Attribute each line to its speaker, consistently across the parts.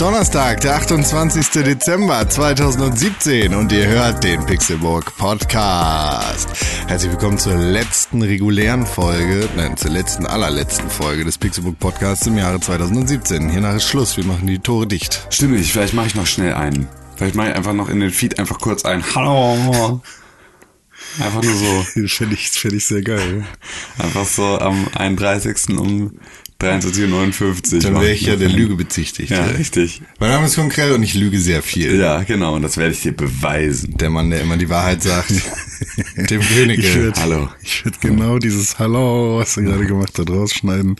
Speaker 1: Donnerstag, der 28. Dezember 2017 und ihr hört den Pixelburg Podcast. Herzlich willkommen zur letzten regulären Folge, nein, zur letzten, allerletzten Folge des Pixelburg Podcasts im Jahre 2017. Hiernach ist Schluss, wir machen die Tore dicht.
Speaker 2: Stimmt nicht, vielleicht mache ich noch schnell einen. Vielleicht mache ich einfach noch in den Feed einfach kurz ein Hallo. Einfach nur so.
Speaker 1: Finde ich, find ich sehr geil.
Speaker 2: Einfach so am 31. um 23.59 Uhr.
Speaker 1: Dann wäre ich ja der Lüge bezichtigt.
Speaker 2: Ja, richtig.
Speaker 1: Mein Name ist konkret und ich lüge sehr viel.
Speaker 2: Ja, genau, und das werde ich dir beweisen.
Speaker 1: Der Mann, der immer die Wahrheit sagt. Dem.
Speaker 3: Ich würd,
Speaker 2: Hallo.
Speaker 3: Ich würde genau dieses Hallo, was du gerade gemacht hast, rausschneiden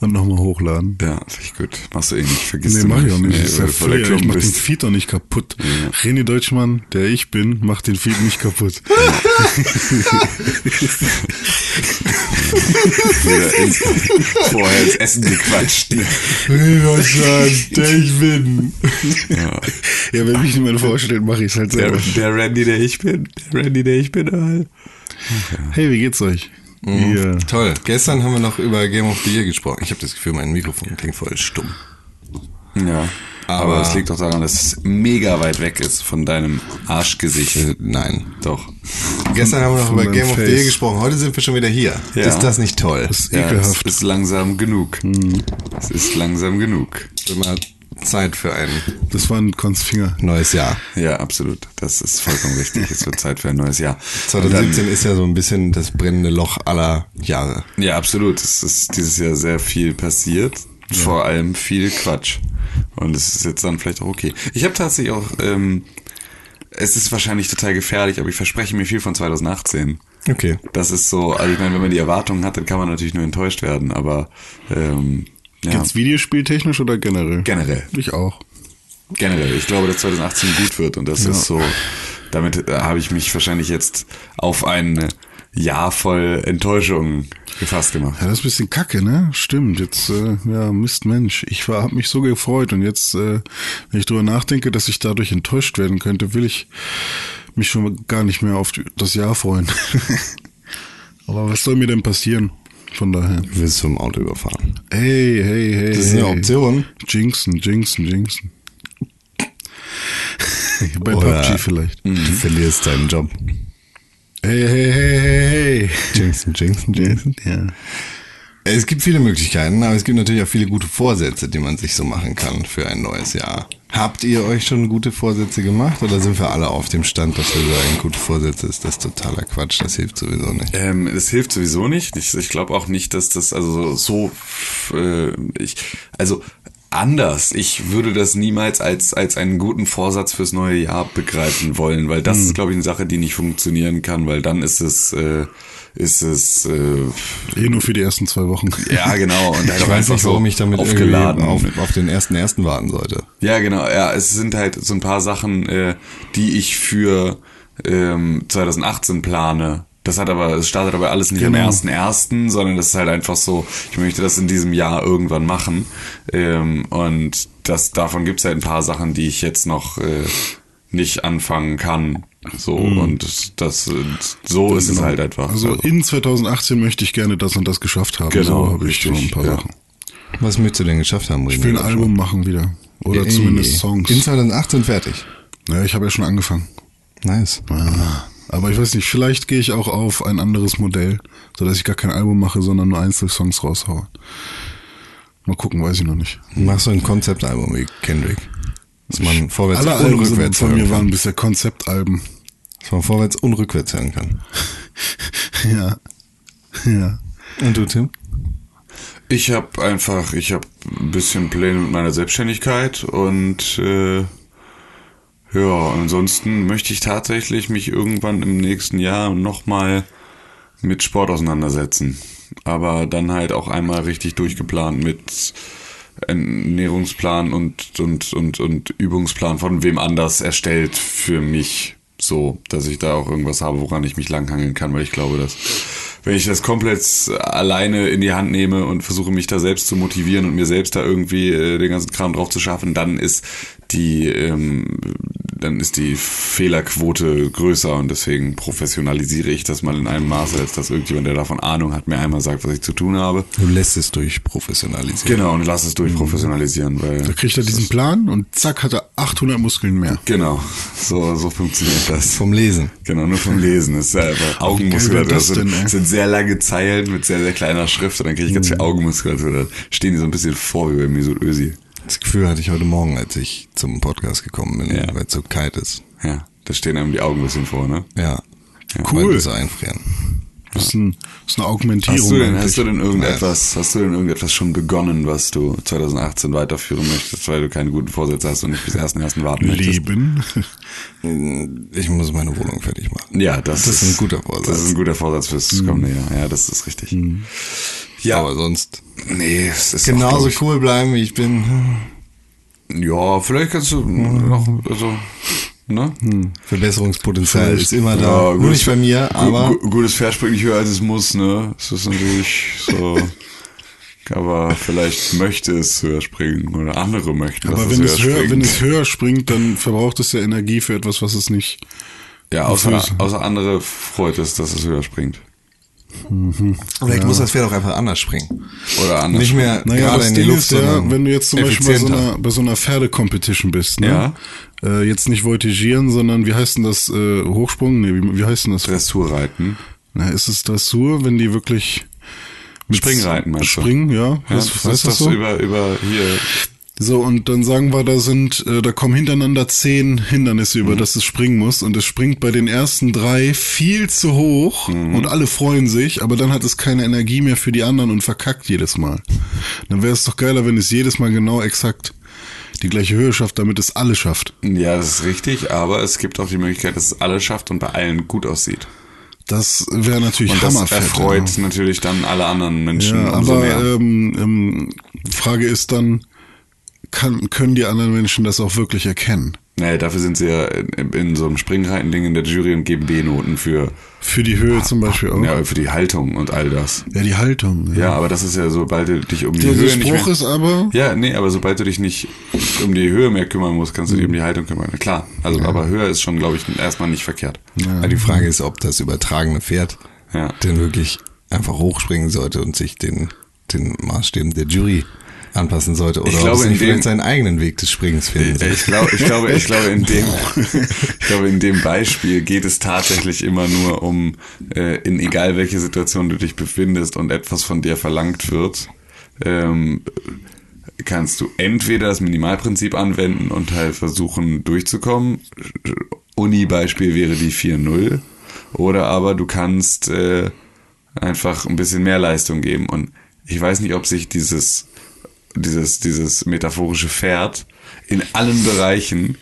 Speaker 3: und nochmal hochladen.
Speaker 2: Ja, finde ich gut. Machst du eh nicht, vergiss
Speaker 3: Nee,
Speaker 2: du
Speaker 3: mach ich auch nicht.
Speaker 2: Nee,
Speaker 3: ist ja
Speaker 2: voll der.
Speaker 3: Ich mach den
Speaker 2: bist.
Speaker 3: Feed doch nicht kaputt. René Deutschmann, der ich bin, macht den Feed nicht kaputt.
Speaker 2: Wieder ins, Essen gequatscht.
Speaker 3: René Deutschmann, der ich bin.
Speaker 2: Ja.
Speaker 3: Ja, wenn mich niemand vorstellt, mache ich es halt
Speaker 2: Der,
Speaker 3: selber.
Speaker 2: der Randy, der ich bin. Der Randy, der ich bin. Halt.
Speaker 3: Hey, wie geht's euch?
Speaker 2: Mhm.
Speaker 3: Ja.
Speaker 1: Toll. Gestern haben wir noch über Game of the Year gesprochen. Ich habe das Gefühl, mein Mikrofon klingt voll stumm.
Speaker 2: Ja. Aber,
Speaker 1: Aber-
Speaker 2: es liegt doch daran, dass es mega weit weg ist von deinem Arschgesicht.
Speaker 1: Äh, Nein.
Speaker 2: Doch.
Speaker 1: Gestern haben wir noch über Game of the
Speaker 3: Face.
Speaker 1: Year gesprochen. Heute sind wir schon wieder hier.
Speaker 2: Ja.
Speaker 1: Ist das nicht toll?
Speaker 3: Das ist
Speaker 2: Ja, es
Speaker 3: ekelhaft.
Speaker 2: ist langsam genug. Es ist langsam genug.
Speaker 1: immer Zeit für ein
Speaker 3: Das war ein Konzfinger.
Speaker 1: neues Jahr.
Speaker 2: Ja, absolut. Das ist vollkommen richtig. Es wird Zeit für ein neues Jahr. Und
Speaker 1: 2017 ist ja so ein bisschen das brennende Loch aller Jahre.
Speaker 2: Dann, ja, absolut. Es ist dieses Jahr sehr viel passiert. Vor allem viel Quatsch. Und es ist jetzt dann vielleicht auch okay. Ich habe tatsächlich auch, ähm, es ist wahrscheinlich total gefährlich, aber ich verspreche mir viel von 2018.
Speaker 1: Okay.
Speaker 2: Das ist so, also ich meine, wenn man die Erwartungen hat, dann kann man natürlich nur enttäuscht werden, aber ähm, ja,
Speaker 3: Jetzt Videospieltechnisch oder generell?
Speaker 2: generell.
Speaker 3: Ich auch.
Speaker 2: Generell. Ich glaube, dass 2018 gut wird und das
Speaker 3: Ja.
Speaker 2: ist so, damit äh, habe ich mich wahrscheinlich jetzt auf ein Jahr voll Enttäuschung gefasst gemacht.
Speaker 3: Ja, das ist ein bisschen kacke, ne? Stimmt. Jetzt, äh, ja, Mist, Mensch. Ich war, hab mich so gefreut und jetzt, äh, wenn ich drüber nachdenke, dass ich dadurch enttäuscht werden könnte, will ich mich schon gar nicht mehr auf das Jahr freuen. Aber was soll mir denn passieren? Von daher.
Speaker 1: Du wirst vom Auto überfahren.
Speaker 3: Hey, hey, hey.
Speaker 1: Das ist
Speaker 3: hey.
Speaker 1: eine Option.
Speaker 3: Jinxen, jinxen, jinxen. Bei
Speaker 1: Oder
Speaker 3: PUBG vielleicht.
Speaker 1: Du verlierst deinen Job.
Speaker 3: Hey, hey, hey, hey, hey.
Speaker 1: Jinxen, jinxen, jinxen.
Speaker 3: Ja.
Speaker 1: Es gibt viele Möglichkeiten, aber es gibt natürlich auch viele gute Vorsätze, die man sich so machen kann für ein neues Jahr. Habt ihr euch schon gute Vorsätze gemacht oder sind wir alle auf dem Stand, dass wir sagen, gute Vorsätze ist das totaler Quatsch, das hilft sowieso nicht.
Speaker 2: Ähm, es hilft sowieso nicht. Ich, ich glaube auch nicht, dass das also so äh, ich also anders. Ich würde das niemals als als einen guten Vorsatz fürs neue Jahr begreifen wollen, weil das ist glaube ich eine Sache, die nicht funktionieren kann, weil dann ist es äh, ist es äh,
Speaker 3: Eh nur für die ersten zwei Wochen.
Speaker 2: ja genau und halt
Speaker 1: Ich weiß nicht,
Speaker 2: so
Speaker 1: warum ich damit
Speaker 2: aufgeladen
Speaker 1: auf, auf den ersten ersten warten sollte.
Speaker 2: Ja, genau. Ja, es sind halt so ein paar Sachen, äh, die ich für ähm, 2018 plane. Das hat aber, es startet aber alles nicht
Speaker 3: Genau.
Speaker 2: am ersten ersten, sondern das ist halt einfach so, ich möchte das in diesem Jahr irgendwann machen. Ähm, und das, davon gibt's halt ein paar Sachen, die ich jetzt noch äh, nicht anfangen kann. So, und das, das, so ist es halt einfach.
Speaker 3: Also in 2018 möchte ich gerne das und das geschafft haben.
Speaker 2: Genau,
Speaker 3: so habe ich schon
Speaker 2: richtig,
Speaker 3: ein paar
Speaker 2: ja.
Speaker 3: Sachen.
Speaker 1: Was möchtest du denn geschafft haben,
Speaker 3: Ich will ein Album machen wieder. Oder zumindest Songs.
Speaker 1: In 2018 fertig.
Speaker 3: Ja, ich habe ja schon angefangen.
Speaker 1: Nice.
Speaker 3: Ja. Aber ich weiß nicht, vielleicht gehe ich auch auf ein anderes Modell, sodass ich gar kein Album mache, sondern nur Einzelsongs raushaue. Mal gucken, weiß ich noch nicht.
Speaker 1: Machst du ein Konzeptalbum wie Kendrick? Dass man vorwärts
Speaker 3: Alle
Speaker 1: und
Speaker 3: Alben sind
Speaker 1: rückwärts
Speaker 3: von mir
Speaker 1: kann.
Speaker 3: waren bisher Konzeptalben.
Speaker 1: Dass man vorwärts und rückwärts hören kann.
Speaker 3: ja. Ja.
Speaker 1: Und du, Tim?
Speaker 2: Ich habe einfach, ich habe ein bisschen Pläne mit meiner Selbstständigkeit und äh, ja, ansonsten möchte ich tatsächlich mich irgendwann im nächsten Jahr nochmal mit Sport auseinandersetzen. Aber dann halt auch einmal richtig durchgeplant mit Ernährungsplan und, und, und, und Übungsplan von wem anders erstellt für mich. So, dass ich da auch irgendwas habe, woran ich mich langhangeln kann, weil ich glaube, dass wenn ich das komplett alleine in die Hand nehme und versuche mich da selbst zu motivieren und mir selbst da irgendwie äh, den ganzen Kram drauf zu schaffen, dann ist die ähm, dann ist die Fehlerquote größer und deswegen professionalisiere ich das mal in einem Maße, als dass irgendjemand, der davon Ahnung hat, mir einmal sagt, was ich zu tun habe.
Speaker 4: Du lässt es durch professionalisieren.
Speaker 2: Genau, und lass es durchprofessionalisieren, weil
Speaker 3: Da kriegt er diesen Plan und zack hat er 800 Muskeln mehr.
Speaker 2: Genau, so, so funktioniert das.
Speaker 4: Vom Lesen.
Speaker 2: Genau, nur vom Lesen. Das ist ja einfach Augenmuskulatur.
Speaker 3: wäre
Speaker 2: Das
Speaker 3: das
Speaker 2: sind,
Speaker 3: denn,
Speaker 2: sind sehr lange Zeilen mit sehr, sehr kleiner Schrift und dann kriege ich ganz viel Augenmuskulatur. Da stehen die so ein bisschen vor wie bei Mesut Özil.
Speaker 4: Das Gefühl hatte ich heute Morgen, als ich zum Podcast gekommen bin,
Speaker 2: Ja.
Speaker 4: weil es so kalt ist.
Speaker 2: Ja, da stehen einem die Augen ein bisschen vor, ne?
Speaker 4: Ja.
Speaker 3: Cool.
Speaker 4: Weil so einfrieren.
Speaker 3: Das ist, ein, das ist eine Augmentierung.
Speaker 2: Hast du denn,
Speaker 3: eigentlich.
Speaker 2: hast du denn irgendetwas, hast du denn irgendetwas schon begonnen, was du 2018 weiterführen möchtest, weil du keine guten Vorsätze hast und nicht bis ersten ersten warten möchtest?
Speaker 3: Leben.
Speaker 4: Ich muss meine Wohnung fertig machen.
Speaker 2: Ja, das,
Speaker 4: Das ist ein guter Vorsatz.
Speaker 2: Das ist ein guter Vorsatz fürs kommende Jahr. Ja, das ist richtig. Ja,
Speaker 4: Aber sonst
Speaker 2: nee, es ist auch,
Speaker 4: genauso
Speaker 2: glaub ich,
Speaker 4: cool bleiben, wie ich bin.
Speaker 2: Ja, vielleicht kannst du noch, also, ne?
Speaker 4: Verbesserungspotenzial
Speaker 3: Vielleicht.
Speaker 4: ist immer da.
Speaker 2: Ja,
Speaker 4: Nur
Speaker 2: gutes
Speaker 4: nicht bei mir, aber
Speaker 2: gu- gutes Pferd springt nicht höher als es muss, ne? Es ist natürlich so. Aber vielleicht möchte es höher springen oder andere möchten, dass
Speaker 3: Aber
Speaker 2: es
Speaker 3: wenn
Speaker 2: höher
Speaker 3: es, höher,
Speaker 2: springt.
Speaker 3: wenn es höher springt, dann verbraucht es ja Energie für etwas, was es nicht.
Speaker 2: ja, außer, außer andere freut es, dass es höher springt.
Speaker 4: Vielleicht muss das Pferd auch einfach anders springen.
Speaker 2: Oder anders.
Speaker 4: Nicht mehr
Speaker 3: Naja,
Speaker 4: gerade
Speaker 3: das
Speaker 4: in die
Speaker 3: Ding
Speaker 4: Luft,
Speaker 3: ist ja, wenn du jetzt zum Beispiel bei so einer, bei so einer Pferde-Competition bist, ne?
Speaker 2: Ja.
Speaker 3: Äh, jetzt nicht voltigieren, sondern wie heißt denn das, äh, Hochsprung? Nee, wie, wie heißt denn das?
Speaker 2: Dressurreiten.
Speaker 3: Na, ist es Dressur, wenn die wirklich mit
Speaker 2: Springreiten meinst du?
Speaker 3: Springen, ja.
Speaker 2: Ja,
Speaker 3: Was,
Speaker 2: das
Speaker 3: heißt
Speaker 2: ist
Speaker 3: das
Speaker 2: das
Speaker 3: so?
Speaker 2: über, über hier.
Speaker 3: So, und dann sagen wir, da sind, äh, da kommen hintereinander zehn Hindernisse,
Speaker 2: Mhm.
Speaker 3: über das es springen muss. Und es springt bei den ersten drei viel zu hoch
Speaker 2: Mhm.
Speaker 3: und alle freuen sich, aber dann hat es keine Energie mehr für die anderen und verkackt jedes Mal. Dann wäre es doch geiler, wenn es jedes Mal genau exakt die gleiche Höhe schafft, damit es alle schafft.
Speaker 2: Ja, das ist richtig, aber es gibt auch die Möglichkeit, dass es alle schafft und bei allen gut aussieht.
Speaker 3: Das wäre natürlich
Speaker 2: Und das
Speaker 3: hammerfett.
Speaker 2: erfreut
Speaker 3: ja.
Speaker 2: natürlich dann alle anderen Menschen
Speaker 3: Ja, aber ähm, ähm, Frage ist dann, kann, können die anderen Menschen das auch wirklich erkennen?
Speaker 2: Nee, dafür sind sie ja in, in so einem Springreiten-Ding in der Jury und geben B-Noten für,
Speaker 3: Für die Höhe zum Beispiel auch.
Speaker 2: ja, für die Haltung und all das.
Speaker 3: Ja, die Haltung.
Speaker 2: Ja, aber das ist ja, sobald du dich um die
Speaker 3: Der,
Speaker 2: Höhe
Speaker 3: der
Speaker 2: nicht
Speaker 3: Spruch
Speaker 2: mehr,
Speaker 3: ist aber,
Speaker 2: Ja, nee, aber sobald du dich nicht um die Höhe mehr kümmern musst, kannst du dich um die Haltung kümmern. Klar, also aber höher ist schon, glaube ich, erstmal nicht verkehrt.
Speaker 4: Aber die Frage ist, ob das übertragene Pferd
Speaker 2: Ja.
Speaker 4: denn wirklich einfach hochspringen sollte und sich den, den Maßstäben der Jury anpassen sollte oder
Speaker 2: Ich
Speaker 4: ob
Speaker 2: glaube,
Speaker 4: es
Speaker 2: in
Speaker 4: nicht
Speaker 2: dem-
Speaker 4: vielleicht seinen eigenen Weg des Springens finden
Speaker 2: Ich glaube, ich glaube, ich glaube, in dem, ich glaube, in dem Beispiel geht es tatsächlich immer nur um, äh, in egal welche Situation du dich befindest und etwas von dir verlangt wird, ähm, kannst du entweder das Minimalprinzip anwenden und halt versuchen durchzukommen. Uni-Beispiel wäre die 4-0. Oder aber du kannst äh, einfach ein bisschen mehr Leistung geben. Und ich weiß nicht, ob sich dieses, dieses, dieses metaphorische Pferd in allen Bereichen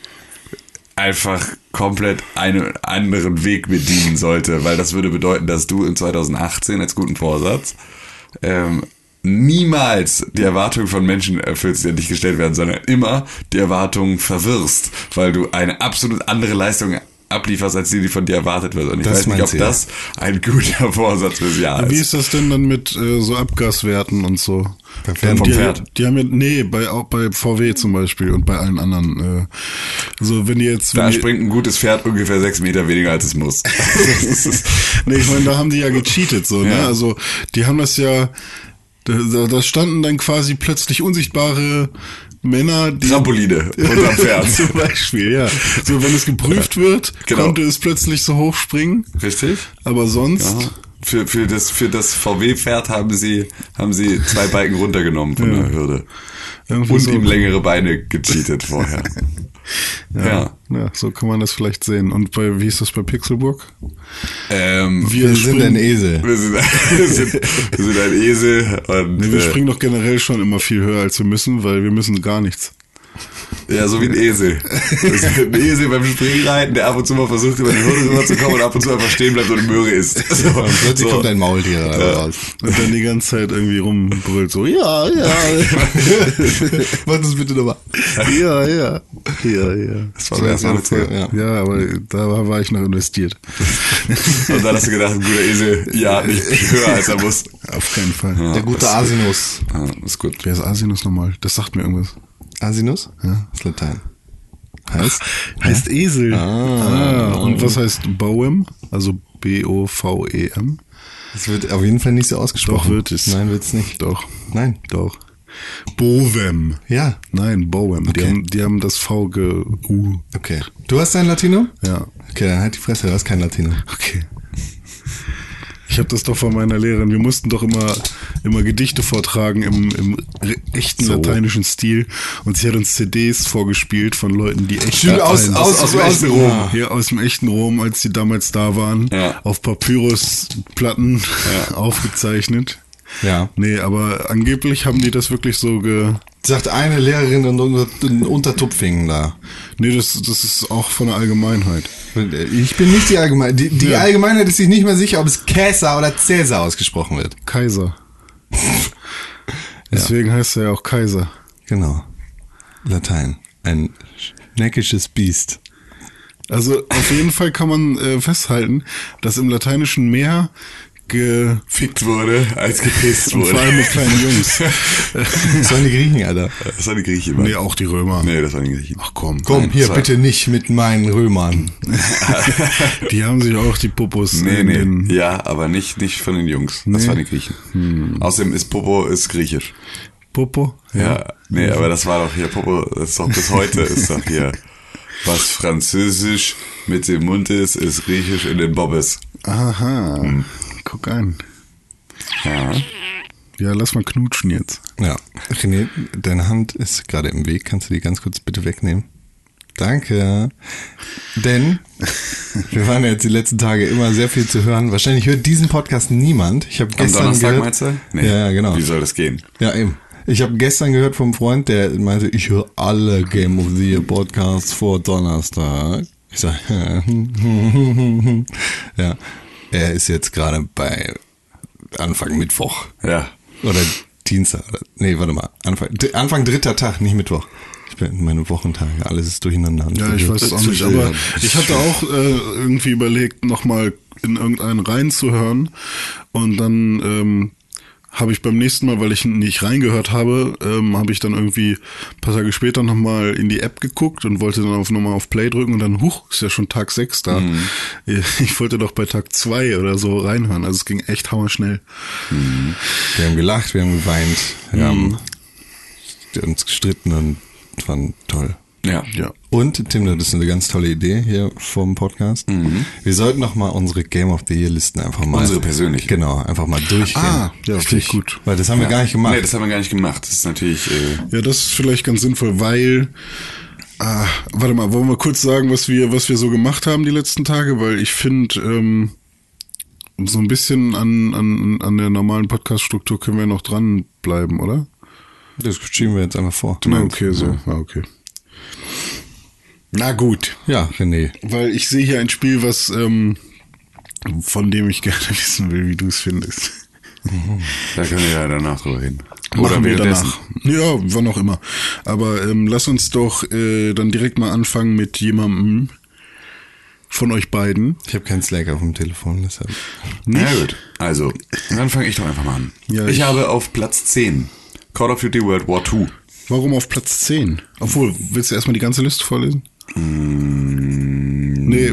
Speaker 2: einfach komplett einen anderen Weg bedienen sollte, weil das würde bedeuten, dass du in 2018 als guten Vorsatz ähm, niemals die Erwartungen von Menschen erfüllst, die an dich gestellt werden, sondern immer die Erwartungen verwirrst, weil du eine absolut andere Leistung ablieferst, als die, die von dir erwartet wird. Und ich
Speaker 4: Das
Speaker 2: weiß nicht, ob
Speaker 4: Ziel.
Speaker 2: das ein guter Vorsatz fürs Jahr
Speaker 3: wie
Speaker 2: ist.
Speaker 3: ist das denn dann mit äh, so Abgaswerten und so?
Speaker 4: Bei Pferden
Speaker 2: vom
Speaker 3: die,
Speaker 2: Pferd?
Speaker 3: Die haben ja, nee, bei, auch bei VW zum Beispiel und bei allen anderen. Äh, so, wenn die jetzt,
Speaker 2: Da
Speaker 3: wenn die,
Speaker 2: springt ein gutes Pferd ungefähr sechs Meter weniger, als es muss. Ist-
Speaker 3: nee, ich meine, da haben die ja gecheatet, so, ne?
Speaker 2: Ja.
Speaker 3: Also, die haben das ja, da, da- da standen dann quasi plötzlich unsichtbare Männer, die
Speaker 2: Trampoline unterm Pferd.
Speaker 3: Zum Beispiel, ja. So, wenn es geprüft wird,
Speaker 2: Genau.
Speaker 3: konnte es plötzlich so hoch springen.
Speaker 2: Richtig?
Speaker 3: Aber sonst,
Speaker 2: Ja. Für, für das, für das VW-Pferd haben sie, haben sie zwei Balken runtergenommen von der Hürde.
Speaker 3: Irgendwie
Speaker 2: Und
Speaker 3: so.
Speaker 2: ihm längere Beine gecheatet vorher. ja.
Speaker 3: ja, so kann man das vielleicht sehen. Und bei, wie ist das bei Pixelburg?
Speaker 2: Ähm,
Speaker 3: Wir,
Speaker 4: Wir sind ein Esel.
Speaker 2: wir, sind, wir, sind, wir sind ein Esel und
Speaker 3: Nee, wir
Speaker 2: äh,
Speaker 3: springen doch generell schon immer viel höher, als wir müssen, weil wir müssen gar nichts.
Speaker 2: Ja, so wie ein Esel. Wir sind ein Esel beim Springreiten, der ab und zu mal versucht, über die Hürde rüberzukommen und ab und zu einfach stehen bleibt und eine Möhre isst. So,
Speaker 4: Und plötzlich
Speaker 2: so.
Speaker 4: kommt ein Maultier da raus.
Speaker 3: Und dann die ganze Zeit irgendwie rumbrüllt so, ja, ja,
Speaker 4: Mach das bitte nochmal.
Speaker 3: ja, ja, ja, ja.
Speaker 2: Das war erst mal
Speaker 4: Ja, ja.
Speaker 3: Ja, aber da war ich noch investiert.
Speaker 2: Und dann hast du gedacht, ein guter Esel, ja, nicht höher als er muss.
Speaker 3: Auf keinen Fall.
Speaker 2: Ja,
Speaker 4: Der gute
Speaker 2: das-
Speaker 4: Asinus.
Speaker 2: Ah, ist gut.
Speaker 3: Wer ist Asinus nochmal? Das sagt mir irgendwas.
Speaker 4: Asinus?
Speaker 3: Ja.
Speaker 4: Ist Latein.
Speaker 1: heißt?
Speaker 3: Heißt Esel. Ah. Und was heißt Boem? Also B-O-V-E-M?
Speaker 1: Es wird auf jeden Fall nicht so ausgesprochen.
Speaker 3: Doch, wird es.
Speaker 1: Nein, wird es nicht.
Speaker 3: Doch.
Speaker 1: Nein.
Speaker 3: Doch. Bovem.
Speaker 1: Ja.
Speaker 3: Nein, Boem. Die,
Speaker 1: Okay.
Speaker 3: haben, die haben das V ge U.
Speaker 1: Okay. Du hast ein Latino?
Speaker 3: Ja.
Speaker 1: Okay, dann halt die Fresse, du hast kein Latino.
Speaker 3: Okay. Ich habe das doch von meiner Lehrerin. Wir mussten doch immer, immer Gedichte vortragen im, im echten
Speaker 1: So.
Speaker 3: lateinischen Stil. Und sie hat uns CDs vorgespielt von Leuten, die echt
Speaker 1: Stimmt, aus-
Speaker 3: Latein-
Speaker 1: aus-
Speaker 3: aus, dem
Speaker 1: aus-
Speaker 3: echten Rom.
Speaker 1: ja.
Speaker 3: Hier aus dem echten Rom, als sie damals da waren,
Speaker 2: Ja.
Speaker 3: auf Papyrusplatten aufgezeichnet.
Speaker 1: Ja.
Speaker 3: Nee, aber angeblich haben die das wirklich so ge.
Speaker 1: Sagt eine Lehrerin in, Unter in Untertupfingen da.
Speaker 3: Nee, das, das ist auch von der Allgemeinheit.
Speaker 1: Ich bin nicht die Allgemeinheit. Die, die
Speaker 3: Ja.
Speaker 1: Allgemeinheit ist sich nicht mehr sicher, ob es Käser oder Cäsar ausgesprochen wird.
Speaker 3: Kaiser. Deswegen heißt er ja auch Kaiser.
Speaker 1: Genau. Latein. Ein schneckisches Biest.
Speaker 3: Also auf jeden Fall kann man äh, festhalten, dass im lateinischen Meer ge
Speaker 2: Fickt wurde, als gepisst
Speaker 3: und vor
Speaker 2: wurde.
Speaker 3: allem mit kleinen Jungs.
Speaker 1: Das waren die Griechen, Alter.
Speaker 2: Das war die Grieche, Mann.
Speaker 3: nee, auch die Römer.
Speaker 2: Nee, das war die Grieche.
Speaker 3: Ach komm.
Speaker 1: Komm,
Speaker 2: Nein,
Speaker 1: hier bitte nicht mit meinen Römern.
Speaker 3: Die haben sich auch die Popos
Speaker 2: Nee, nee. Ja, aber nicht, nicht von den Jungs. Das
Speaker 3: Nee.
Speaker 2: waren die Griechen. Außerdem ist Popo ist griechisch.
Speaker 3: Popo.
Speaker 2: Ja. Nee, aber das war doch hier, Popo ist doch bis heute, ist doch hier. Was Französisch mit dem Mund ist, ist Griechisch in den Bobbes.
Speaker 3: Aha.
Speaker 2: Hm.
Speaker 3: Guck an.
Speaker 2: Ja.
Speaker 3: Ja, lass mal knutschen jetzt.
Speaker 1: Ja. René, deine Hand ist gerade im Weg. Kannst du die ganz kurz bitte wegnehmen? Danke. Denn wir waren jetzt die letzten Tage immer sehr viel zu hören. Wahrscheinlich hört diesen Podcast niemand. Ich habe
Speaker 2: Am
Speaker 1: gestern
Speaker 2: Donnerstag
Speaker 1: gehört,
Speaker 2: meinst du?
Speaker 1: Ja, ja, genau.
Speaker 2: Wie soll das gehen?
Speaker 1: Ja, eben. Ich habe gestern gehört vom Freund, der meinte, ich höre alle Game of the Year Podcasts vor Donnerstag. Ich sag, ja, er ist jetzt gerade bei Anfang Mittwoch
Speaker 2: Ja.
Speaker 1: oder Dienstag. Oder, nee, warte mal. Anfang, Anfang dritter Tag, nicht Mittwoch. Ich bin meine Wochentage, alles ist durcheinander.
Speaker 3: Ja, ich weiß es auch nicht, aber ich hatte auch äh, irgendwie überlegt, nochmal in irgendeinen reinzuhören und dann ähm, habe ich beim nächsten Mal, weil ich nicht reingehört habe, ähm, habe ich dann irgendwie ein paar Tage später nochmal in die App geguckt und wollte dann auf nochmal auf Play drücken und dann, huch, ist ja schon Tag 6 da. Ich wollte doch bei Tag 2 oder so reinhören, also es ging echt hammerschnell.
Speaker 1: Wir haben gelacht, wir haben geweint, wir haben uns gestritten und fand toll.
Speaker 2: Ja.
Speaker 3: Ja.
Speaker 1: Und, Tim, das ist eine ganz tolle Idee hier vom Podcast. Wir sollten noch mal unsere Game of the Year Listen einfach mal.
Speaker 2: Unsere persönlichen.
Speaker 1: Genau, einfach mal durchgehen.
Speaker 3: Ah, ja, finde ich gut.
Speaker 1: Weil das haben wir gar nicht gemacht.
Speaker 2: Nee, das haben wir gar nicht gemacht. Das ist natürlich, äh,
Speaker 3: Ja, das ist vielleicht ganz sinnvoll, weil ah, warte mal, wollen wir kurz sagen, was wir was wir so gemacht haben die letzten Tage, weil ich finde ähm, so ein bisschen an, an, an der normalen Podcast-Struktur können wir noch dranbleiben, oder?
Speaker 1: das schieben wir jetzt einfach vor.
Speaker 3: Na, okay, so. Ah, okay. Na gut.
Speaker 1: Ja, René.
Speaker 3: Weil ich sehe hier ein Spiel, was ähm, von dem ich gerne wissen will, wie du es findest.
Speaker 2: da können wir ja danach drüber reden.
Speaker 3: Machen wir danach. Ja, wann auch immer. Aber ähm, lass uns doch äh, dann direkt mal anfangen mit jemandem von euch beiden.
Speaker 1: Ich habe keinen Slack auf dem Telefon, deshalb.
Speaker 2: Na gut. Also, dann fange ich doch einfach mal an.
Speaker 3: Ja,
Speaker 2: ich,
Speaker 3: ich-
Speaker 2: habe auf Platz 10 Call of Duty World War II.
Speaker 3: Warum auf Platz 10? Obwohl, willst du erstmal die ganze Liste vorlesen? Nee.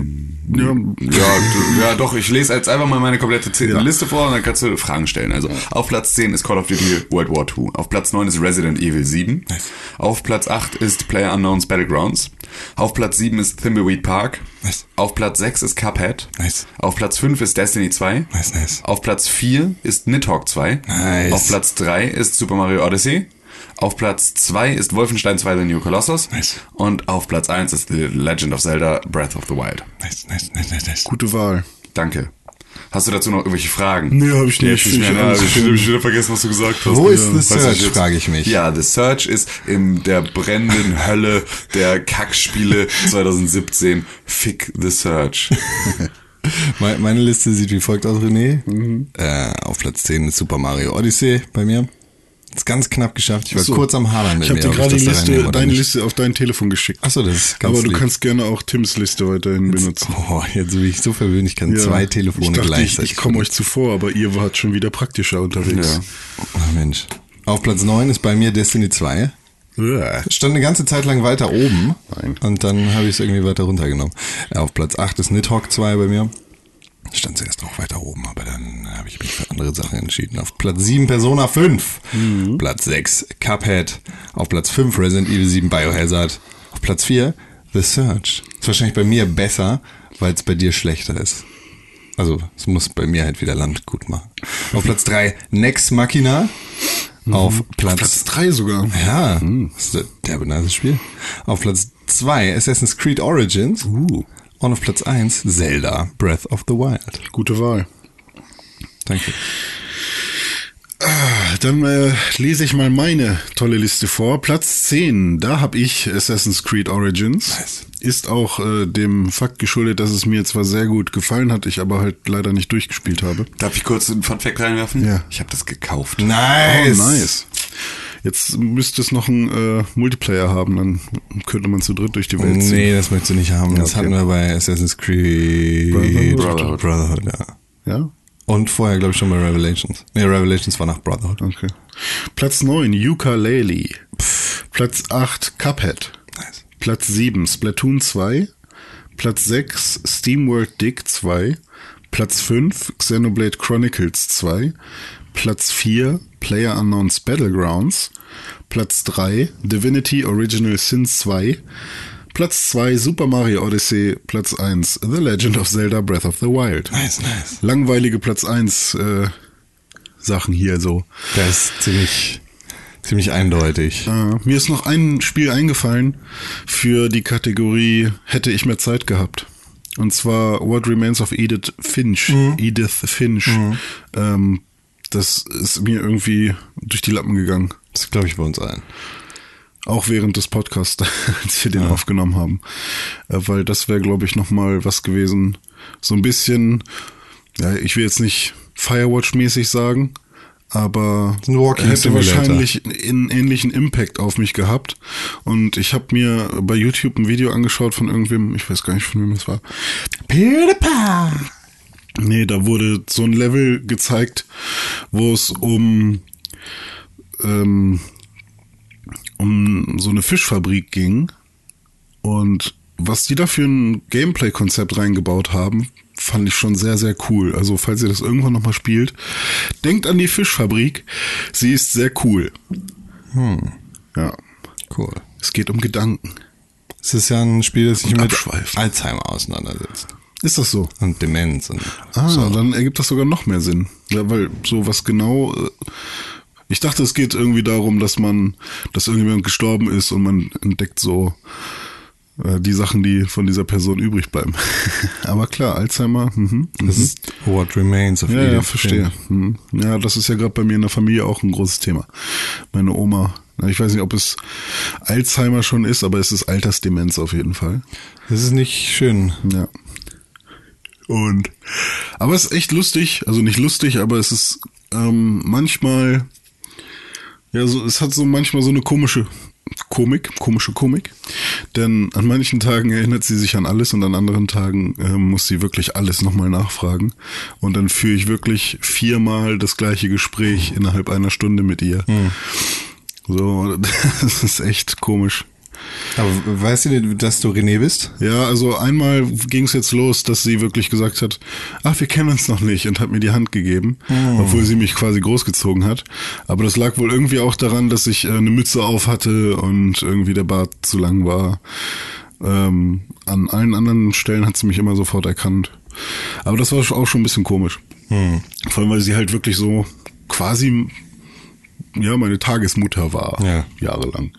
Speaker 3: Ja,
Speaker 2: Ja, ja, doch, ich lese jetzt einfach mal meine komplette Z
Speaker 3: Ja.
Speaker 2: Liste vor und dann kannst du Fragen stellen. Also, auf Platz 10 ist Call of Duty World War II. Auf Platz 9 ist Resident Evil 7. Auf Platz 8 ist Player Unknowns Battlegrounds. Auf Platz 7 ist Thimbleweed Park.
Speaker 1: Nice.
Speaker 2: Auf Platz 6 ist Cuphead.
Speaker 1: Nice.
Speaker 2: Auf Platz 5 ist Destiny 2.
Speaker 1: Nice, nice.
Speaker 2: Auf Platz 4 ist Nidhogg 2.
Speaker 1: Nice.
Speaker 2: Auf Platz 3 ist Super Mario Odyssey. Auf Platz 2 ist Wolfenstein 2 The New Colossus.
Speaker 1: Nice.
Speaker 2: Und auf Platz 1 ist The Legend of Zelda Breath of the Wild.
Speaker 1: Nice, nice, nice, nice, nice.
Speaker 3: gute Wahl.
Speaker 2: Danke. Hast du dazu noch irgendwelche Fragen?
Speaker 3: Nee, hab ich nicht. Ich
Speaker 2: Ich habe wieder vergessen, was du gesagt hast.
Speaker 1: Wo ist The
Speaker 2: du, was
Speaker 1: Search, frage ich mich.
Speaker 2: Ja, The Search ist in der brennenden Hölle der Kackspiele 2017. Fick The Search.
Speaker 1: Me- Meine Liste sieht wie folgt aus, René.
Speaker 3: Mhm.
Speaker 1: Äh, auf Platz 10 ist Super Mario Odyssey bei mir. Ist ganz knapp geschafft. Ich war
Speaker 3: So.
Speaker 1: kurz am Hadern
Speaker 3: Ich habe dir gerade die Liste, deine
Speaker 1: nicht.
Speaker 3: Liste auf dein Telefon geschickt.
Speaker 1: Achso, das ist ganz
Speaker 3: Aber du
Speaker 1: lieb.
Speaker 3: kannst gerne auch Tims Liste weiterhin benutzen.
Speaker 1: Oh, jetzt bin ich so verwöhnt, ich kann
Speaker 3: Ja.
Speaker 1: zwei Telefone
Speaker 3: ich dachte,
Speaker 1: gleichzeitig.
Speaker 3: Ich, ich komme euch zuvor, aber ihr wart schon wieder praktischer unterwegs.
Speaker 2: Ja.
Speaker 1: Ach Mensch. Auf Platz 9 ist bei mir Destiny 2.
Speaker 3: Uah.
Speaker 1: Stand eine ganze Zeit lang weiter oben.
Speaker 3: Nein.
Speaker 1: Und dann habe ich es irgendwie weiter runtergenommen. Auf Platz 8 ist Nidhogg 2 bei mir. Stand zuerst auch weiter oben, aber dann habe ich mich für andere Sachen entschieden. Auf Platz 7 Persona 5. Platz 6 Cuphead. Auf Platz 5 Resident Evil 7 Biohazard. Auf Platz 4 The Search. Ist wahrscheinlich bei mir besser, weil es bei dir schlechter ist. Also, es muss bei mir halt wieder Land gut machen. Auf Platz 3 Nex Machina. Auf Platz,
Speaker 3: Platz 3 sogar.
Speaker 1: ja, das ist derbe nice Spiel. Auf Platz 2 Assassin's Creed Origins.
Speaker 3: Uh,
Speaker 1: Und auf Platz 1 Zelda Breath of the Wild.
Speaker 3: gute Wahl.
Speaker 1: Danke.
Speaker 3: Dann äh, lese ich mal meine tolle Liste vor. Platz 10, da habe ich Assassin's Creed Origins.
Speaker 1: Nice.
Speaker 3: Ist auch äh, dem Fakt geschuldet, dass es mir zwar sehr gut gefallen hat, ich aber halt leider nicht durchgespielt habe.
Speaker 2: Darf ich kurz einen Funfact reinwerfen?
Speaker 3: Ja.
Speaker 2: Ich habe das gekauft.
Speaker 1: Nice.
Speaker 3: Oh, nice. Jetzt müsste es noch einen äh, Multiplayer haben, dann könnte man zu dritt durch die Welt ziehen.
Speaker 1: Nee, das möchtest du nicht haben. Das
Speaker 3: okay.
Speaker 1: hatten wir bei Assassin's Creed
Speaker 2: Brotherhood.
Speaker 1: Brotherhood, ja.
Speaker 3: Ja?
Speaker 1: Und vorher, glaube ich, schon bei Revelations. Nee, Revelations war nach Brotherhood.
Speaker 3: Okay. Platz 9, Ukulele. Platz 8, Cuphead.
Speaker 1: Nice.
Speaker 3: Platz 7, Splatoon 2. Platz 6, SteamWorld Dig 2. Platz 5, Xenoblade Chronicles 2. Platz 4, Player Unknowns Battlegrounds. Platz 3, Divinity Original Sin 2. Platz 2, Super Mario Odyssey. Platz 1, The Legend of Zelda Breath of the Wild.
Speaker 1: Nice, nice.
Speaker 3: Langweilige Platz 1 äh, Sachen hier so.
Speaker 1: Das ist ziemlich, ziemlich eindeutig.
Speaker 3: Äh, mir ist noch ein Spiel eingefallen für die Kategorie hätte ich mehr Zeit gehabt. Und zwar What Remains of Edith Finch. Edith Finch. Ähm, das ist mir irgendwie durch die Lappen gegangen.
Speaker 1: Das glaube ich bei uns allen.
Speaker 3: Auch während des Podcasts, als wir den aufgenommen haben. Äh, weil das wäre, glaube ich, nochmal was gewesen. So ein bisschen, ja, ich will jetzt nicht Firewatch-mäßig sagen, aber
Speaker 1: Walking
Speaker 3: hätte
Speaker 1: Simulator.
Speaker 3: wahrscheinlich einen ähnlichen Impact auf mich gehabt. Und ich habe mir bei YouTube ein Video angeschaut von irgendwem, ich weiß gar nicht, von wem es war.
Speaker 1: PewDiePie.
Speaker 3: Nee, da wurde so ein Level gezeigt, wo es um, ähm, um so eine Fischfabrik ging. Und was die da für ein Gameplay-Konzept reingebaut haben, fand ich schon sehr, sehr cool. Also, falls ihr das irgendwann nochmal spielt, denkt an die Fischfabrik. Sie ist sehr cool. Ja.
Speaker 1: Cool.
Speaker 3: Es geht um Gedanken.
Speaker 1: Es ist ja ein Spiel, das sich mit. Alzheimer auseinandersetzt.
Speaker 3: Ist das so?
Speaker 1: Und Demenz. Und
Speaker 3: Ah,
Speaker 1: so.
Speaker 3: dann ergibt das sogar noch mehr Sinn. Ja, weil so was genau. äh, Ich dachte, es geht irgendwie darum, dass man, dass irgendjemand gestorben ist und man entdeckt so äh, die Sachen, die von dieser Person übrig bleiben. Aber klar, Alzheimer. Mhm,
Speaker 1: Das
Speaker 3: mhm.
Speaker 1: ist What Remains of
Speaker 3: Ja, ja, verstehe. Mhm. Ja, das ist ja gerade bei mir in der Familie auch ein großes Thema. Meine Oma, ich weiß nicht, ob es Alzheimer schon ist, aber es ist Altersdemenz auf jeden Fall.
Speaker 1: Das ist nicht schön.
Speaker 3: Ja. Und aber es ist echt lustig, also nicht lustig, aber es ist ähm, manchmal ja so, es hat so manchmal so eine komische Komik, komische Komik, denn an manchen Tagen erinnert sie sich an alles und an anderen Tagen ähm, muss sie wirklich alles nochmal nachfragen und dann führe ich wirklich viermal das gleiche Gespräch innerhalb einer Stunde mit ihr. So, das ist echt komisch.
Speaker 1: Aber weißt du, dass du René bist?
Speaker 3: Ja, also einmal ging es jetzt los, dass sie wirklich gesagt hat, ach, wir kennen uns noch nicht und hat mir die Hand gegeben, obwohl sie mich quasi großgezogen hat. Aber das lag wohl irgendwie auch daran, dass ich äh, eine Mütze auf hatte und irgendwie der Bart zu lang war. Ähm, an allen anderen Stellen hat sie mich immer sofort erkannt. Aber das war auch schon ein bisschen komisch. Vor allem, weil sie halt wirklich so quasi, ja, meine Tagesmutter war.
Speaker 1: Ja.
Speaker 3: Jahrelang.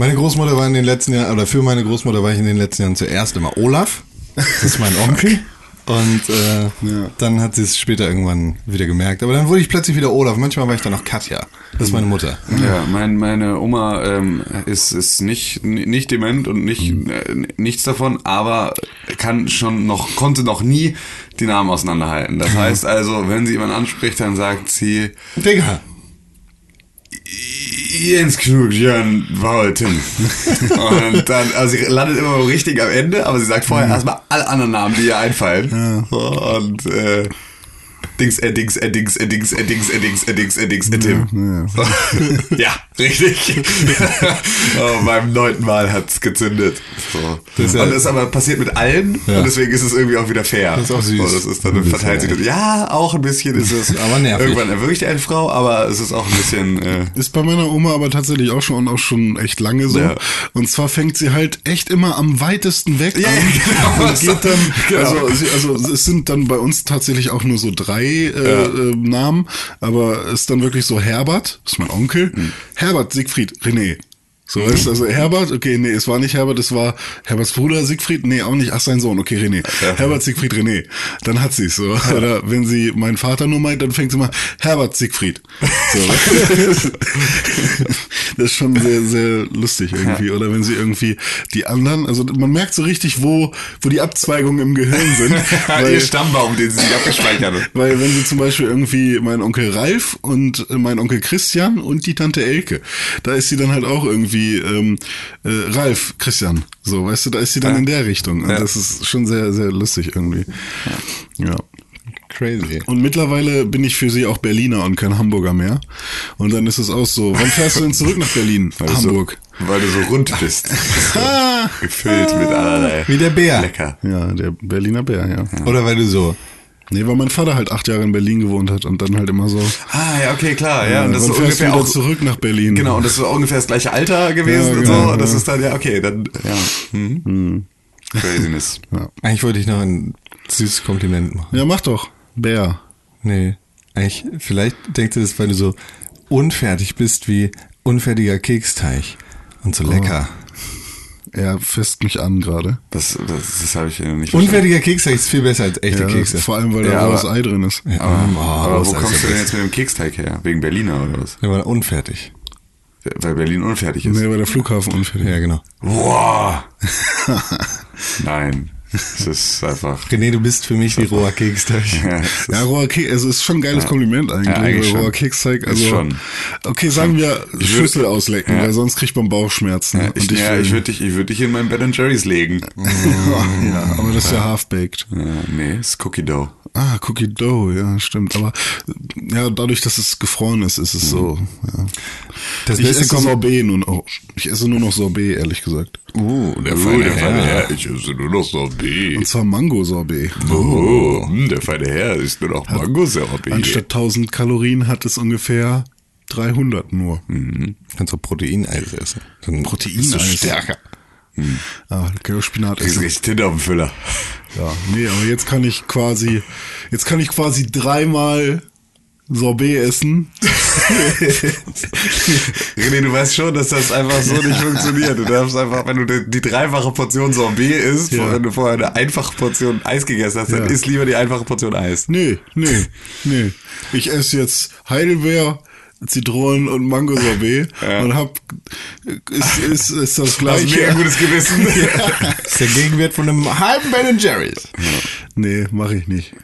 Speaker 1: Meine Großmutter war in den letzten Jahren, oder für meine Großmutter war ich in den letzten Jahren zuerst immer Olaf. Das ist mein Onkel. Und äh,
Speaker 3: Ja.
Speaker 1: dann hat sie es später irgendwann wieder gemerkt. Aber dann wurde ich plötzlich wieder Olaf. Manchmal war ich dann noch Katja. Das ist meine Mutter.
Speaker 2: Ja, mein, meine Oma ähm, ist, ist nicht, nicht dement und nicht, äh, nichts davon, aber kann schon noch, konnte noch nie die Namen auseinanderhalten. Das heißt also, wenn sie jemanden anspricht, dann sagt sie
Speaker 1: Digga.
Speaker 2: Jens Knut, Jörn Walten. und dann, also sie landet immer richtig am Ende, aber sie sagt vorher erstmal alle anderen Namen, die ihr einfallen. Und äh, Dings, Eddings, Eddings, Eddings, Eddings, Eddings, Eddings, Eddings, Edim.
Speaker 3: Ja,
Speaker 2: richtig. oh, beim neunten Mal hat's gezündet. So.
Speaker 1: Das ist ja-
Speaker 2: und das aber passiert mit allen
Speaker 1: Ja.
Speaker 2: und deswegen ist es irgendwie auch wieder fair.
Speaker 1: Das ist auch süß.
Speaker 2: So, das ist dann
Speaker 1: Ein
Speaker 2: verteilt sich das. Ja, auch ein bisschen ist es.
Speaker 1: Aber nervig.
Speaker 2: Irgendwann erwürgt eine Frau, aber es ist auch ein bisschen. Äh,
Speaker 3: Ist bei meiner Oma aber tatsächlich auch schon und auch schon echt lange so.
Speaker 2: Ja.
Speaker 3: Und zwar fängt sie halt echt immer am weitesten weg an
Speaker 2: ja, genau.
Speaker 3: und geht dann,
Speaker 2: Genau.
Speaker 3: also, also es sind dann bei uns tatsächlich auch nur so drei äh, äh, Namen, aber es ist dann wirklich so Herbert, ist mein Onkel,
Speaker 2: Hm.
Speaker 3: Herbert, Siegfried, René. So du, also Herbert, okay, nee, es war nicht Herbert, es war Herberts Bruder Siegfried, nee, auch nicht, ach sein Sohn, okay, René. Herbert, Siegfried, René. Dann hat sie es so. Oder wenn sie meinen Vater nur meint, dann fängt sie mal Herbert, Siegfried. So. das ist schon sehr, sehr lustig irgendwie. Oder wenn sie irgendwie die anderen, also man merkt so richtig, wo, wo die Abzweigungen im Gehirn sind.
Speaker 2: ihr Stammbaum, den sie sich abgespeichert hat.
Speaker 3: Weil wenn sie zum Beispiel irgendwie mein Onkel Ralf und mein Onkel Christian und die Tante Elke, da ist sie dann halt auch irgendwie ähm, äh, Ralf Christian, so weißt du, da ist sie dann in der Richtung. Und
Speaker 2: Ja.
Speaker 3: das ist schon sehr, sehr lustig irgendwie. Ja.
Speaker 1: Crazy.
Speaker 3: Und mittlerweile bin ich für sie auch Berliner und kein Hamburger mehr. Und dann ist es auch so, wann fährst du denn zurück nach Berlin?
Speaker 2: Weil du
Speaker 3: Hamburg.
Speaker 2: So, weil du so rund bist. So gefüllt mit allerlei.
Speaker 1: Wie der Bär.
Speaker 2: Lecker.
Speaker 3: Ja, der Berliner Bär, ja.
Speaker 1: Oder weil du so.
Speaker 3: Nee, weil mein Vater halt acht Jahre in Berlin gewohnt hat und dann halt immer so.
Speaker 2: Ah, ja, okay, klar. Ja, und das ist
Speaker 3: du
Speaker 2: ungefähr auch
Speaker 3: zurück nach Berlin?
Speaker 2: Genau, und das ist ungefähr das gleiche Alter gewesen
Speaker 3: Ja,
Speaker 2: und
Speaker 3: genau,
Speaker 2: so. Und das
Speaker 3: ja.
Speaker 2: ist dann, ja, okay, dann, ja. Mhm. Craziness.
Speaker 1: Eigentlich wollte ich noch ein süßes Kompliment machen.
Speaker 3: Ja, mach doch. Bär.
Speaker 1: Nee. Eigentlich, vielleicht denkt ihr das, weil du so unfertig bist wie unfertiger Keksteig. Und so lecker.
Speaker 3: Er fässt mich an gerade.
Speaker 2: Das, das, das habe ich nicht
Speaker 1: Unfertiger Keksteig ist viel besser als echte
Speaker 3: Ja,
Speaker 1: Kekse.
Speaker 3: vor allem, weil da
Speaker 2: Ja,
Speaker 3: rohes Ei drin ist.
Speaker 1: Ja,
Speaker 2: Aber,
Speaker 1: oh,
Speaker 2: aber wo kommst
Speaker 1: ist
Speaker 2: du denn
Speaker 1: ja
Speaker 2: jetzt mit dem Keksteig her? Wegen Berliner oder was?
Speaker 1: Der war unfertig.
Speaker 2: Weil Berlin unfertig ist.
Speaker 3: Nee, weil der Flughafen unfertig.
Speaker 1: Ja, genau.
Speaker 2: Boah! Nein. Es ist einfach.
Speaker 1: René, du bist für mich wie roher Keksteig.
Speaker 2: Ja,
Speaker 3: Ja, roher Keks, also ist schon ein geiles Kompliment eigentlich.
Speaker 2: Ja, eigentlich
Speaker 3: roher. Keksteig,
Speaker 2: Ist
Speaker 3: also.
Speaker 2: schon.
Speaker 3: Okay, sagen wir Schüssel auslecken,
Speaker 2: Ja.
Speaker 3: weil sonst kriegt man Bauchschmerzen.
Speaker 2: ja, ich, ja, ich würde dich, ich würd dich in meinen Ben Jerry's legen.
Speaker 3: ja, aber das ist ja half-baked.
Speaker 2: Ja, nee, ist Cookie Dough.
Speaker 3: Ah, Cookie Dough, ja, stimmt. Aber ja, dadurch, dass es gefroren ist, ist es so. Ja.
Speaker 1: Das
Speaker 3: Ich esse. Sorbet nun auch. Ich esse nur noch Sorbet, ehrlich gesagt.
Speaker 1: Uh, der
Speaker 2: Oh,
Speaker 1: feine
Speaker 2: der feine
Speaker 1: Herr.
Speaker 2: Herr, ich esse nur noch Sorbet.
Speaker 3: Und zwar Mango-Sorbet.
Speaker 2: Oh, hm, der feine Herr ist nur noch Mango-Sorbet.
Speaker 3: Anstatt 1000 Kalorien hat es ungefähr 300 nur.
Speaker 1: Kannst du Proteineis essen. Dann
Speaker 3: Proteineis.
Speaker 1: bist du stärker.
Speaker 3: Ah, Spinat
Speaker 2: Kriegst
Speaker 3: essen.
Speaker 2: richtig Tinte auf den Füller.
Speaker 3: Ja, nee, aber jetzt kann ich quasi, jetzt kann ich quasi dreimal Sorbet essen.
Speaker 2: René, du weißt schon, dass das einfach so nicht funktioniert. Du darfst einfach, wenn du die, dreifache Portion Sorbet isst,
Speaker 3: Ja.
Speaker 2: wenn du vorher eine einfache Portion Eis gegessen hast, dann
Speaker 3: Ja.
Speaker 2: isst lieber die einfache Portion Eis.
Speaker 3: Nee, nee, nee. Ich esse jetzt Heidelbeer, Zitronen und Mango-Sorbet und hab, ist, ist, ist das
Speaker 2: Du hast mega
Speaker 3: gleiche.
Speaker 2: gutes Gewissen.
Speaker 1: Das ist der Gegenwert von einem halben Ben Jerry's.
Speaker 3: Nee, mache ich nicht.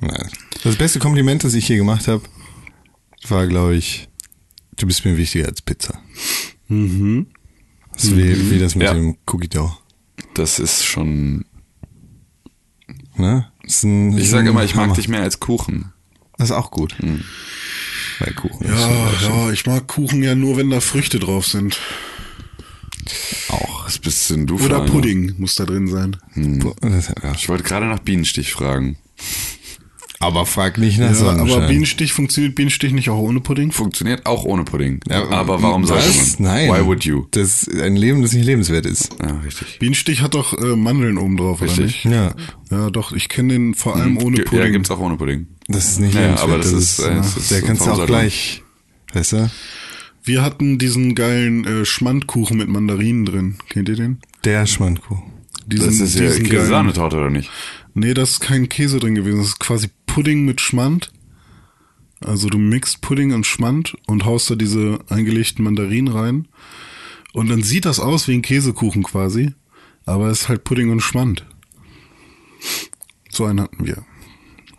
Speaker 1: Nein. Das beste Kompliment, das ich hier gemacht habe, war, glaube ich, du bist mir wichtiger als Pizza. Mhm. Das ist wie, wie das mit
Speaker 2: Ja.
Speaker 1: dem Cookie Dough.
Speaker 2: Das ist schon.
Speaker 1: Ne? Ist ein,
Speaker 2: Ich sage immer, ich mag dich mehr als Kuchen.
Speaker 1: Das ist auch gut. Weil Kuchen ist
Speaker 3: Ja, ja, ich mag Kuchen ja nur, wenn da Früchte drauf sind.
Speaker 1: auch.
Speaker 2: Was bist denn du
Speaker 3: Oder? Pudding muss da drin sein.
Speaker 1: Ja.
Speaker 2: Ich wollte gerade nach Bienenstich fragen.
Speaker 1: Aber frag nicht nach
Speaker 3: Ja,
Speaker 1: Sonnenschein.
Speaker 3: aber Bienenstich funktioniert Bienenstich nicht auch ohne Pudding?
Speaker 2: Funktioniert auch ohne Pudding.
Speaker 1: Ja,
Speaker 2: aber warum sollte man?
Speaker 1: Nein.
Speaker 2: Why would you?
Speaker 1: Das ist ein Leben, das nicht lebenswert ist.
Speaker 2: Ja, richtig.
Speaker 3: Bienenstich hat doch äh, Mandeln oben drauf, oder
Speaker 2: Richtig.
Speaker 3: nicht?
Speaker 1: Ja.
Speaker 3: Ja, doch, ich kenne den vor allem ohne
Speaker 2: Ge-
Speaker 3: Pudding.
Speaker 2: Ja, gibt's auch ohne Pudding.
Speaker 1: Das ist nicht
Speaker 2: Ja,
Speaker 1: lebenswert.
Speaker 2: aber das ist, äh, das ist-
Speaker 1: der kannst du auch gleich, weißt du?
Speaker 3: Wir hatten diesen geilen äh, Schmandkuchen mit Mandarinen drin. Kennt ihr den?
Speaker 1: Der Schmandkuh.
Speaker 3: Diesen,
Speaker 2: Das ist ja Käse-Sahnetorte, oder nicht?
Speaker 3: Nee, da ist kein Käse drin gewesen. Das ist quasi Pudding mit Schmand. Also du mixt Pudding und Schmand und haust da diese eingelegten Mandarinen rein. Und dann sieht das aus wie ein Käsekuchen quasi. Aber es ist halt Pudding und Schmand. So einen hatten wir.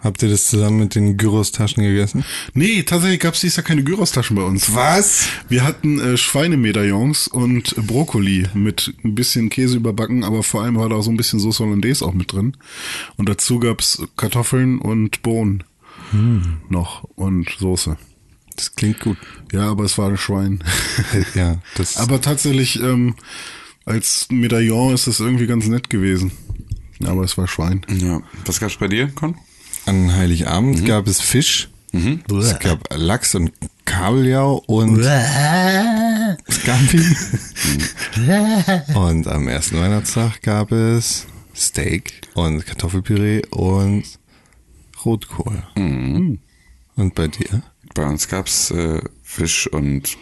Speaker 1: Habt ihr das zusammen mit den Gyros-Taschen gegessen?
Speaker 3: Nee, tatsächlich gab es dieses Jahr keine Gyros-Taschen bei uns.
Speaker 1: Was?
Speaker 3: Wir hatten äh, Schweinemedaillons und Brokkoli mit ein bisschen Käse überbacken, aber vor allem war da auch so ein bisschen Sauce Hollandaise auch mit drin. Und dazu gab's Kartoffeln und Bohnen. noch und Soße.
Speaker 1: Das klingt gut.
Speaker 3: Ja, aber es war ein Schwein.
Speaker 1: Ja, das.
Speaker 3: aber tatsächlich, ähm, als Medaillon ist das irgendwie ganz nett gewesen. Aber es war Schwein.
Speaker 2: Ja. Was gab's bei dir, Con?
Speaker 1: An Heiligabend gab es Fisch. Es gab Lachs und Kabeljau und Scampi. und am ersten Weihnachtstag gab es Steak und Kartoffelpüree und Rotkohl. Und bei dir?
Speaker 2: Bei uns gab's äh, Fisch und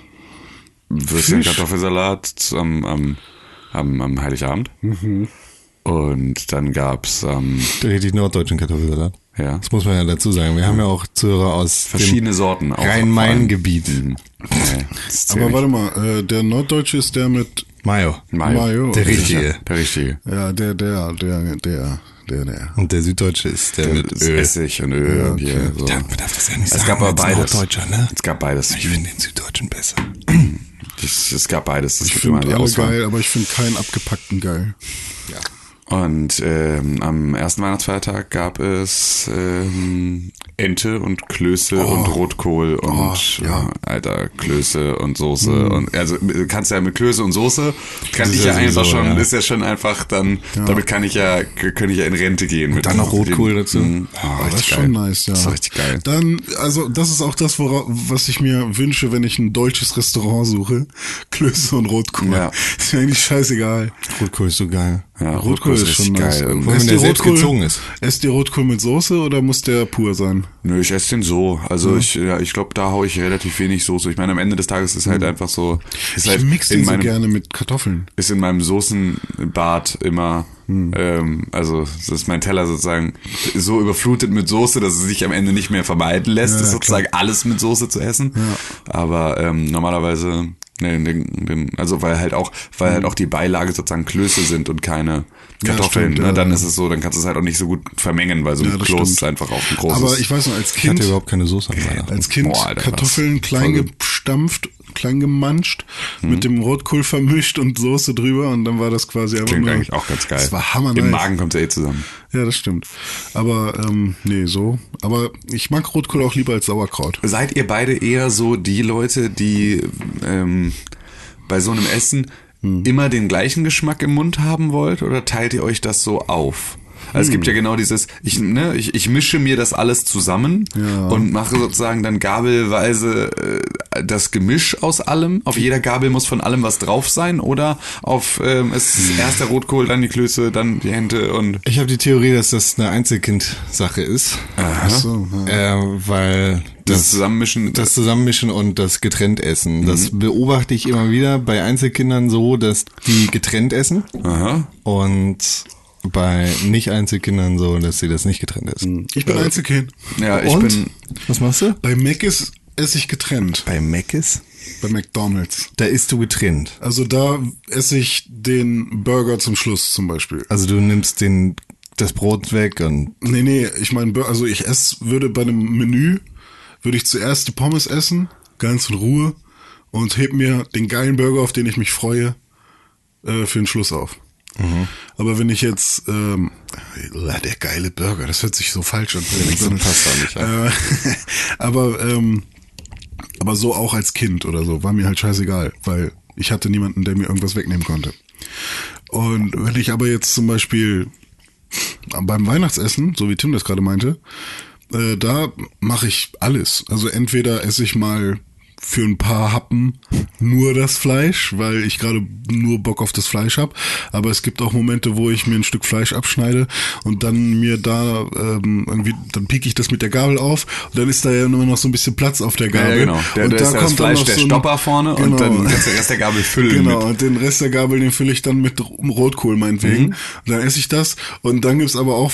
Speaker 2: Würstchen
Speaker 3: Fisch?
Speaker 2: Kartoffelsalat am, am, am, am Heiligabend. Und dann gab's ähm,
Speaker 1: Richtig norddeutschen Kartoffelsalat.
Speaker 2: Ja,
Speaker 1: Das muss man ja dazu sagen. Wir haben ja auch Zuhörer aus
Speaker 2: verschiedene Sorten.
Speaker 1: Rhein-Main-Gebiet.
Speaker 2: Nee, zählt
Speaker 3: Aber warte mal, äh, der Norddeutsche ist der mit
Speaker 1: Mayo.
Speaker 2: Mayo.
Speaker 3: Mayo.
Speaker 1: Der richtige.
Speaker 2: Der richtige.
Speaker 3: Ja, der, der, der, der, der, der.
Speaker 1: Und der Süddeutsche ist der, mit
Speaker 2: Das
Speaker 1: Öl.
Speaker 2: Essig und Öl
Speaker 3: Ja,
Speaker 2: und hier
Speaker 3: okay.
Speaker 2: so.
Speaker 1: Ja, man darf das ja nicht
Speaker 2: Es
Speaker 1: sagen.
Speaker 2: gab aber beides.
Speaker 1: Norddeutscher, ne?
Speaker 2: Es gab beides.
Speaker 1: Ich finde den Süddeutschen besser.
Speaker 2: Es, es gab beides. Das
Speaker 3: Ich
Speaker 2: ist
Speaker 3: finde alle
Speaker 2: Auswahl.
Speaker 3: geil, aber ich finde keinen abgepackten geil.
Speaker 2: Und ähm, am ersten Weihnachtsfeiertag gab es ähm, Ente und Klöße und Rotkohl und
Speaker 3: Oh, ja.
Speaker 2: äh, alter Klöße und Soße und also kannst ja mit Klöße und Soße kann ich
Speaker 1: ja
Speaker 2: ja, einfach schon
Speaker 1: ja.
Speaker 2: ist ja schon einfach dann damit kann ich ja kann ich ja in Rente gehen mit
Speaker 1: dann noch Rotkohl
Speaker 2: dem-
Speaker 1: dazu?
Speaker 2: Mm,
Speaker 3: Ah,
Speaker 2: oh,
Speaker 3: das ist
Speaker 2: richtig
Speaker 3: schon
Speaker 2: geil.
Speaker 3: nice, ja.
Speaker 2: Das ist richtig geil.
Speaker 3: Dann, also das ist auch das, wora, was ich mir wünsche, wenn ich ein deutsches Restaurant suche. Klöße und Rotkohl.
Speaker 2: Ja.
Speaker 3: Ist mir eigentlich scheißegal.
Speaker 1: Rotkohl ist so geil.
Speaker 2: Ja,
Speaker 3: Rotkohl ist schon nice.
Speaker 2: geil.
Speaker 1: Vor allem, wenn der selbst gezogen ist.
Speaker 3: Esst ihr Rotkohl mit Soße oder muss der pur sein?
Speaker 2: Nö, ich esse den so. Also ich, ja, ich glaube, da hau ich relativ wenig Soße. Ich meine, am Ende des Tages ist halt einfach so. Ist
Speaker 3: Ich
Speaker 2: halt
Speaker 3: mix den so
Speaker 2: meinem,
Speaker 3: gerne mit Kartoffeln.
Speaker 2: ist in meinem Soßenbad immer, ähm, also das ist mein Teller sozusagen so überflutet mit Soße, dass es sich am Ende nicht mehr vermeiden lässt,
Speaker 3: Ja,
Speaker 2: ist
Speaker 3: ja,
Speaker 2: sozusagen alles mit Soße zu essen. Aber ähm, normalerweise, ne, den, den, also weil halt auch, weil halt auch die Beilage sozusagen Klöße sind und keine
Speaker 3: Ja,
Speaker 2: Kartoffeln,
Speaker 3: stimmt,
Speaker 2: ne,
Speaker 3: ja,
Speaker 2: dann
Speaker 3: ja.
Speaker 2: ist es so, dann kannst du es halt auch nicht so gut vermengen, weil so ein
Speaker 3: Ja, das
Speaker 2: Kloß ist
Speaker 3: stimmt.
Speaker 2: einfach auch ein großes.
Speaker 3: Aber ich weiß noch, als
Speaker 1: Ich hatte
Speaker 3: Kind,
Speaker 1: überhaupt keine Soße an Weihnachten.
Speaker 3: als Kind
Speaker 2: Boah, Alter,
Speaker 3: Kartoffeln klein
Speaker 2: gut.
Speaker 3: gestampft, klein gemanscht, mit dem Rotkohl vermischt und Soße drüber und dann war das quasi einfach
Speaker 2: Klingt
Speaker 3: nur,
Speaker 2: eigentlich auch ganz geil.
Speaker 3: Das war hammer
Speaker 2: Im. Magen kommt ja eh zusammen.
Speaker 3: Ja, das stimmt. Aber ähm, nee, so. Aber ich mag Rotkohl auch lieber als Sauerkraut.
Speaker 2: Seid ihr beide eher so die Leute, die ähm, bei so einem Essen Immer den gleichen Geschmack im Mund haben wollt oder teilt ihr euch das so auf? Also es gibt
Speaker 3: Hm.
Speaker 2: ja genau dieses, ich, ne, ich, ich mische mir das alles zusammen
Speaker 3: Ja.
Speaker 2: und mache sozusagen dann gabelweise äh, das Gemisch aus allem. Auf jeder Gabel muss von allem was drauf sein oder auf ähm, es
Speaker 3: Hm.
Speaker 2: ist erst der Rotkohl, dann die Klöße, dann die Hände und
Speaker 1: Ich habe die Theorie, dass das eine Einzelkind-Sache ist.
Speaker 3: Ach so, ja.
Speaker 1: Äh, weil
Speaker 2: das
Speaker 1: das,
Speaker 2: Zusammenmischen.
Speaker 1: das Zusammenmischen und das getrennt essen, das
Speaker 2: Mhm.
Speaker 1: beobachte ich immer wieder bei Einzelkindern so, dass die getrennt essen
Speaker 2: Aha.
Speaker 1: und bei Nicht-Einzelkindern so, dass sie das nicht getrennt essen.
Speaker 3: Ich bin Einzelkind.
Speaker 2: Ja, ich
Speaker 1: und?
Speaker 2: bin.
Speaker 1: Was machst du?
Speaker 3: Bei Mac ist esse ich getrennt.
Speaker 1: Bei Mc's?
Speaker 3: Bei McDonalds.
Speaker 1: Da isst du getrennt.
Speaker 3: Also da esse ich den Burger zum Schluss zum Beispiel.
Speaker 1: Also du nimmst den, das Brot weg und
Speaker 3: Nee, nee, ich meine, also ich esse, würde bei einem Menü, würde ich zuerst die Pommes essen, ganz in Ruhe, und heb mir den geilen Burger, auf den ich mich freue, äh, für den Schluss auf. Aber wenn ich jetzt, ähm, der geile Burger, das hört sich so falsch an.
Speaker 1: so passt auch nicht,
Speaker 3: Äh, aber, ähm, aber so auch als Kind oder so, war mir halt scheißegal, weil ich hatte niemanden, der mir irgendwas wegnehmen konnte. Und wenn ich aber jetzt zum Beispiel beim Weihnachtsessen, so wie Tim das gerade meinte, äh, da mache ich alles. Also entweder esse ich mal für ein paar Happen nur das Fleisch, weil ich gerade nur Bock auf das Fleisch habe. Aber es gibt auch Momente, wo ich mir ein Stück Fleisch abschneide und dann mir da ähm, irgendwie, dann pieke ich das mit der Gabel auf und dann ist da ja immer noch so ein bisschen Platz auf der Gabel.
Speaker 2: ja, genau. Der,
Speaker 3: und
Speaker 2: da ist das
Speaker 3: kommt dann
Speaker 2: Fleisch,
Speaker 3: noch
Speaker 2: der
Speaker 3: so ein-
Speaker 2: Stopper vorne und
Speaker 3: Genau.
Speaker 2: dann kannst du den Rest der Gabel füllen.
Speaker 3: Genau,
Speaker 2: Mit.
Speaker 3: und den Rest der Gabel, den fülle ich dann mit Rotkohl meinetwegen.
Speaker 2: Mhm.
Speaker 3: Und dann esse ich das. Und dann gibt's aber auch,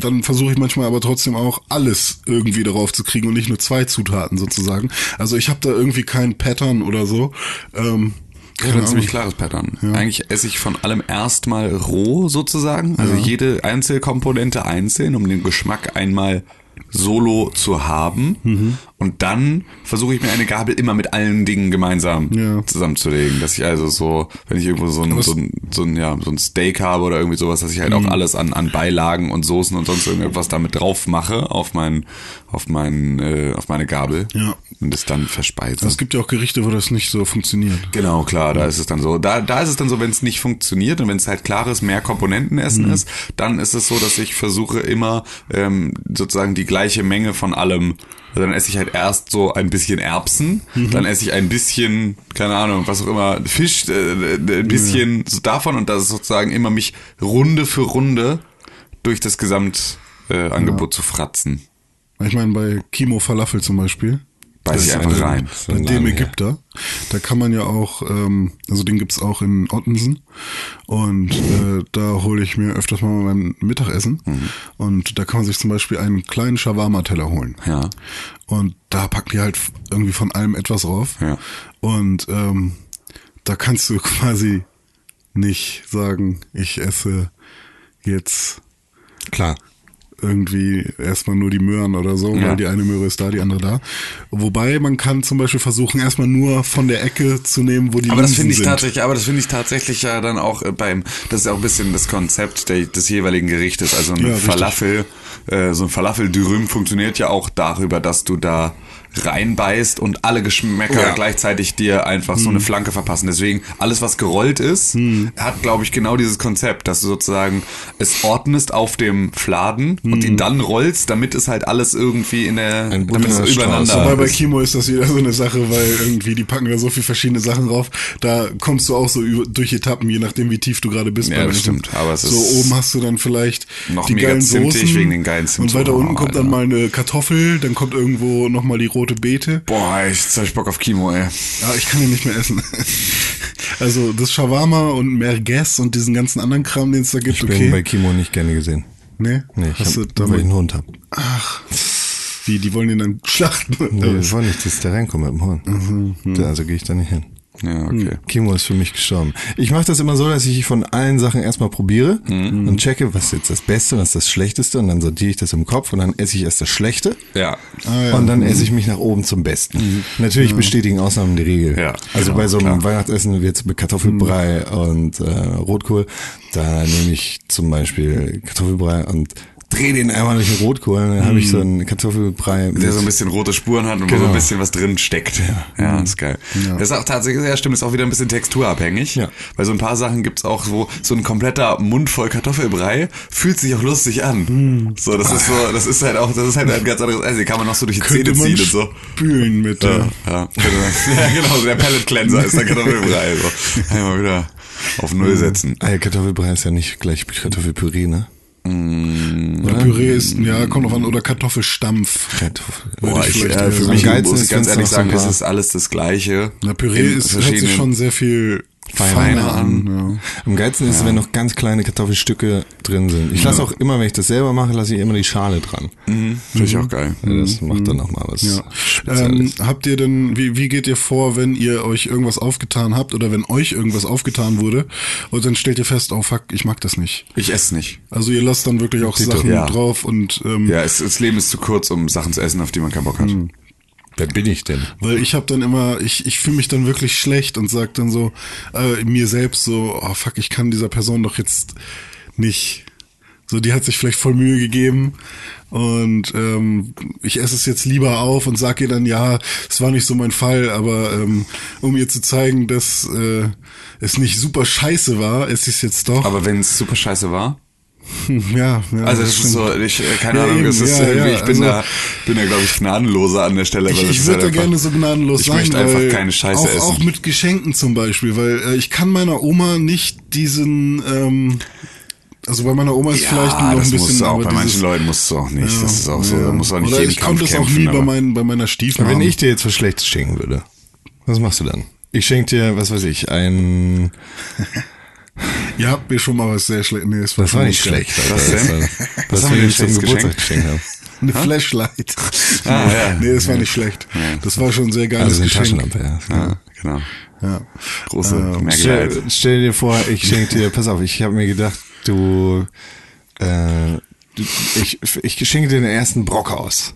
Speaker 3: dann versuche ich manchmal aber trotzdem auch alles irgendwie darauf zu kriegen und nicht nur zwei Zutaten sozusagen. Also ich habe da irgendwie kein Pattern oder so. Ähm,
Speaker 2: Ich habe ein ziemlich klares Pattern. Eigentlich esse ich von allem erstmal roh sozusagen. Also jede Einzelkomponente einzeln, um den Geschmack einmal solo zu haben.
Speaker 3: Mhm.
Speaker 2: Und dann versuche ich mir eine Gabel immer mit allen Dingen gemeinsam
Speaker 3: Ja.
Speaker 2: zusammenzulegen. Dass ich also so, wenn ich irgendwo so ein, so ein, so ein, ja, so ein Steak habe oder irgendwie sowas, dass ich halt
Speaker 3: Mhm.
Speaker 2: auch alles an, an Beilagen und Soßen und sonst irgendwas damit drauf mache auf mein, auf mein, äh, auf meine Gabel.
Speaker 3: Ja.
Speaker 2: Und es dann verspeise.
Speaker 3: Es gibt ja auch Gerichte, wo das nicht so funktioniert.
Speaker 2: Genau, klar, da ist es dann so. Da, da ist es dann so, wenn es nicht funktioniert und wenn es halt klares mehr Komponentenessen ist, dann ist es so, dass ich versuche immer ähm, sozusagen die gleiche Menge von allem. Also dann esse ich halt erst so ein bisschen Erbsen, dann esse ich ein bisschen, keine Ahnung, was auch immer, Fisch, äh, äh, ein bisschen so davon und das ist sozusagen immer mich Runde für Runde durch das Gesamtangebot äh, Angebot zu fratzen.
Speaker 3: Ich meine, bei Kimo Falafel zum Beispiel.
Speaker 2: Beiß ich einfach
Speaker 3: bei-
Speaker 2: rein.
Speaker 3: Bei dem. Ägypter. Da kann man ja auch, ähm, also den gibt's auch in Ottensen. Und äh, da hole ich mir öfters mal mein Mittagessen.
Speaker 2: Mhm.
Speaker 3: Und da kann man sich zum Beispiel einen kleinen Shawarma-Teller holen.
Speaker 2: Ja.
Speaker 3: Und da packen die halt irgendwie von allem etwas drauf.
Speaker 2: Ja.
Speaker 3: Und ähm, da kannst du quasi nicht sagen, ich esse jetzt
Speaker 1: Klar.
Speaker 3: Irgendwie erstmal nur die Möhren oder so,
Speaker 2: Ja.
Speaker 3: weil die eine Möhre ist da, die andere da. Wobei man kann zum Beispiel versuchen, erstmal nur von der Ecke zu nehmen, wo die
Speaker 2: Aber das
Speaker 3: Linsen
Speaker 2: finde ich
Speaker 3: sind.
Speaker 2: tatsächlich, aber das finde ich tatsächlich ja dann auch äh, beim, das ist ja auch ein bisschen das Konzept der, des jeweiligen Gerichtes. Also ein
Speaker 3: Ja.
Speaker 2: Falafel, äh, so ein Falafel-Dürüm funktioniert ja auch darüber, dass du da reinbeißt und alle Geschmäcker
Speaker 3: Ja.
Speaker 2: gleichzeitig dir einfach so eine Flanke verpassen. Deswegen alles, was gerollt ist, hat, glaube ich, genau dieses Konzept, dass du sozusagen es ordnest auf dem Fladen und ihn dann rollst, damit es halt alles irgendwie in der,
Speaker 1: Ein
Speaker 2: damit es übereinander.
Speaker 3: Wobei bei. Kimo ist das wieder so eine Sache, weil irgendwie die packen da so viel verschiedene Sachen drauf. Da kommst du auch so über, durch Etappen, je nachdem wie tief du gerade bist.
Speaker 2: Ja, das stimmt, aber es
Speaker 3: so
Speaker 2: ist
Speaker 3: oben hast du dann vielleicht
Speaker 2: noch
Speaker 3: die
Speaker 2: mega
Speaker 3: geilen Soßen
Speaker 2: wegen den geilen
Speaker 3: und weiter unten kommt dann mal eine Kartoffel, dann kommt irgendwo noch mal die rote Beete.
Speaker 2: Boah, ich, jetzt hab ich Bock auf Kimo, ey.
Speaker 3: Ja, ich kann den nicht mehr essen. Also das Shawarma und Merguez und diesen ganzen anderen Kram, den es da gibt,
Speaker 1: Ich bin
Speaker 3: okay.
Speaker 1: bei Kimo nicht gerne gesehen.
Speaker 3: nee,
Speaker 1: Nee, ich
Speaker 3: hast du
Speaker 1: hab, weil
Speaker 3: damit,
Speaker 1: ich einen Hund habe.
Speaker 3: wie, die wollen den dann schlachten?
Speaker 1: Nee, das war nicht, dass der reinkommt mit dem Hund. Da- Also gehe ich da nicht hin.
Speaker 2: Ja, okay.
Speaker 1: Kimo ist für mich gestorben. Ich mache das immer so, dass ich von allen Sachen erstmal probiere und checke, was ist jetzt das Beste und was ist das Schlechteste und dann sortiere ich das im Kopf und dann esse ich erst das Schlechte
Speaker 2: Ja.
Speaker 3: Ah, ja.
Speaker 1: und dann esse ich mich nach oben zum Besten. Natürlich bestätigen Ausnahmen die Regel.
Speaker 2: Ja,
Speaker 1: also
Speaker 2: genau,
Speaker 1: bei so einem
Speaker 2: klar.
Speaker 1: Weihnachtsessen jetzt mit Kartoffelbrei und äh, Rotkohl, da nehme ich zum Beispiel Kartoffelbrei und drehe den einmal durch den Rotkohl dann habe ich so einen Kartoffelbrei mit
Speaker 2: Der so ein bisschen rote Spuren hat und wo
Speaker 1: Genau.
Speaker 2: so ein bisschen was drin steckt. Ja, ist geil.
Speaker 3: Ja.
Speaker 2: Das ist auch tatsächlich, ja stimmt, ist auch wieder ein bisschen texturabhängig.
Speaker 1: Ja.
Speaker 2: Weil so ein paar Sachen gibt's auch, wo so ein kompletter Mund voll Kartoffelbrei fühlt sich auch lustig an. So, das ist so, das ist halt auch, das ist halt ein ganz anderes Essen. Den kann man noch so durch die
Speaker 3: Könnte
Speaker 2: Zähne ziehen und so.
Speaker 3: spülen mit
Speaker 2: Ja, ja, genau. ja, genau, so der Pellet Cleanser ist der Kartoffelbrei. So. Einmal wieder auf Null setzen.
Speaker 1: Ah, Kartoffelbrei ist ja nicht gleich Kartoffelpüree, ne?
Speaker 3: Oder Püree ist, ja, kommt drauf an, oder Kartoffelstampf.
Speaker 1: Kartoffel.
Speaker 2: Boah,
Speaker 3: ich
Speaker 2: ich, äh, für mich muss ich ganz ehrlich sagen, es ist alles das Gleiche.
Speaker 3: Na, Püree ist, hört sich schon sehr viel
Speaker 1: Feiner
Speaker 3: feiner
Speaker 2: an.
Speaker 3: an.
Speaker 1: Am geilsten ist, wenn noch ganz kleine Kartoffelstücke drin sind. Ich lasse auch immer, wenn ich das selber mache, lasse ich immer die Schale dran.
Speaker 2: Mhm. Finde ich auch geil.
Speaker 1: Ja, das macht dann nochmal was
Speaker 3: Ja. Ähm, habt ihr denn, wie, wie geht ihr vor, wenn ihr euch irgendwas aufgetan habt oder wenn euch irgendwas aufgetan wurde und dann stellt ihr fest, oh fuck, ich mag das nicht.
Speaker 2: Ich esse nicht.
Speaker 3: Also ihr lasst dann wirklich auch Sachen
Speaker 2: ja.
Speaker 3: drauf und ähm,
Speaker 2: Ja, es, das Leben ist zu kurz, um Sachen zu essen, auf die man keinen Bock hat.
Speaker 1: Wer bin ich denn?
Speaker 3: Weil ich habe dann immer, ich, ich fühle mich dann wirklich schlecht und sag dann so äh, mir selbst so, oh fuck, ich kann dieser Person doch jetzt nicht. So, die hat sich vielleicht voll Mühe gegeben und ähm, ich esse es jetzt lieber auf und sag ihr dann, ja, es war nicht so mein Fall, aber ähm, um ihr zu zeigen, dass äh, es nicht super scheiße war, esse ich es jetzt doch.
Speaker 2: Aber wenn es super scheiße war,
Speaker 3: ja, ja,
Speaker 2: also das ist so, ich, äh, keine
Speaker 3: Ja,
Speaker 2: Ahnung,
Speaker 3: eben,
Speaker 2: ist
Speaker 3: ja,
Speaker 2: irgendwie,
Speaker 3: ja,
Speaker 2: ich bin
Speaker 3: also-
Speaker 2: da, bin da glaube ich gnadenloser an der Stelle.
Speaker 3: Ich,
Speaker 2: weil das
Speaker 3: ich
Speaker 2: ist
Speaker 3: würde da
Speaker 2: halt einfach-
Speaker 3: gerne so gnadenlos
Speaker 2: ich
Speaker 3: sein.
Speaker 2: möchte einfach
Speaker 3: weil
Speaker 2: keine Scheiße
Speaker 3: auch,
Speaker 2: essen.
Speaker 3: Auch mit Geschenken zum Beispiel, weil äh, ich kann meiner Oma nicht diesen, ähm, also bei meiner Oma ist vielleicht noch
Speaker 2: das
Speaker 3: ein
Speaker 2: musst
Speaker 3: bisschen,
Speaker 2: du auch,
Speaker 3: aber
Speaker 2: bei manchen
Speaker 3: dieses,
Speaker 2: Leuten musst du auch nicht. das ist auch so,
Speaker 3: ja.
Speaker 2: da musst du auch nicht
Speaker 3: Oder
Speaker 2: jeden
Speaker 3: ich
Speaker 2: Kampf
Speaker 3: konnte es auch
Speaker 2: kämpfen.
Speaker 3: nie bei, mein, bei meiner Stiefmama.
Speaker 1: Wenn ich dir jetzt was Schlechtes schenken würde, was machst du dann? Ich schenke dir, was weiß ich, ein...
Speaker 3: Ihr habt mir schon mal was sehr schlecht. Nee, es war
Speaker 1: Das war nicht schlecht. Alter.
Speaker 2: Was denn?
Speaker 1: Das war,
Speaker 2: haben
Speaker 1: wir zum
Speaker 2: schlechtes
Speaker 1: Geburtstag geschenkt haben.
Speaker 3: Eine Flashlight.
Speaker 2: Ah,
Speaker 3: nee,
Speaker 2: ja.
Speaker 3: nee, das war nicht schlecht. Das war schon ein sehr geiles
Speaker 1: Also eine
Speaker 3: Geschenk.
Speaker 1: Taschenlampe, ja.
Speaker 2: Ja, genau.
Speaker 3: Ja.
Speaker 2: Große
Speaker 3: Ähm.
Speaker 1: Stell, stell dir vor, ich schenke dir, pass auf, ich habe mir gedacht, du äh, ich, ich schenke dir den ersten Brock aus.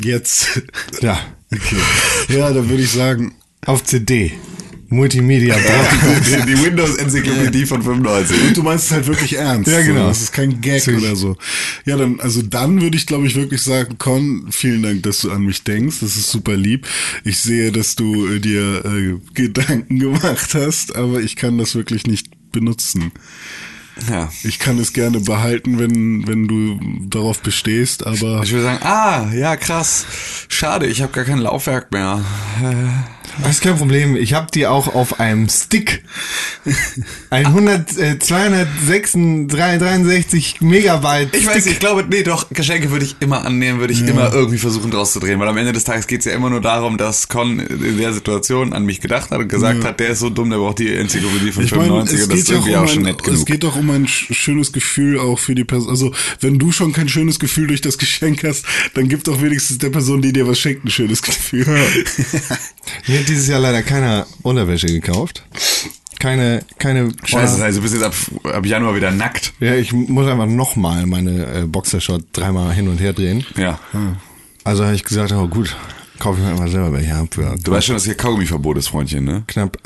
Speaker 3: Jetzt.
Speaker 1: Ja.
Speaker 3: Okay. Ja, dann würde ich sagen,
Speaker 1: Auf CD. Multimedia Brock.
Speaker 2: die, die Windows-Enzyklopädie von 95.
Speaker 3: Und du meinst es halt wirklich ernst.
Speaker 1: Ja, genau.
Speaker 3: So, das ist kein Gag
Speaker 1: Natürlich.
Speaker 3: oder so. Ja, dann, also dann würde ich, glaube ich, wirklich sagen, Con, vielen Dank, dass du an mich denkst. Das ist super lieb. Ich sehe, dass du äh, dir äh, Gedanken gemacht hast, aber ich kann das wirklich nicht benutzen.
Speaker 2: Ja.
Speaker 3: Ich kann es gerne behalten, wenn, wenn du darauf bestehst, aber
Speaker 2: Ich würde sagen, ah, ja, krass. Schade, ich habe gar kein Laufwerk mehr.
Speaker 1: Das ist kein Problem. Ich habe die auch auf einem Stick. Ein 100, äh, 263 Megabyte.
Speaker 2: Ich weiß, ich glaube, nee, doch, Geschenke würde ich immer annehmen, würde ich immer irgendwie versuchen draus zu drehen, weil am Ende des Tages geht es ja immer nur darum, dass Con in der Situation an mich gedacht hat und gesagt hat, der ist so dumm, der braucht die Enzyklopädie von
Speaker 3: ich meine,
Speaker 2: 95
Speaker 3: es
Speaker 2: und das
Speaker 3: geht
Speaker 2: ist
Speaker 3: ja auch
Speaker 2: irgendwie
Speaker 3: um
Speaker 2: auch schon nett
Speaker 3: es
Speaker 2: genug.
Speaker 3: geht doch um ein sch- schönes Gefühl auch für die Person. Also, wenn du schon kein schönes Gefühl durch das Geschenk hast, dann gib doch wenigstens der Person, die dir was schenkt, ein schönes Gefühl.
Speaker 1: Mir hat dieses Jahr leider keiner Unterwäsche gekauft. Keine, keine.
Speaker 2: Scheiße, also du bist jetzt ab, ab Januar wieder nackt.
Speaker 1: Ja, ich muss einfach nochmal meine äh, Boxershot dreimal hin und her drehen.
Speaker 2: Ja.
Speaker 1: Also habe ich gesagt, oh gut, kaufe ich mir mal selber welche ab für
Speaker 2: Du weißt schon, dass hier Kaugummiverbot ist, Freundchen, ne?
Speaker 1: knapp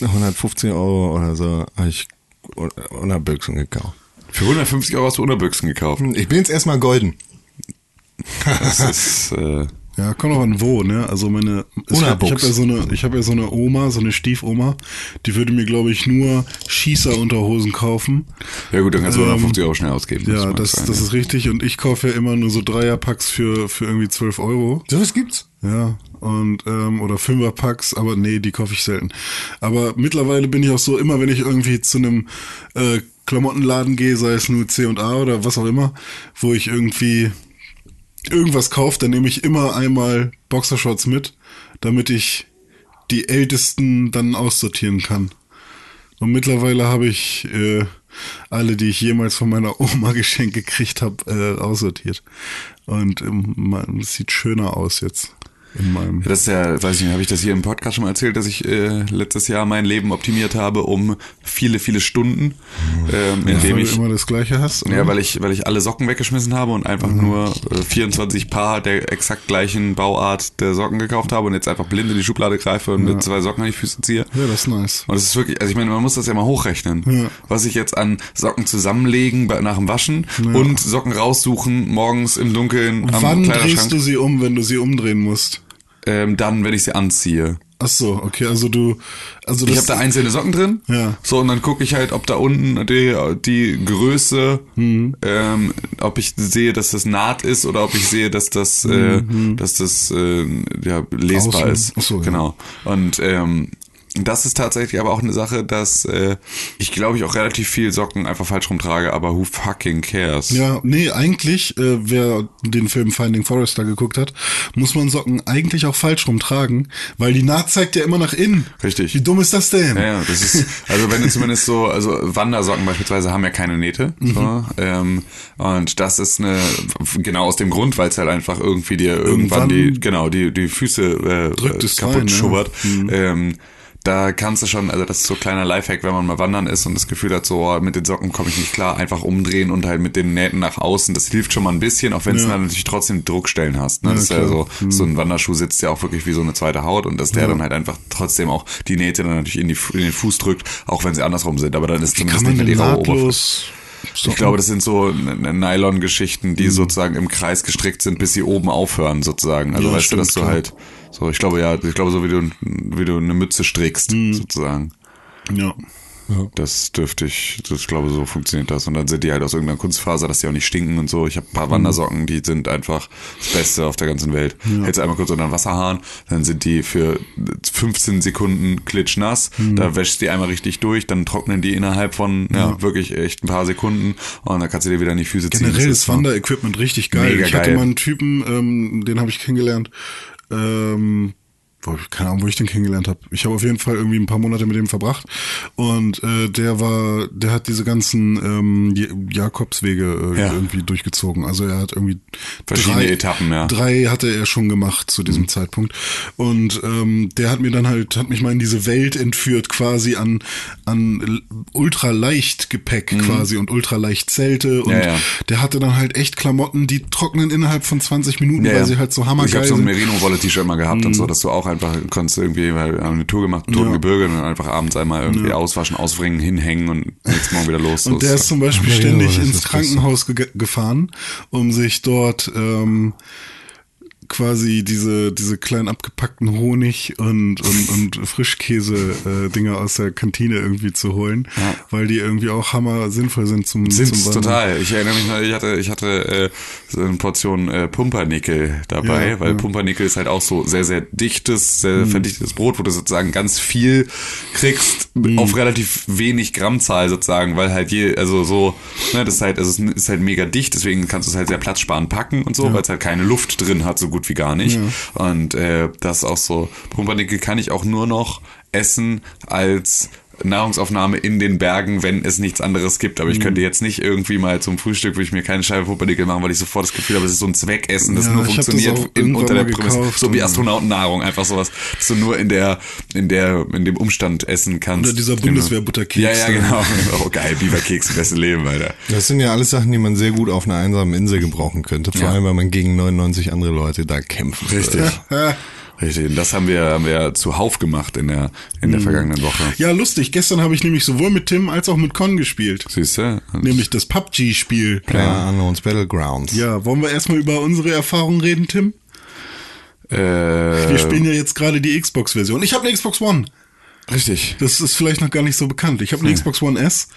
Speaker 1: 150 Euro oder so habe ich Unterbüchsen gekauft.
Speaker 2: Für 150 Euro hast du Unterbüchsen gekauft.
Speaker 1: Ich bin jetzt erstmal golden.
Speaker 2: Das ist, äh,
Speaker 3: Ja, kommt auch an wo, ne? Also meine, ich habe ja so eine, ich habe ja so eine Oma, so eine Stiefoma, die würde mir, glaube ich, nur Schießerunterhosen kaufen.
Speaker 2: ja gut, dann kannst du 150 Euro schnell ausgeben.
Speaker 3: Ja, das,
Speaker 2: sein,
Speaker 3: das
Speaker 2: ja.
Speaker 3: ist richtig. Und ich kaufe ja immer nur so Dreierpacks für, für irgendwie 12 Euro.
Speaker 1: So was gibt's?
Speaker 3: Ja, und ähm, oder Fünferpacks, aber nee, die kaufe ich selten. Aber mittlerweile bin ich auch so, immer wenn ich irgendwie zu einem äh, Klamottenladen gehe, sei es nur C&A oder was auch immer, wo ich irgendwie irgendwas kaufe, dann nehme ich immer einmal Boxershorts mit, damit ich die ältesten dann aussortieren kann. Und mittlerweile habe ich äh, alle, die ich jemals von meiner Oma geschenkt gekriegt habe, äh, aussortiert. Und ähm, man, es sieht schöner aus jetzt in meinem.
Speaker 2: Das ist ja, weiß ich nicht, habe ich das hier im Podcast schon mal erzählt, dass ich äh, letztes Jahr mein Leben optimiert habe um viele, viele Stunden, ähm, indem
Speaker 3: weil
Speaker 2: ich
Speaker 3: du immer das gleiche hast. Oder?
Speaker 2: Ja, weil ich, weil ich alle Socken weggeschmissen habe und einfach nur äh, 24 Paar der exakt gleichen Bauart der Socken gekauft habe und jetzt einfach blind in die Schublade greife und mit zwei Socken an die Füße ziehe.
Speaker 3: ja, das ist nice.
Speaker 2: Und das ist wirklich, also ich meine, man muss das ja mal hochrechnen.
Speaker 3: Ja.
Speaker 2: Was ich jetzt an Socken zusammenlegen bei, nach dem Waschen und Socken raussuchen, morgens im Dunkeln am
Speaker 3: Wann drehst du sie um, wenn du sie umdrehen musst?
Speaker 2: Ähm, dann, wenn ich sie anziehe.
Speaker 3: Ach so, okay, also du, also
Speaker 2: Ich habe da einzelne Socken drin.
Speaker 3: Ja.
Speaker 2: So, und dann gucke ich halt, ob da unten die, die Größe,
Speaker 3: Mhm.
Speaker 2: ähm, ob ich sehe, dass das naht ist oder ob ich sehe, dass das, äh, dass das äh, ja, lesbar
Speaker 3: Mhm. Außen.
Speaker 2: ist.
Speaker 3: Ach so, ja.
Speaker 2: Genau. Und ähm, das ist tatsächlich aber auch eine Sache, dass äh, ich glaube ich auch relativ viel Socken einfach falsch rumtrage, aber who fucking cares?
Speaker 3: Ja, nee, eigentlich, äh, wer den Film Finding Forrester geguckt hat, muss man Socken eigentlich auch falsch rumtragen, weil die Naht zeigt ja immer nach innen.
Speaker 2: Richtig.
Speaker 3: Wie dumm ist das denn?
Speaker 2: Ja, ja, das ist, also wenn du zumindest so, also Wandersocken beispielsweise haben ja keine Nähte.
Speaker 3: Mhm.
Speaker 2: So, ähm, und das ist eine, genau aus dem Grund, weil es halt einfach irgendwie dir irgendwann,
Speaker 3: Irgendwann
Speaker 2: die, genau, die, die Füße äh, kaputt
Speaker 3: rein, ja.
Speaker 2: schubbert.
Speaker 3: Mhm.
Speaker 2: Ähm, da kannst du schon, also das ist so ein kleiner Lifehack, wenn man mal wandern ist und das Gefühl hat, so oh, mit den Socken komme ich nicht klar, einfach umdrehen und halt mit den Nähten nach außen. Das hilft schon mal ein bisschen, auch wenn es
Speaker 3: Ja.
Speaker 2: dann natürlich trotzdem Druckstellen hast. Ne? das ist ja so, so ein Wanderschuh sitzt ja auch wirklich wie so eine zweite Haut und dass der dann halt einfach trotzdem auch die Nähte dann natürlich in, die, in den Fuß drückt, auch wenn sie andersrum sind. Aber dann ist
Speaker 3: Kann
Speaker 2: zumindest nicht mehr die raue Oberfläche.
Speaker 3: nahtlos
Speaker 2: Ich glaube, das sind so Nylon-Geschichten, die sozusagen im Kreis gestrickt sind, bis sie oben aufhören, sozusagen. Also
Speaker 3: Ja,
Speaker 2: weißt
Speaker 3: stimmt,
Speaker 2: du, dass du
Speaker 3: klar.
Speaker 2: halt, so, ich glaube ja, ich glaube so wie du, wie du eine Mütze strickst, sozusagen.
Speaker 3: Ja.
Speaker 2: Das dürfte ich, das, ich glaube, so funktioniert das. Und dann sind die halt aus irgendeiner Kunstfaser, dass die auch nicht stinken und so. Ich habe ein paar Wandersocken, die sind einfach das Beste auf der ganzen Welt. Hältst einmal kurz unter den Wasserhahn, dann sind die für 15 Sekunden klitschnass. Da wäschst du die einmal richtig durch, dann trocknen die innerhalb von, ja, wirklich echt ein paar Sekunden. Und dann kannst du dir wieder in die Füße ziehen.
Speaker 3: Generell
Speaker 2: Das
Speaker 3: ist Wanderequipment richtig geil.
Speaker 2: Mega
Speaker 3: ich hatte
Speaker 2: geil.
Speaker 3: mal einen Typen, ähm, den habe ich kennengelernt, ähm, wo, keine Ahnung, wo ich den kennengelernt habe. Ich habe auf jeden Fall irgendwie ein paar Monate mit dem verbracht und äh, der war, der hat diese ganzen ähm, Jakobswege äh,
Speaker 2: Ja.
Speaker 3: irgendwie durchgezogen. Also er hat irgendwie
Speaker 2: Verschiedene Etappen, ja.
Speaker 3: Drei hatte er schon gemacht zu diesem Zeitpunkt und ähm, der hat mir dann halt, hat mich mal in diese Welt entführt, quasi an an l- ultraleicht Gepäck quasi und ultraleicht Zelte und
Speaker 2: Mhm. Ja, ja.
Speaker 3: der hatte dann halt echt Klamotten, die trocknen innerhalb von 20 Minuten, weil sie halt so
Speaker 2: Ich
Speaker 3: hammergeil
Speaker 2: habe so ein
Speaker 3: sind.
Speaker 2: Merino-Wolle-T-Shirt mal gehabt und so, dass du auch einfach konntest irgendwie, weil wir haben eine Tour gemacht, Toten Gebirge und dann einfach abends einmal irgendwie auswaschen, ausbringen, hinhängen und nächsten Morgen wieder los. So
Speaker 3: Und der ist zum Beispiel
Speaker 1: Ja,
Speaker 3: ständig ins Krankenhaus ge gefahren, um sich dort ähm, quasi diese diese kleinen abgepackten Honig und und, und Frischkäse äh, Dinger aus der Kantine irgendwie zu holen,
Speaker 2: Ja.
Speaker 3: weil die irgendwie auch hammer sinnvoll sind zum
Speaker 2: Sind's
Speaker 3: zum Wandern.
Speaker 2: total. Ich erinnere mich noch, ich hatte, ich hatte äh, so eine Portion äh, Pumpernickel dabei,
Speaker 3: Ja,
Speaker 2: weil
Speaker 3: ja. Mhm.
Speaker 2: Pumpernickel ist halt auch so sehr, sehr dichtes, sehr verdichtetes Brot, wo du sozusagen ganz viel kriegst
Speaker 3: Mhm.
Speaker 2: auf relativ wenig Grammzahl sozusagen, weil halt je, also so, ne, das ist halt, also es ist halt mega dicht, deswegen kannst du es halt sehr platzsparend packen und so, weil es halt keine Luft drin hat, so gut wie gar nicht. Und äh, das ist auch so, Pumpernickel kann ich auch nur noch essen als Nahrungsaufnahme in den Bergen, wenn es nichts anderes gibt. Aber ich könnte jetzt nicht irgendwie mal zum Frühstück, wo ich mir keine Scheibe Pumpernickel machen, weil ich sofort das Gefühl habe, es ist so ein Zweckessen, das
Speaker 3: Ja,
Speaker 2: nur
Speaker 3: das
Speaker 2: funktioniert
Speaker 3: auch
Speaker 2: in, unter der Prämisse. So wie Astronautennahrung, einfach sowas, dass du nur in der, in der, in dem Umstand essen kannst.
Speaker 3: Oder dieser Bundeswehrbutterkeks.
Speaker 2: Ja, ja, genau. Oh, geil, Biberkeks, beste Leben, Alter.
Speaker 1: Das sind ja alles Sachen, die man sehr gut auf einer einsamen Insel gebrauchen könnte. Vor
Speaker 2: Ja.
Speaker 1: allem, weil man gegen 99 andere Leute da kämpfen
Speaker 2: Richtig. Richtig. Das haben wir, haben wir zuhauf gemacht in der, in
Speaker 3: Mhm.
Speaker 2: der vergangenen Woche.
Speaker 3: Ja, lustig. Gestern habe ich nämlich sowohl mit Tim als auch mit Con gespielt.
Speaker 2: Siehst du?
Speaker 3: Nämlich das PUBG-Spiel.
Speaker 1: Player Unknowns Battlegrounds.
Speaker 3: Ja, wollen wir erstmal über unsere Erfahrungen reden, Tim?
Speaker 2: Äh,
Speaker 3: Wir spielen ja jetzt gerade die Xbox-Version. Ich habe eine Xbox One.
Speaker 2: Richtig.
Speaker 3: Das ist vielleicht noch gar nicht so bekannt. Ich habe eine Xbox One S.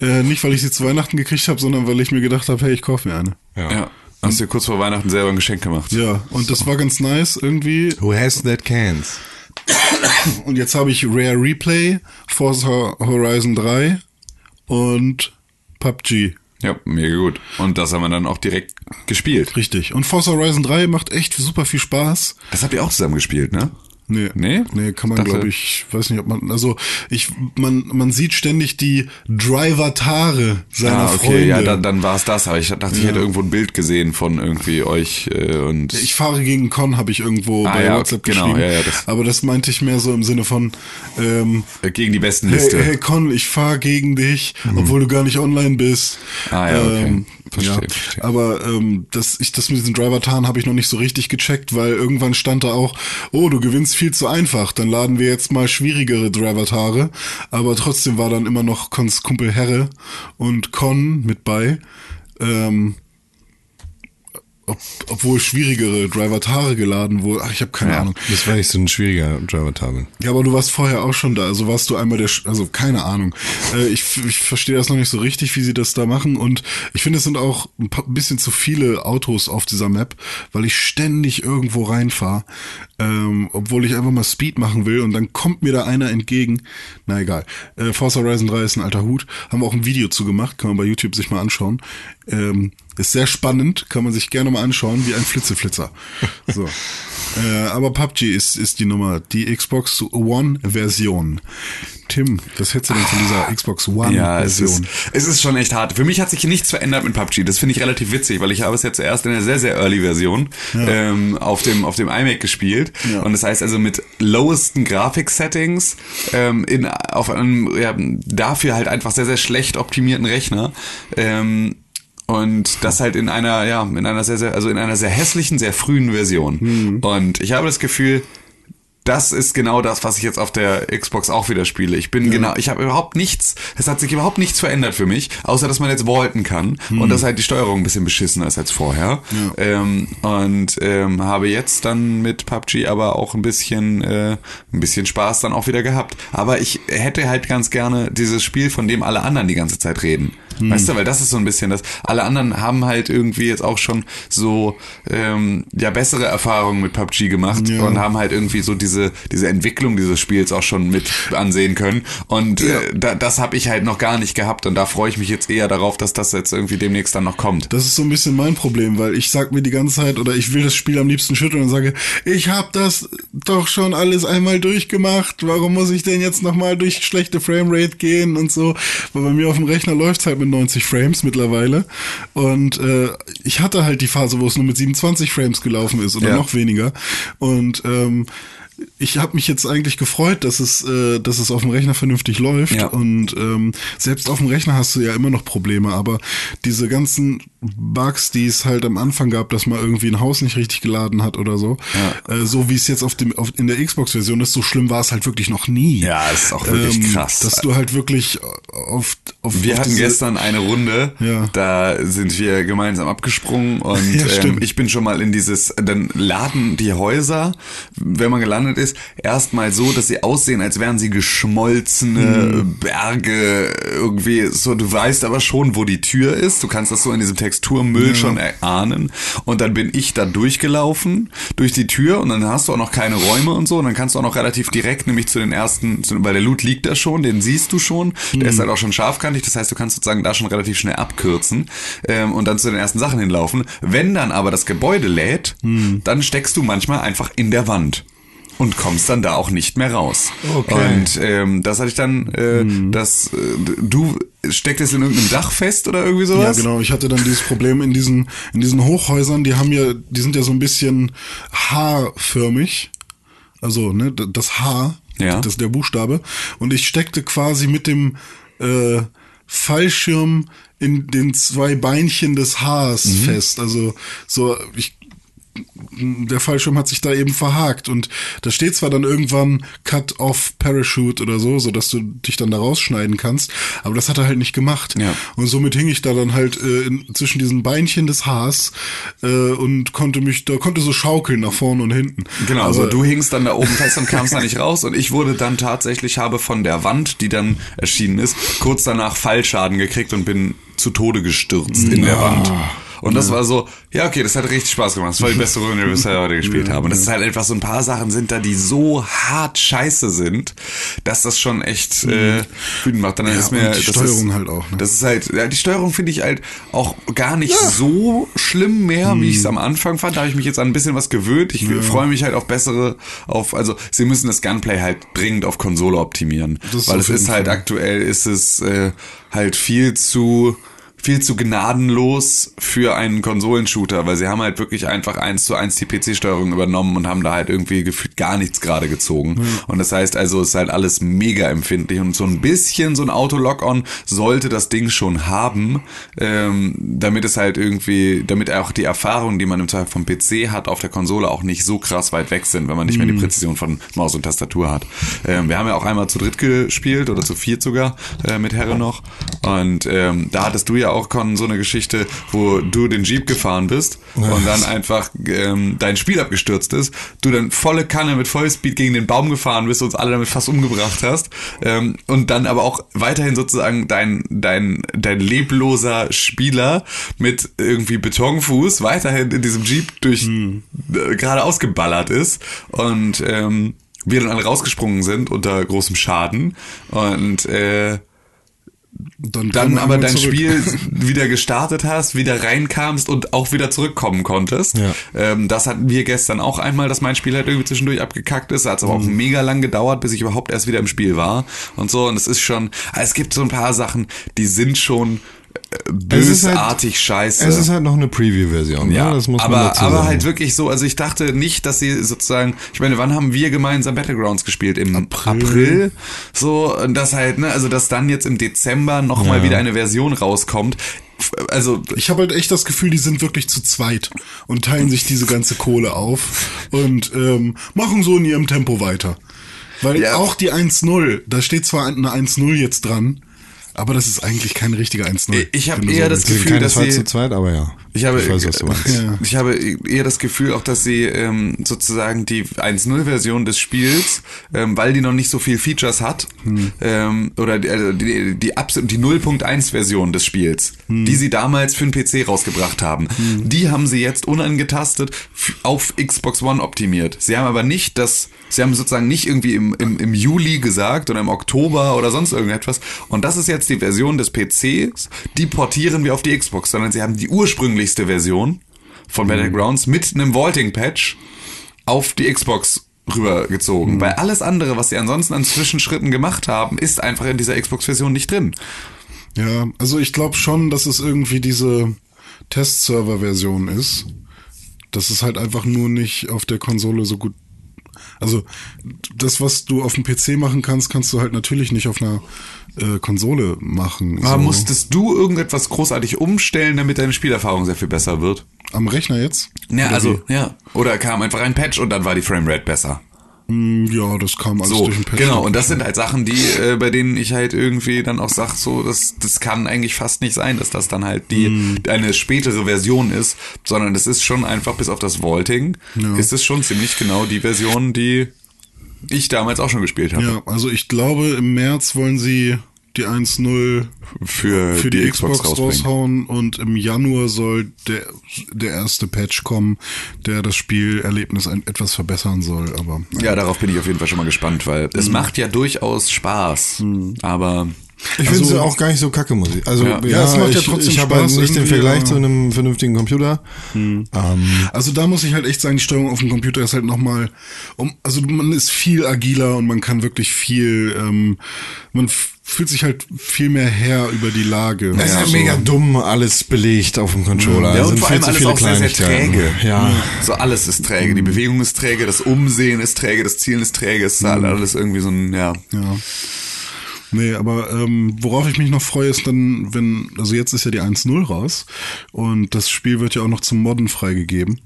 Speaker 3: Äh, nicht, weil ich sie zu Weihnachten gekriegt habe, sondern weil ich mir gedacht habe, hey, ich kaufe mir eine.
Speaker 2: Ja. Hast dir kurz vor Weihnachten selber ein Geschenk gemacht.
Speaker 3: Ja, und das war ganz nice irgendwie.
Speaker 1: Who has that cans?
Speaker 3: Und jetzt habe ich Rare Replay, Forza Horizon 3 und PUBG.
Speaker 2: Ja, mega gut. Und das haben wir dann auch direkt gespielt.
Speaker 3: Richtig. Und Forza Horizon 3 macht echt super viel Spaß.
Speaker 2: Das habt ihr auch zusammen gespielt, ne?
Speaker 3: Nee.
Speaker 2: Nee?
Speaker 3: Nee, kann man, glaube ich, weiß nicht, ob man, also ich, man, man sieht ständig die Driver-Tare seiner
Speaker 2: Ah, okay,
Speaker 3: Freunde.
Speaker 2: ja, dann, dann war es das. Aber ich dachte, ich hätte irgendwo ein Bild gesehen von irgendwie euch äh, und
Speaker 3: Ich fahre gegen Con, habe ich irgendwo
Speaker 2: Ah,
Speaker 3: bei
Speaker 2: ja,
Speaker 3: WhatsApp
Speaker 2: genau,
Speaker 3: geschrieben.
Speaker 2: ja, ja, das-
Speaker 3: Aber das meinte ich mehr so im Sinne von, ähm,
Speaker 2: äh, gegen die besten
Speaker 3: hey,
Speaker 2: Liste.
Speaker 3: hey Con, ich fahre gegen dich, obwohl du gar nicht online bist.
Speaker 2: Mhm. Ah, ja, okay.
Speaker 3: Ähm,
Speaker 2: Verstehe,
Speaker 3: ja.
Speaker 2: verstehe.
Speaker 3: Aber ähm, das, ich, das mit diesen Driver-Tarn habe ich noch nicht so richtig gecheckt, weil irgendwann stand da auch, oh, du gewinnst viel zu einfach, dann laden wir jetzt mal schwierigere Driver-Tare. Aber trotzdem war dann immer noch Cons Kumpel Herre und Con mit bei. Ähm, ob, obwohl schwierigere Driver-Tare geladen wurden. Ach, ich habe keine
Speaker 2: Ja.
Speaker 3: Ahnung.
Speaker 1: Das war ich so ein schwieriger Driver-Tabel.
Speaker 3: Ja, aber du warst vorher auch schon da. Also warst du einmal der, Sch- also keine Ahnung. Äh, ich ich verstehe das noch nicht so richtig, wie sie das da machen. Und ich finde, es sind auch ein paar- ein bisschen zu viele Autos auf dieser Map, weil ich ständig irgendwo reinfahre, ähm, obwohl ich einfach mal Speed machen will. Und dann kommt mir da einer entgegen. Na egal. Äh, Forza Horizon 3 ist ein alter Hut. Haben wir auch ein Video zu gemacht. Kann man bei YouTube sich mal anschauen. Ähm, ist sehr spannend. Kann man sich gerne mal anschauen, wie ein Flitzeflitzer. So. Äh, aber PUBG ist, ist die Nummer, die Xbox One-Version. Tim, was hättest du denn von dieser Xbox
Speaker 2: Ja, es ist,
Speaker 3: One-Version?
Speaker 2: es ist schon echt hart. Für mich hat sich nichts verändert mit PUBG. Das finde ich relativ witzig, weil ich habe es ja zuerst in einer sehr, sehr early Version ähm, auf dem auf dem iMac gespielt.
Speaker 3: Ja.
Speaker 2: Und das heißt also mit lowesten Grafik-Settings ähm, in auf einem ja, dafür halt einfach sehr, sehr schlecht optimierten Rechner. Ähm, und das halt in einer, ja, in einer sehr, sehr, also in einer sehr hässlichen, sehr frühen Version. Und ich habe das Gefühl, das ist genau das, was ich jetzt auf der Xbox auch wieder spiele. Ich bin genau, ich habe überhaupt nichts, es hat sich überhaupt nichts verändert für mich, außer dass man jetzt vaulten kann und dass halt die Steuerung ein bisschen beschissener ist als vorher. Ähm, und ähm, habe jetzt dann mit PUBG aber auch ein bisschen, äh, ein bisschen Spaß dann auch wieder gehabt. Aber ich hätte halt ganz gerne dieses Spiel, von dem alle anderen die ganze Zeit reden. Weißt du, weil das ist so ein bisschen das. Alle anderen haben halt irgendwie jetzt auch schon so ähm, ja bessere Erfahrungen mit PUBG gemacht
Speaker 3: Ja.
Speaker 2: und haben halt irgendwie so diese, diese Entwicklung dieses Spiels auch schon mit ansehen können. Und äh, da, das habe ich halt noch gar nicht gehabt und da freue ich mich jetzt eher darauf, dass das jetzt irgendwie demnächst dann noch kommt.
Speaker 3: Das ist so ein bisschen mein Problem, weil ich sag mir die ganze Zeit oder ich will das Spiel am liebsten schütteln und sage, ich habe das doch schon alles einmal durchgemacht. Warum muss ich denn jetzt nochmal durch schlechte Framerate gehen und so? Weil bei mir auf dem Rechner läuft's halt mit 90 Frames mittlerweile. Und äh, ich hatte halt die Phase, wo es nur mit 27 Frames gelaufen ist oder
Speaker 2: Ja.
Speaker 3: noch weniger. Und ähm, ich habe mich jetzt eigentlich gefreut, dass es, äh, dass es auf dem Rechner vernünftig läuft.
Speaker 2: Ja.
Speaker 3: Und ähm, selbst auf dem Rechner hast du ja immer noch Probleme, aber diese ganzen Bugs, die es halt am Anfang gab, dass man irgendwie ein Haus nicht richtig geladen hat oder so, äh, so wie es jetzt auf dem auf, in der Xbox-Version ist, so schlimm war es halt wirklich noch nie. Ähm,
Speaker 2: Ja, es ist auch wirklich krass.
Speaker 3: Dass du halt wirklich auf, auf
Speaker 2: Wir
Speaker 3: auf
Speaker 2: hatten gestern eine Runde,
Speaker 3: Ja.
Speaker 2: da sind wir gemeinsam abgesprungen und
Speaker 3: Ja,
Speaker 2: ähm, ich bin schon mal in dieses, dann laden die Häuser, wenn man gelandet ist, erstmal so, dass sie aussehen, als wären sie geschmolzene
Speaker 3: Mhm.
Speaker 2: Berge irgendwie, so. Du weißt aber schon, wo die Tür ist, du kannst das so in diesem Texturmüll schon erahnen. Und dann bin ich da durchgelaufen durch die Tür und dann hast du auch noch keine Räume und so. Und dann kannst du auch noch relativ direkt nämlich zu den ersten, zu, weil der Loot liegt da schon, den siehst du schon, der ist halt auch schon scharfkantig, das heißt, du kannst sozusagen da schon relativ schnell abkürzen ähm, und dann zu den ersten Sachen hinlaufen. Wenn dann aber das Gebäude lädt, dann steckst du manchmal einfach in der Wand. Und kommst dann da auch nicht mehr raus.
Speaker 1: Okay.
Speaker 2: Und ähm, das hatte ich dann, äh, das, äh, du stecktest in irgendeinem Dach fest oder irgendwie
Speaker 3: Ja,
Speaker 2: sowas?
Speaker 3: genau. Ich hatte dann dieses Problem in diesen, in diesen Hochhäusern, die haben ja, die sind ja so ein bisschen haarförmig. Also, ne, das H,
Speaker 2: Ja.
Speaker 3: das ist der Buchstabe. Und ich steckte quasi mit dem äh, Fallschirm in den zwei Beinchen des Haars
Speaker 2: Mhm.
Speaker 3: fest. Also, so, ich der Fallschirm hat sich da eben verhakt und da steht zwar dann irgendwann Cut off Parachute oder so, so dass du dich dann da rausschneiden kannst, aber das hat er halt nicht gemacht.
Speaker 2: Ja.
Speaker 3: Und somit hing ich da dann halt äh, in, zwischen diesen Beinchen des Haars äh, und konnte mich da konnte so schaukeln nach vorne und hinten.
Speaker 2: Genau,
Speaker 3: aber,
Speaker 2: also du hingst dann da oben fest und kamst da nicht raus und ich wurde dann tatsächlich, habe von der Wand, die dann erschienen ist, kurz danach Fallschaden gekriegt und bin zu Tode gestürzt in der Wand. Und das war so, ja, okay, das hat richtig Spaß gemacht. Das war die beste Runde, die wir bisher heute gespielt haben. Und das ist halt einfach so ein paar Sachen sind da, die so hart scheiße sind, dass das schon echt äh, wütend macht. Dann
Speaker 3: Ja,
Speaker 2: ist mir
Speaker 3: die
Speaker 2: das
Speaker 3: Steuerung
Speaker 2: ist,
Speaker 3: halt auch, ne?
Speaker 2: Das ist halt, ja, die Steuerung finde ich halt auch gar nicht so schlimm mehr, wie ich es am Anfang fand. Da habe ich mich jetzt an ein bisschen was gewöhnt. Ich freue mich halt auf bessere, auf, also sie müssen das Gunplay halt dringend auf Konsole optimieren.
Speaker 3: Das
Speaker 2: weil es ist halt
Speaker 3: Fall.
Speaker 2: aktuell ist es äh, halt viel zu viel zu gnadenlos für einen Konsolenshooter, weil sie haben halt wirklich einfach eins zu eins die PC-Steuerung übernommen und haben da halt irgendwie gefühlt gar nichts gerade gezogen. Und das heißt also, es ist halt alles mega empfindlich und so ein bisschen so ein Auto-Lock-On sollte das Ding schon haben, ähm, damit es halt irgendwie, damit auch die Erfahrungen, die man im Zweifel vom PC hat, auf der Konsole auch nicht so krass weit weg sind, wenn man nicht mehr die Präzision von Maus und Tastatur hat. Ähm, wir haben ja auch einmal zu dritt gespielt oder zu viert sogar äh, mit Herre noch und ähm, da hattest du ja auch Con so eine Geschichte, wo du den Jeep gefahren bist und dann einfach ähm, dein Spiel abgestürzt ist, du dann volle Kanne mit Vollspeed gegen den Baum gefahren bist und uns alle damit fast umgebracht hast ähm, und dann aber auch weiterhin sozusagen dein dein dein lebloser Spieler mit irgendwie Betonfuß weiterhin in diesem Jeep durch äh, geradeaus geballert ist und ähm, wir dann alle rausgesprungen sind unter großem Schaden und äh,
Speaker 3: dann,
Speaker 2: dann
Speaker 3: er
Speaker 2: aber dein
Speaker 3: zurück.
Speaker 2: Spiel wieder gestartet hast, wieder reinkamst und auch wieder zurückkommen konntest.
Speaker 1: Ja.
Speaker 2: Ähm, das hatten wir gestern auch einmal, dass mein Spiel halt irgendwie zwischendurch abgekackt ist. Hat es aber auch
Speaker 3: Mhm.
Speaker 2: mega lang gedauert, bis ich überhaupt erst wieder im Spiel war und so. Und es ist schon, es gibt so ein paar Sachen, die sind schon
Speaker 1: Es halt-
Speaker 2: bösartig scheiße.
Speaker 1: Es ist halt noch eine Preview-Version,
Speaker 2: Ja,
Speaker 1: ne? das muss man
Speaker 2: aber,
Speaker 1: dazu
Speaker 2: aber
Speaker 1: sagen.
Speaker 2: halt wirklich so, also ich dachte nicht, dass sie sozusagen, ich meine, wann haben wir gemeinsam Battlegrounds gespielt? Im April. So, und das halt, ne, also dass dann jetzt im Dezember nochmal
Speaker 1: Ja.
Speaker 2: wieder eine Version rauskommt. Also,
Speaker 3: Ich habe halt echt das Gefühl, die sind wirklich zu zweit und teilen sich diese ganze Kohle auf und ähm, machen so in ihrem Tempo weiter. Weil
Speaker 2: Ja.
Speaker 3: auch die 1-0, da steht zwar eine 1-0 jetzt dran, aber das ist eigentlich kein richtiger 1-0.
Speaker 2: Ich hab
Speaker 3: wenn du
Speaker 2: eher
Speaker 3: so
Speaker 2: das Gefühl, dass sie-
Speaker 1: zu zweit, aber ja.
Speaker 2: Ich habe,
Speaker 1: Ich weiß, was du meinst.
Speaker 3: Ja.
Speaker 2: ich habe eher das Gefühl auch, dass sie ähm, sozusagen die 1.0-Version des Spiels, ähm, weil die noch nicht so viel Features hat, ähm, oder die, also die, die, die 0.1-Version des Spiels, die sie damals für den PC rausgebracht haben, die haben sie jetzt unangetastet auf Xbox One optimiert. Sie haben aber nicht das, sie haben sozusagen nicht irgendwie im, im, im Juli gesagt oder im Oktober oder sonst irgendetwas. Und das ist jetzt die Version des PCs, die portieren wir auf die Xbox, sondern sie haben die ursprünglichste Version von Battlegrounds mit einem Vaulting-Patch auf die Xbox rübergezogen. Weil alles andere, was sie ansonsten an Zwischenschritten gemacht haben, ist einfach in dieser Xbox-Version nicht drin.
Speaker 3: Ja, also ich glaube schon, dass es irgendwie diese Testserver-Version ist. Dass es halt einfach nur nicht auf der Konsole so gut. Also das, was du auf dem PC machen kannst, kannst du halt natürlich nicht auf einer äh, Konsole machen.
Speaker 2: Aber
Speaker 3: so.
Speaker 2: musstest du irgendetwas großartig umstellen, damit deine Spielerfahrung sehr viel besser wird?
Speaker 3: Am Rechner jetzt?
Speaker 2: Ja,
Speaker 3: Oder
Speaker 2: also, ja. Oder kam einfach ein Patch und dann war die Framerate besser.
Speaker 3: wie? Mm, Ja, das kam alles
Speaker 2: So,
Speaker 3: durch den Patch.
Speaker 2: genau. Und das sind halt Sachen, die, äh, bei denen ich halt irgendwie dann auch sag, so, das, das kann eigentlich fast nicht sein, dass das dann halt die,
Speaker 3: Mhm.
Speaker 2: eine spätere Version ist, sondern das ist schon einfach bis auf das Vaulting,
Speaker 3: Ja.
Speaker 2: ist es schon ziemlich genau die Version, die ich damals auch schon gespielt habe.
Speaker 3: Ja, also ich glaube, im März wollen sie die 1.0
Speaker 2: Für,
Speaker 3: für die, Xbox,
Speaker 2: rausbringen.
Speaker 3: raushauen und im Januar soll der, der erste Patch kommen, der das Spielerlebnis ein, etwas verbessern soll. Aber
Speaker 2: Ja, darauf bin ich auf jeden Fall schon mal gespannt, weil
Speaker 3: Mhm.
Speaker 2: es macht ja durchaus Spaß, aber
Speaker 1: Ich finde
Speaker 3: Also-
Speaker 1: sie auch gar nicht so kacke, muss ich. Also
Speaker 2: Ja.
Speaker 1: ja,
Speaker 3: Ja, es macht ja
Speaker 1: ich,
Speaker 3: trotzdem
Speaker 1: ich habe halt nicht den Vergleich
Speaker 3: ja.
Speaker 1: zu einem vernünftigen Computer. Ähm,
Speaker 3: Also da muss ich halt echt sagen, die Steuerung auf dem Computer ist halt nochmal, um, also man ist viel agiler und man kann wirklich viel, ähm, man fühlt sich halt viel mehr Herr über die Lage.
Speaker 1: es ist
Speaker 3: Ja,
Speaker 1: halt
Speaker 3: so.
Speaker 1: mega dumm, alles belegt auf dem Controller.
Speaker 2: Ja,
Speaker 1: Es
Speaker 2: und
Speaker 1: sind
Speaker 2: vor
Speaker 1: viel
Speaker 2: allem
Speaker 1: zu
Speaker 2: alles
Speaker 1: viele
Speaker 2: auch sehr, sehr träge.
Speaker 1: Ja.
Speaker 2: So alles ist träge. Die Bewegung ist träge, das Umsehen ist träge, das Zielen ist träge, es ist halt alles irgendwie so ein, ja.
Speaker 3: Ja. Nee, aber ähm, worauf ich mich noch freue, ist dann, wenn, also jetzt ist ja die 1.0 raus und das Spiel wird ja auch noch zum Modden freigegeben.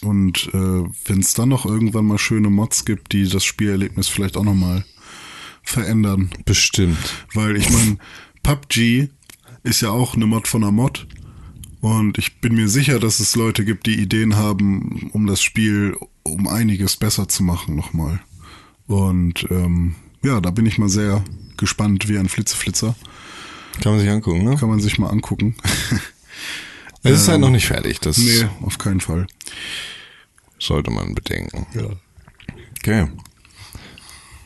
Speaker 3: Und äh, wenn es dann noch irgendwann mal schöne Mods gibt, die das Spielerlebnis vielleicht auch nochmal verändern.
Speaker 1: Bestimmt.
Speaker 3: Weil ich meine, PUBG ist ja auch eine Mod von einer Mod. Und ich bin mir sicher, dass es Leute gibt, die Ideen haben, um das Spiel um einiges besser zu machen nochmal. Und ähm, ja, da bin ich mal sehr gespannt wie ein Flitzeflitzer.
Speaker 1: Kann man sich angucken, ne?
Speaker 3: Kann man sich mal angucken.
Speaker 1: Es ist halt noch nicht fertig. Das
Speaker 3: nee, auf keinen Fall.
Speaker 1: sollte man bedenken. Ja. Okay.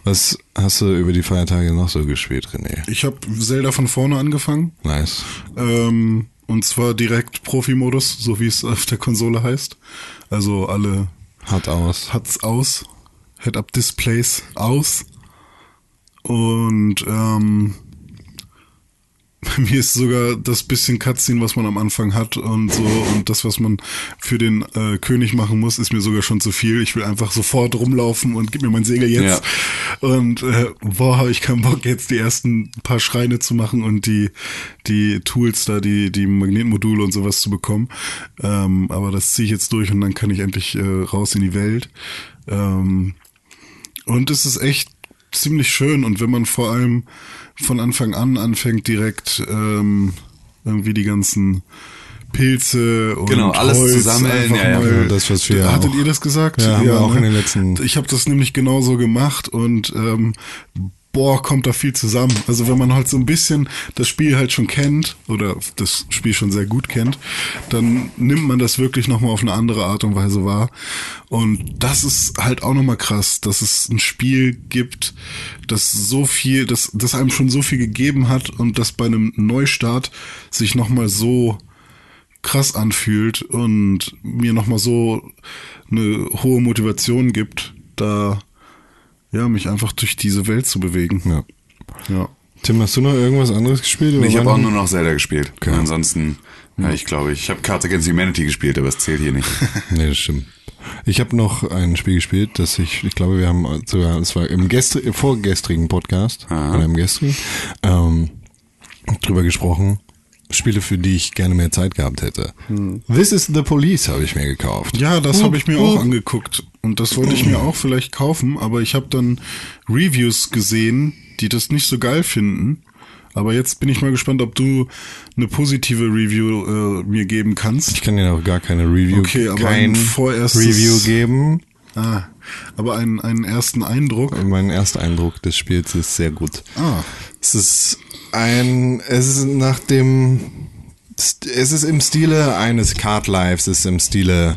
Speaker 1: Was hast du über die Feiertage noch so gespielt, René?
Speaker 3: Ich habe Zelda von vorne angefangen.
Speaker 1: Nice.
Speaker 3: Ähm, und zwar direkt Profi-Modus, so wie es auf der Konsole heißt. Also alle
Speaker 1: Hat aus.
Speaker 3: hat's aus. Head-Up-Displays aus. Und ähm, mir ist sogar das bisschen Cutscene, was man am Anfang hat und so und das, was man für den äh, König machen muss, ist mir sogar schon zu viel. Ich will einfach sofort rumlaufen und gib mir mein Segel jetzt. Und äh, boah, habe ich keinen Bock, jetzt die ersten paar Schreine zu machen und die, die Tools da, die, die Magnetmodule und sowas zu bekommen. Ähm, aber das ziehe ich jetzt durch und dann kann ich endlich äh, raus in die Welt. Ähm, und es ist echt ziemlich schön. Und wenn man vor allem von Anfang an anfängt, direkt ähm, irgendwie die ganzen Pilze und
Speaker 2: Genau, alles
Speaker 3: Holz
Speaker 2: zu sammeln,
Speaker 3: einfach
Speaker 2: ja, ja.
Speaker 3: mal,
Speaker 1: Ja, das, was wir
Speaker 3: Hattet
Speaker 1: auch-
Speaker 3: ihr das gesagt?
Speaker 1: Ja, haben wir auch in den letzten-
Speaker 3: Ich habe das nämlich genauso gemacht und ähm, boah, kommt da viel zusammen. Also wenn man halt so ein bisschen das Spiel halt schon kennt oder das Spiel schon sehr gut kennt, dann nimmt man das wirklich nochmal auf eine andere Art und Weise wahr. Und das ist halt auch nochmal krass, dass es ein Spiel gibt, das so viel, das, das einem schon so viel gegeben hat und das bei einem Neustart sich nochmal so krass anfühlt und mir nochmal so eine hohe Motivation gibt, da ja, mich einfach durch diese Welt zu bewegen.
Speaker 1: Ja.
Speaker 3: Ja.
Speaker 1: Tim, hast du noch irgendwas anderes gespielt? über
Speaker 2: Ich habe auch nur noch Zelda gespielt. Und ansonsten, ja, ich glaube, ich habe Cards Against Humanity gespielt, aber es zählt hier nicht.
Speaker 1: Nee, das stimmt. Ich habe noch ein Spiel gespielt, das ich, ich glaube, wir haben sogar, es war im, gestri im vorgestrigen Podcast,
Speaker 2: Aha.
Speaker 1: oder im gestrigen, ähm, drüber gesprochen. Spiele, für die ich gerne mehr Zeit gehabt hätte. This is the Police habe ich mir gekauft.
Speaker 3: Ja, das habe ich mir auch angeguckt. Und das wollte ich mir auch vielleicht kaufen, aber ich habe dann Reviews gesehen, die das nicht so geil finden. Aber jetzt bin ich mal gespannt, ob du eine positive Review äh, mir geben kannst.
Speaker 1: Ich kann dir auch gar keine Review,
Speaker 3: Okay, aber
Speaker 1: kein
Speaker 3: ein vorerstes-
Speaker 1: Review geben.
Speaker 3: Ah, aber einen, einen ersten Eindruck.
Speaker 1: Mein erster Eindruck des Spiels ist sehr gut.
Speaker 3: Ah,
Speaker 1: Es ist ein, es ist nach dem, es ist im Stile eines Card Lives, es ist im Stile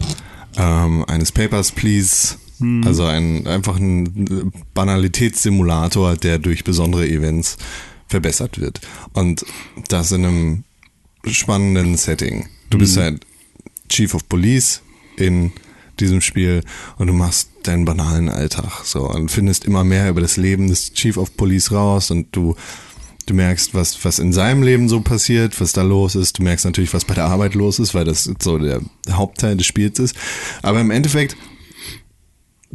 Speaker 1: ähm, eines Papers, Please. Also ein, einfach ein Banalitätssimulator, der durch besondere Events verbessert wird. Und das in einem spannenden Setting. Du bist halt Chief of Police in diesem Spiel und du machst deinen banalen Alltag so und findest immer mehr über das Leben des Chief of Police raus und du du merkst, was was in seinem Leben so passiert, was da los ist. Du merkst natürlich, was bei der Arbeit los ist, weil das so der Hauptteil des Spiels ist. Aber im Endeffekt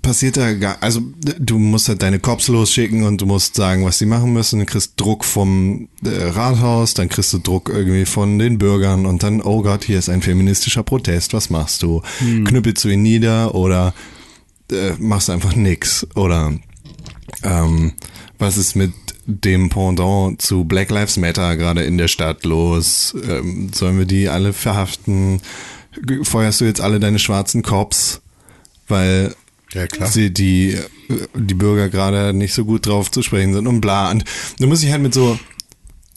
Speaker 1: passiert da gar, also du musst halt deine Cops losschicken und du musst sagen, was sie machen müssen. Du kriegst Druck vom äh, Rathaus, dann kriegst du Druck irgendwie von den Bürgern und dann, oh Gott, hier ist ein feministischer Protest, was machst du? Knüppelst du ihn nieder oder äh, machst du einfach nix? Oder ähm, was ist mit dem Pendant zu Black Lives Matter gerade in der Stadt los? Ähm, sollen wir die alle verhaften? Feuerst du jetzt alle deine schwarzen Cops? Weil
Speaker 3: Ja, klar.
Speaker 1: sie die, die Bürger gerade nicht so gut drauf zu sprechen sind und bla. Und du musst dich halt mit so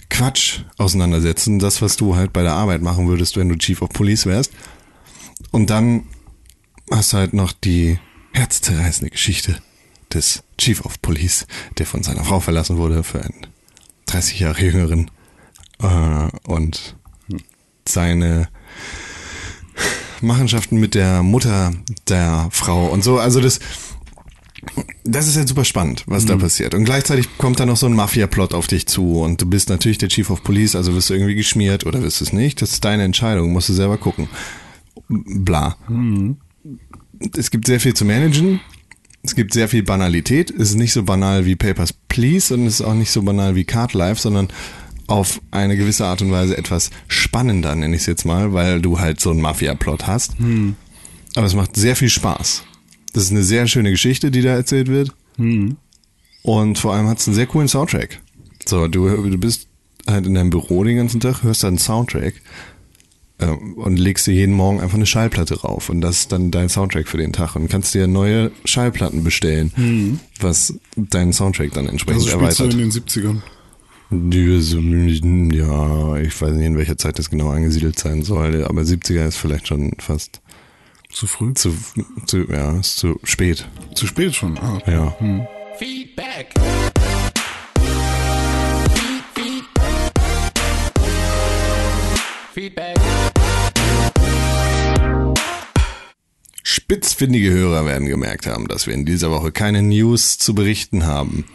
Speaker 1: Quatsch auseinandersetzen. Das, was du halt bei der Arbeit machen würdest, wenn du Chief of Police wärst. Und dann hast du halt noch die herzzerreißende Geschichte des Chief of Police, der von seiner Frau verlassen wurde für einen 30 Jahre jüngeren äh, und seine Machenschaften mit der Mutter der Frau und so. Also das, das ist halt super spannend, was da passiert. Und gleichzeitig kommt da noch so ein Mafia-Plot auf dich zu und du bist natürlich der Chief of Police, also wirst du irgendwie geschmiert oder wirst du es nicht. Das ist deine Entscheidung, musst du selber gucken. Bla. Es gibt sehr viel zu managen. Es gibt sehr viel Banalität. Es ist nicht so banal wie Papers, Please und es ist auch nicht so banal wie Card Life, sondern auf eine gewisse Art und Weise etwas spannender, nenne ich es jetzt mal, weil du halt so einen Mafia-Plot hast. Aber es macht sehr viel Spaß. Das ist eine sehr schöne Geschichte, die da erzählt wird. Und vor allem hat es einen sehr coolen Soundtrack. So, du, du bist halt in deinem Büro den ganzen Tag, hörst dann einen Soundtrack und legst dir jeden Morgen einfach eine Schallplatte rauf. Und das ist dann dein Soundtrack für den Tag. Und kannst dir neue Schallplatten bestellen, was deinen Soundtrack dann entsprechend
Speaker 3: also spielst du
Speaker 1: erweitert.
Speaker 3: in den 70ern.
Speaker 1: Die so, Ja, ich weiß nicht, in welcher Zeit das genau angesiedelt sein soll, aber 70er ist vielleicht schon fast
Speaker 3: Zu früh?
Speaker 1: zu, zu ja, ist zu spät.
Speaker 3: Zu spät schon. Ah, okay.
Speaker 1: Ja.
Speaker 5: Feedback. Feedback.
Speaker 1: Spitzfindige Hörer werden gemerkt haben, dass wir in dieser Woche keine News zu berichten haben.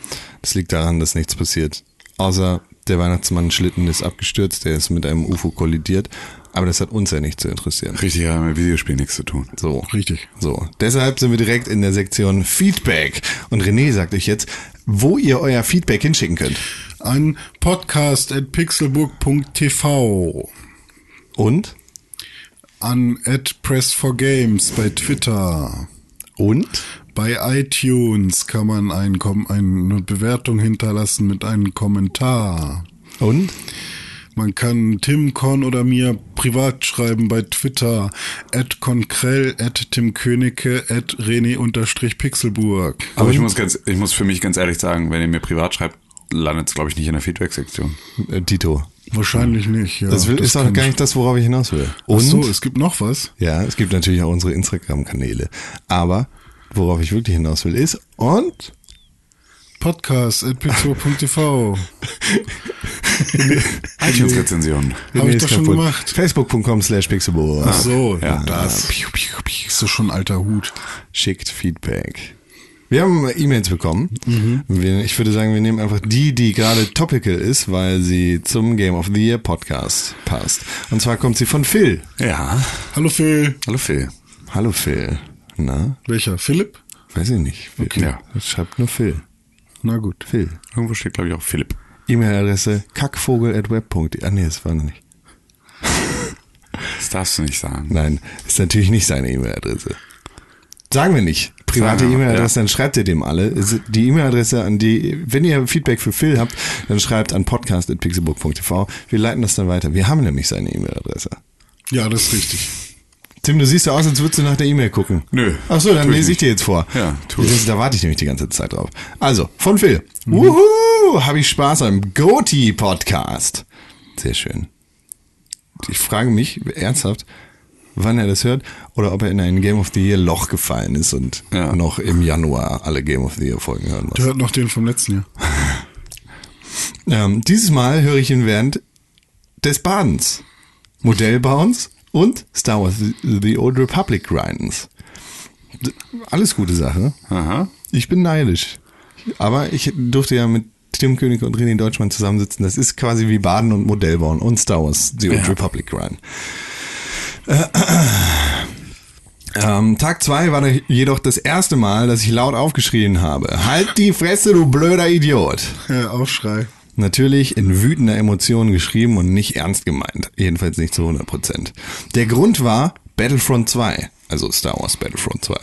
Speaker 1: Das liegt daran, dass nichts passiert. Außer der Weihnachtsmann-Schlitten ist abgestürzt, der ist mit einem UFO kollidiert. Aber das hat uns ja nicht zu interessieren.
Speaker 2: Richtig, hat mit Videospiel nichts zu tun.
Speaker 1: So.
Speaker 3: Richtig.
Speaker 1: So. Deshalb sind wir direkt in der Sektion Feedback. Und René sagt euch jetzt, wo ihr euer Feedback hinschicken könnt.
Speaker 3: Ein Podcast at pixelburg.tv
Speaker 1: Und?
Speaker 3: An at press4games bei Twitter.
Speaker 1: Und?
Speaker 3: Bei iTunes kann man ein, eine Bewertung hinterlassen mit einem Kommentar.
Speaker 1: Und?
Speaker 3: Man kann Tim Korn oder mir privat schreiben bei Twitter at Konkrell, at Tim Königke, at René unterstrich Pixelburg.
Speaker 2: Aber ich muss ganz, ich muss für mich ganz ehrlich sagen, wenn ihr mir privat schreibt, landet es, glaube ich, nicht in der Feedback-Sektion.
Speaker 1: Äh, Tito.
Speaker 3: Wahrscheinlich nicht, ja.
Speaker 1: Das, will, ist auch gar
Speaker 3: ich-
Speaker 1: nicht das, worauf ich hinaus will.
Speaker 3: Ach
Speaker 1: Und?
Speaker 3: so, es gibt noch was.
Speaker 1: Ja, es gibt natürlich auch unsere Instagram-Kanäle. Aber worauf ich wirklich hinaus will ist und
Speaker 3: Podcast at
Speaker 2: iTunes-Rezension.
Speaker 3: Hab ich doch schon
Speaker 1: kaputt.
Speaker 3: gemacht.
Speaker 1: Facebook.com slash pixelbohr.
Speaker 3: Ach so, ja,
Speaker 2: Ja,
Speaker 3: das. Ist doch schon ein alter Hut.
Speaker 1: Schickt Feedback. Wir haben E-Mails bekommen.
Speaker 3: Mhm.
Speaker 1: Wir, ich würde sagen, wir nehmen einfach die, die gerade topical ist, weil sie zum Game of the Year Podcast passt. Und zwar kommt sie von Phil.
Speaker 2: Ja.
Speaker 3: Hallo Phil.
Speaker 2: Hallo Phil.
Speaker 1: Hallo Phil. Na,
Speaker 3: Welcher? Philipp?
Speaker 1: weiß ich nicht. Phil.
Speaker 2: Ja.
Speaker 1: Das schreibt nur Phil.
Speaker 3: Na gut.
Speaker 1: Phil.
Speaker 2: Irgendwo steht, glaube ich, auch Philipp.
Speaker 1: E-Mail-Adresse kackvogel.web.de. Ah nee, das war noch nicht.
Speaker 2: Das darfst du nicht sagen.
Speaker 1: Nein, ist natürlich nicht seine E-Mail-Adresse. Sagen wir nicht. Private E-Mail-Adresse, dann schreibt ihr dem alle. Die E-Mail-Adresse, an die, wenn ihr Feedback für Phil habt, dann schreibt an podcast.pixelbook.tv. Wir leiten das dann weiter. Wir haben nämlich seine E-Mail-Adresse.
Speaker 3: Ja, das ist richtig.
Speaker 1: Tim, du siehst ja aus, als würdest du nach der E-Mail gucken.
Speaker 2: Nö,
Speaker 1: Ach so, dann
Speaker 2: ich
Speaker 1: lese ich
Speaker 2: nicht.
Speaker 1: dir jetzt vor.
Speaker 2: Ja, tu es.
Speaker 1: Da warte ich nämlich die ganze Zeit drauf. Also, von Phil. Wuhu, habe ich Spaß am Goti-Podcast. Sehr schön. Ich frage mich ernsthaft, wann er das hört oder ob er in ein Game of the Year Loch gefallen ist und
Speaker 2: Ja.
Speaker 1: noch im Januar alle Game of the Year Folgen hören
Speaker 3: Der
Speaker 1: muss.
Speaker 3: hört noch den vom letzten Jahr.
Speaker 1: Ähm, dieses Mal höre ich ihn während des Badens, Modellbauens und Star Wars The, The Old Republic Grindens. Alles gute Sache.
Speaker 2: Aha.
Speaker 1: Ich bin neidisch. Aber ich durfte ja mit Tim König und René Deutschmann zusammensitzen. Das ist quasi wie Baden und Modellbauen und Star Wars The Old
Speaker 2: Ja.
Speaker 1: Republic Grind. Äh, ähm, Tag zwei war da jedoch das erste Mal, dass ich laut aufgeschrien habe. Halt die Fresse, du blöder Idiot.
Speaker 3: Ja, Aufschrei.
Speaker 1: Natürlich in wütender Emotion geschrieben und nicht ernst gemeint. Jedenfalls nicht zu 100%. Der Grund war Battlefront 2, also Star Wars Battlefront 2.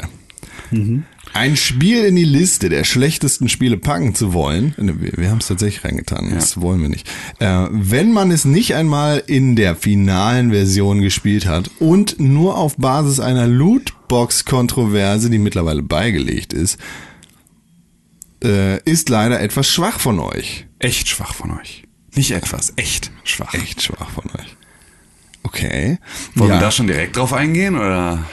Speaker 1: Ein Spiel in die Liste der schlechtesten Spiele packen zu wollen, ne, wir, wir haben es tatsächlich reingetan, das wollen wir nicht, äh, wenn man es nicht einmal in der finalen Version gespielt hat und nur auf Basis einer Lootbox-Kontroverse, die mittlerweile beigelegt ist, äh, ist leider etwas schwach von euch.
Speaker 2: Echt schwach von euch. Nicht etwas, echt schwach.
Speaker 1: Echt schwach von euch. Okay.
Speaker 2: Wollen
Speaker 1: ja.
Speaker 2: wir da schon direkt drauf eingehen oder?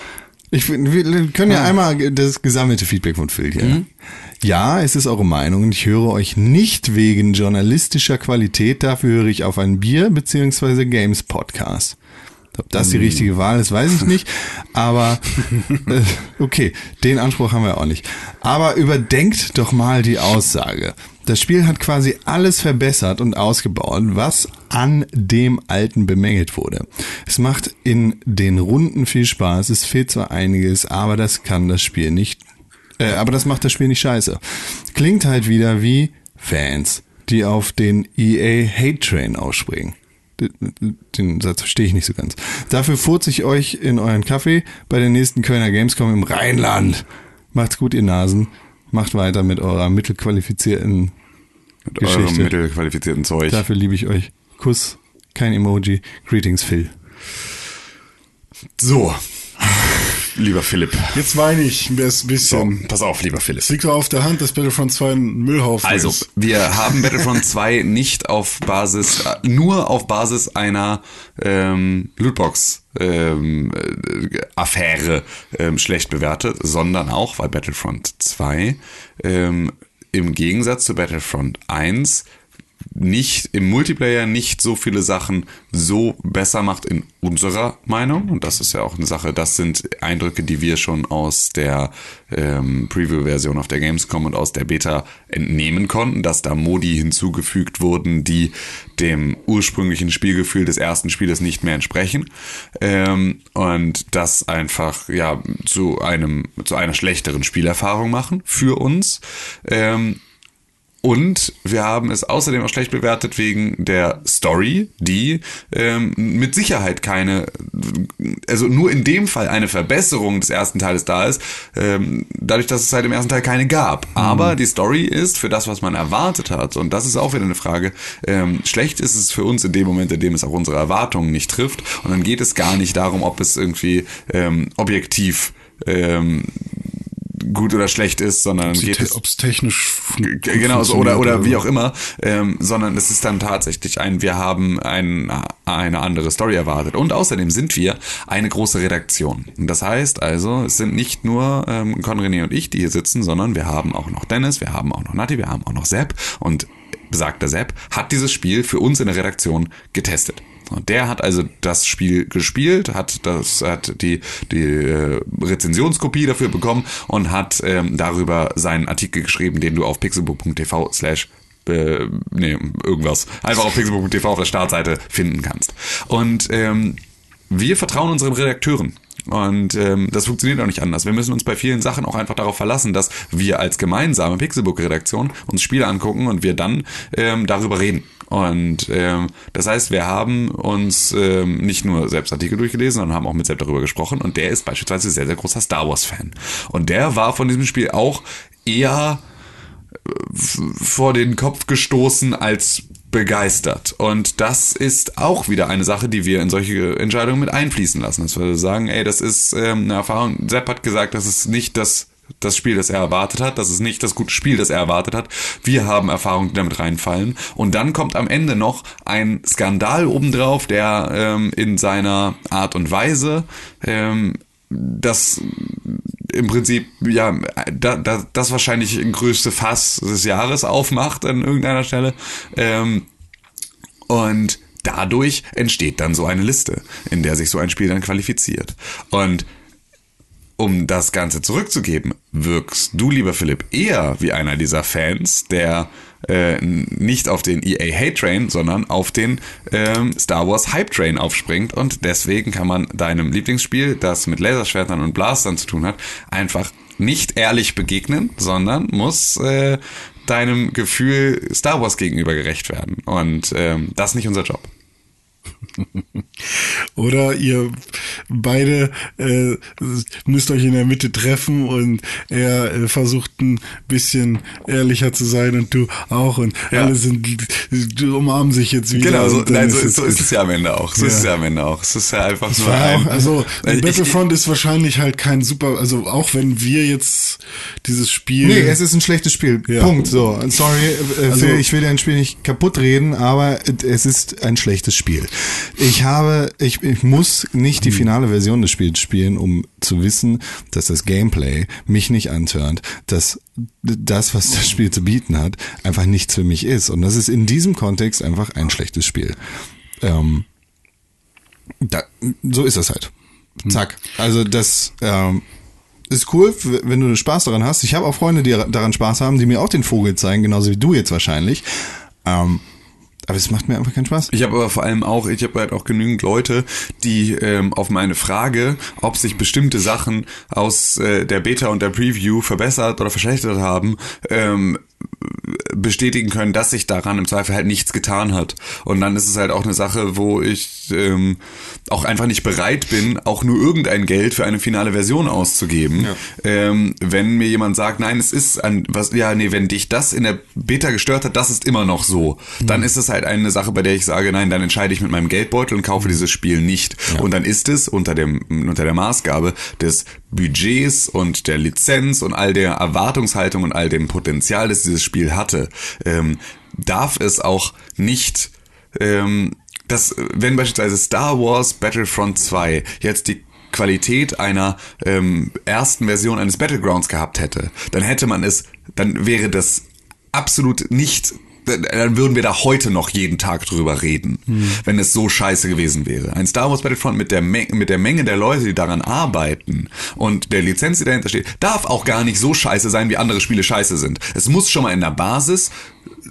Speaker 1: Ich, wir können ja einmal das gesammelte Feedback von Phil hier. Ja, es ist eure Meinung und ich höre euch nicht wegen journalistischer Qualität, dafür höre ich auf einen Bier- bzw. Games-Podcast. Ob das die richtige Wahl ist, weiß ich nicht. Aber äh, okay, den Anspruch haben wir auch nicht. Aber überdenkt doch mal die Aussage. Das Spiel hat quasi alles verbessert und ausgebaut, was an dem Alten bemängelt wurde. Es macht in den Runden viel Spaß, es fehlt zwar einiges, aber das kann das Spiel nicht, äh, aber das macht das Spiel nicht scheiße. Klingt halt wieder wie Fans, die auf den EA Hate Train aufspringen. Den- Den Satz verstehe ich nicht so ganz. Dafür furze ich euch in euren Kaffee bei der nächsten Kölner Gamescom im Rheinland. Macht's gut, ihr Nasen. Macht weiter mit eurer mittelqualifizierten
Speaker 2: Mit eurem
Speaker 1: Geschichte.
Speaker 2: mittelqualifizierten Zeug.
Speaker 1: Dafür liebe ich euch. Kuss, kein Emoji. Greetings, Phil.
Speaker 2: So. Lieber Philipp.
Speaker 3: Jetzt weine ich ein
Speaker 2: So,
Speaker 3: bisschen.
Speaker 2: pass auf, lieber Philipp.
Speaker 3: Es liegt doch auf der Hand, dass Battlefront 2 ein Müllhaufen
Speaker 2: Also,
Speaker 3: ist.
Speaker 2: wir haben Battlefront 2 nicht auf Basis, nur auf Basis einer ähm, Lootbox ähm, äh, Affäre ähm, schlecht bewertet, sondern auch, weil Battlefront 2 ähm, im Gegensatz zu Battlefront 1 nicht im Multiplayer nicht so viele Sachen so besser macht in unserer Meinung. Und das ist ja auch eine Sache, das sind Eindrücke, die wir schon aus der ähm, Preview-Version auf der Gamescom und aus der Beta entnehmen konnten, dass da Modi hinzugefügt wurden, die dem ursprünglichen Spielgefühl des ersten Spieles nicht mehr entsprechen. Ähm, und das einfach ja zu einem zu einer schlechteren Spielerfahrung machen für uns. Ähm, und wir haben es außerdem auch schlecht bewertet wegen der Story, die ähm, mit Sicherheit keine, also nur in dem Fall eine Verbesserung des ersten Teiles da ist, ähm, dadurch, dass es seit dem ersten Teil keine gab. Aber die Story ist für das, was man erwartet hat, und das ist auch wieder eine Frage, ähm, schlecht ist es für uns in dem Moment, in dem es auch unsere Erwartungen nicht trifft. Und dann geht es gar nicht darum, ob es irgendwie ähm, objektiv ähm, gut oder schlecht ist, sondern geht es
Speaker 3: Ob es technisch fun-
Speaker 2: G- Genau, so, oder, oder wie auch immer, ähm, sondern es ist dann tatsächlich ein, wir haben ein, eine andere Story erwartet. Und außerdem sind wir eine große Redaktion. Das heißt also, es sind nicht nur ähm, Con René und ich, die hier sitzen, sondern wir haben auch noch Dennis, wir haben auch noch Nati, wir haben auch noch Sepp und besagter Sepp hat dieses Spiel für uns in der Redaktion getestet. Und der hat also das Spiel gespielt, hat das, hat die, die äh, Rezensionskopie dafür bekommen und hat ähm, darüber seinen Artikel geschrieben, den du auf pixelbook.tv slash äh, nee, irgendwas. Einfach auf pixelbook.tv auf der Startseite finden kannst. Und ähm, wir vertrauen unseren Redakteuren. Und ähm, das funktioniert auch nicht anders. Wir müssen uns bei vielen Sachen auch einfach darauf verlassen, dass wir als gemeinsame Pixelbook-Redaktion uns Spiele angucken und wir dann ähm, darüber reden Und ähm, das heißt, wir haben uns ähm, nicht nur selbst Artikel durchgelesen, sondern haben auch mit Sepp darüber gesprochen. Und der ist beispielsweise sehr, sehr großer Star Wars-Fan. Und der war von diesem Spiel auch eher äh, vor den Kopf gestoßen als begeistert. Und das ist auch wieder eine Sache, die wir in solche Entscheidungen mit einfließen lassen. Dass wir sagen, ey, das ist ähm, eine Erfahrung. Sepp hat gesagt, das ist nicht das das Spiel, das er erwartet hat. Das ist nicht das gute Spiel, das er erwartet hat. Wir haben Erfahrungen, die damit reinfallen. Und dann kommt am Ende noch ein Skandal obendrauf, der ähm, in seiner Art und Weise ähm, das im Prinzip ja da, da, das wahrscheinlich größte Fass des Jahres aufmacht an irgendeiner Stelle. Ähm, und dadurch entsteht dann so eine Liste, in der sich so ein Spiel dann qualifiziert. Und um das Ganze zurückzugeben, wirkst du, lieber Philipp, eher wie einer dieser Fans, der äh, nicht auf den EA Hate Train, sondern auf den ähm, Star Wars Hype Train aufspringt und deswegen kann man deinem Lieblingsspiel, das mit Laserschwertern und Blastern zu tun hat, einfach nicht ehrlich begegnen, sondern muss äh, deinem Gefühl Star Wars gegenüber gerecht werden. Und ähm, das ist nicht unser Job.
Speaker 3: Oder ihr beide äh, müsst euch in der Mitte treffen und er äh, versucht ein bisschen ehrlicher zu sein und du auch und ja. alle sind umarmen sich jetzt wieder.
Speaker 2: Genau, so, nein, so, ist, so ist es ja am Ende auch. So ja. ist es ja am Ende auch. Es ist ja einfach das nur ein,
Speaker 3: auch, Also ich, Battlefront ist wahrscheinlich halt kein super, also auch wenn wir jetzt dieses Spiel.
Speaker 1: Nee, es ist ein schlechtes Spiel. Ja. Punkt. So, sorry, äh, also, ich will dein Spiel nicht kaputt reden, aber es ist ein schlechtes Spiel. Ich habe, ich, ich muss nicht die hm. finale Version des Spiels spielen, um zu wissen, dass das Gameplay mich nicht antörnt, dass das, was das Spiel zu bieten hat, einfach nichts für mich ist. Und das ist in diesem Kontext einfach ein schlechtes Spiel. Ähm, da, so ist das halt. Hm. Zack. Also das ähm, ist cool, wenn du Spaß daran hast. Ich habe auch Freunde, die daran Spaß haben, die mir auch den Vogel zeigen, genauso wie du jetzt wahrscheinlich. Ähm, aber es macht mir einfach keinen Spaß.
Speaker 2: Ich habe aber vor allem auch, ich habe halt auch genügend Leute, die ähm, auf meine Frage, ob sich bestimmte Sachen aus äh, der Beta und der Preview verbessert oder verschlechtert haben, ähm, bestätigen können, dass sich daran im Zweifel halt nichts getan hat. Und dann ist es halt auch eine Sache, wo ich ähm, auch einfach nicht bereit bin, auch nur irgendein Geld für eine finale Version auszugeben. Ja. Ähm, wenn mir jemand sagt, nein, es ist ein, was, ja, nee, wenn dich das in der Beta gestört hat, das ist immer noch so, mhm. dann ist es halt eine Sache, bei der ich sage, nein, dann entscheide ich mit meinem Geldbeutel und kaufe dieses Spiel nicht. Ja. Und dann ist es unter dem, unter der Maßgabe des Budgets und der Lizenz und all der Erwartungshaltung und all dem Potenzial, das dieses Spiel hatte, ähm, darf es auch nicht, ähm, dass, wenn beispielsweise Star Wars Battlefront 2 jetzt die Qualität einer ähm, ersten Version eines Battlegrounds gehabt hätte, dann hätte man es, dann wäre das absolut nicht dann würden wir da heute noch jeden Tag drüber reden, hm. wenn es so scheiße gewesen wäre. Ein Star Wars Battlefront mit der, mit der Menge der Leute, die daran arbeiten und der Lizenz, die dahinter steht, darf auch gar nicht so scheiße sein, wie andere Spiele scheiße sind. Es muss schon mal in der Basis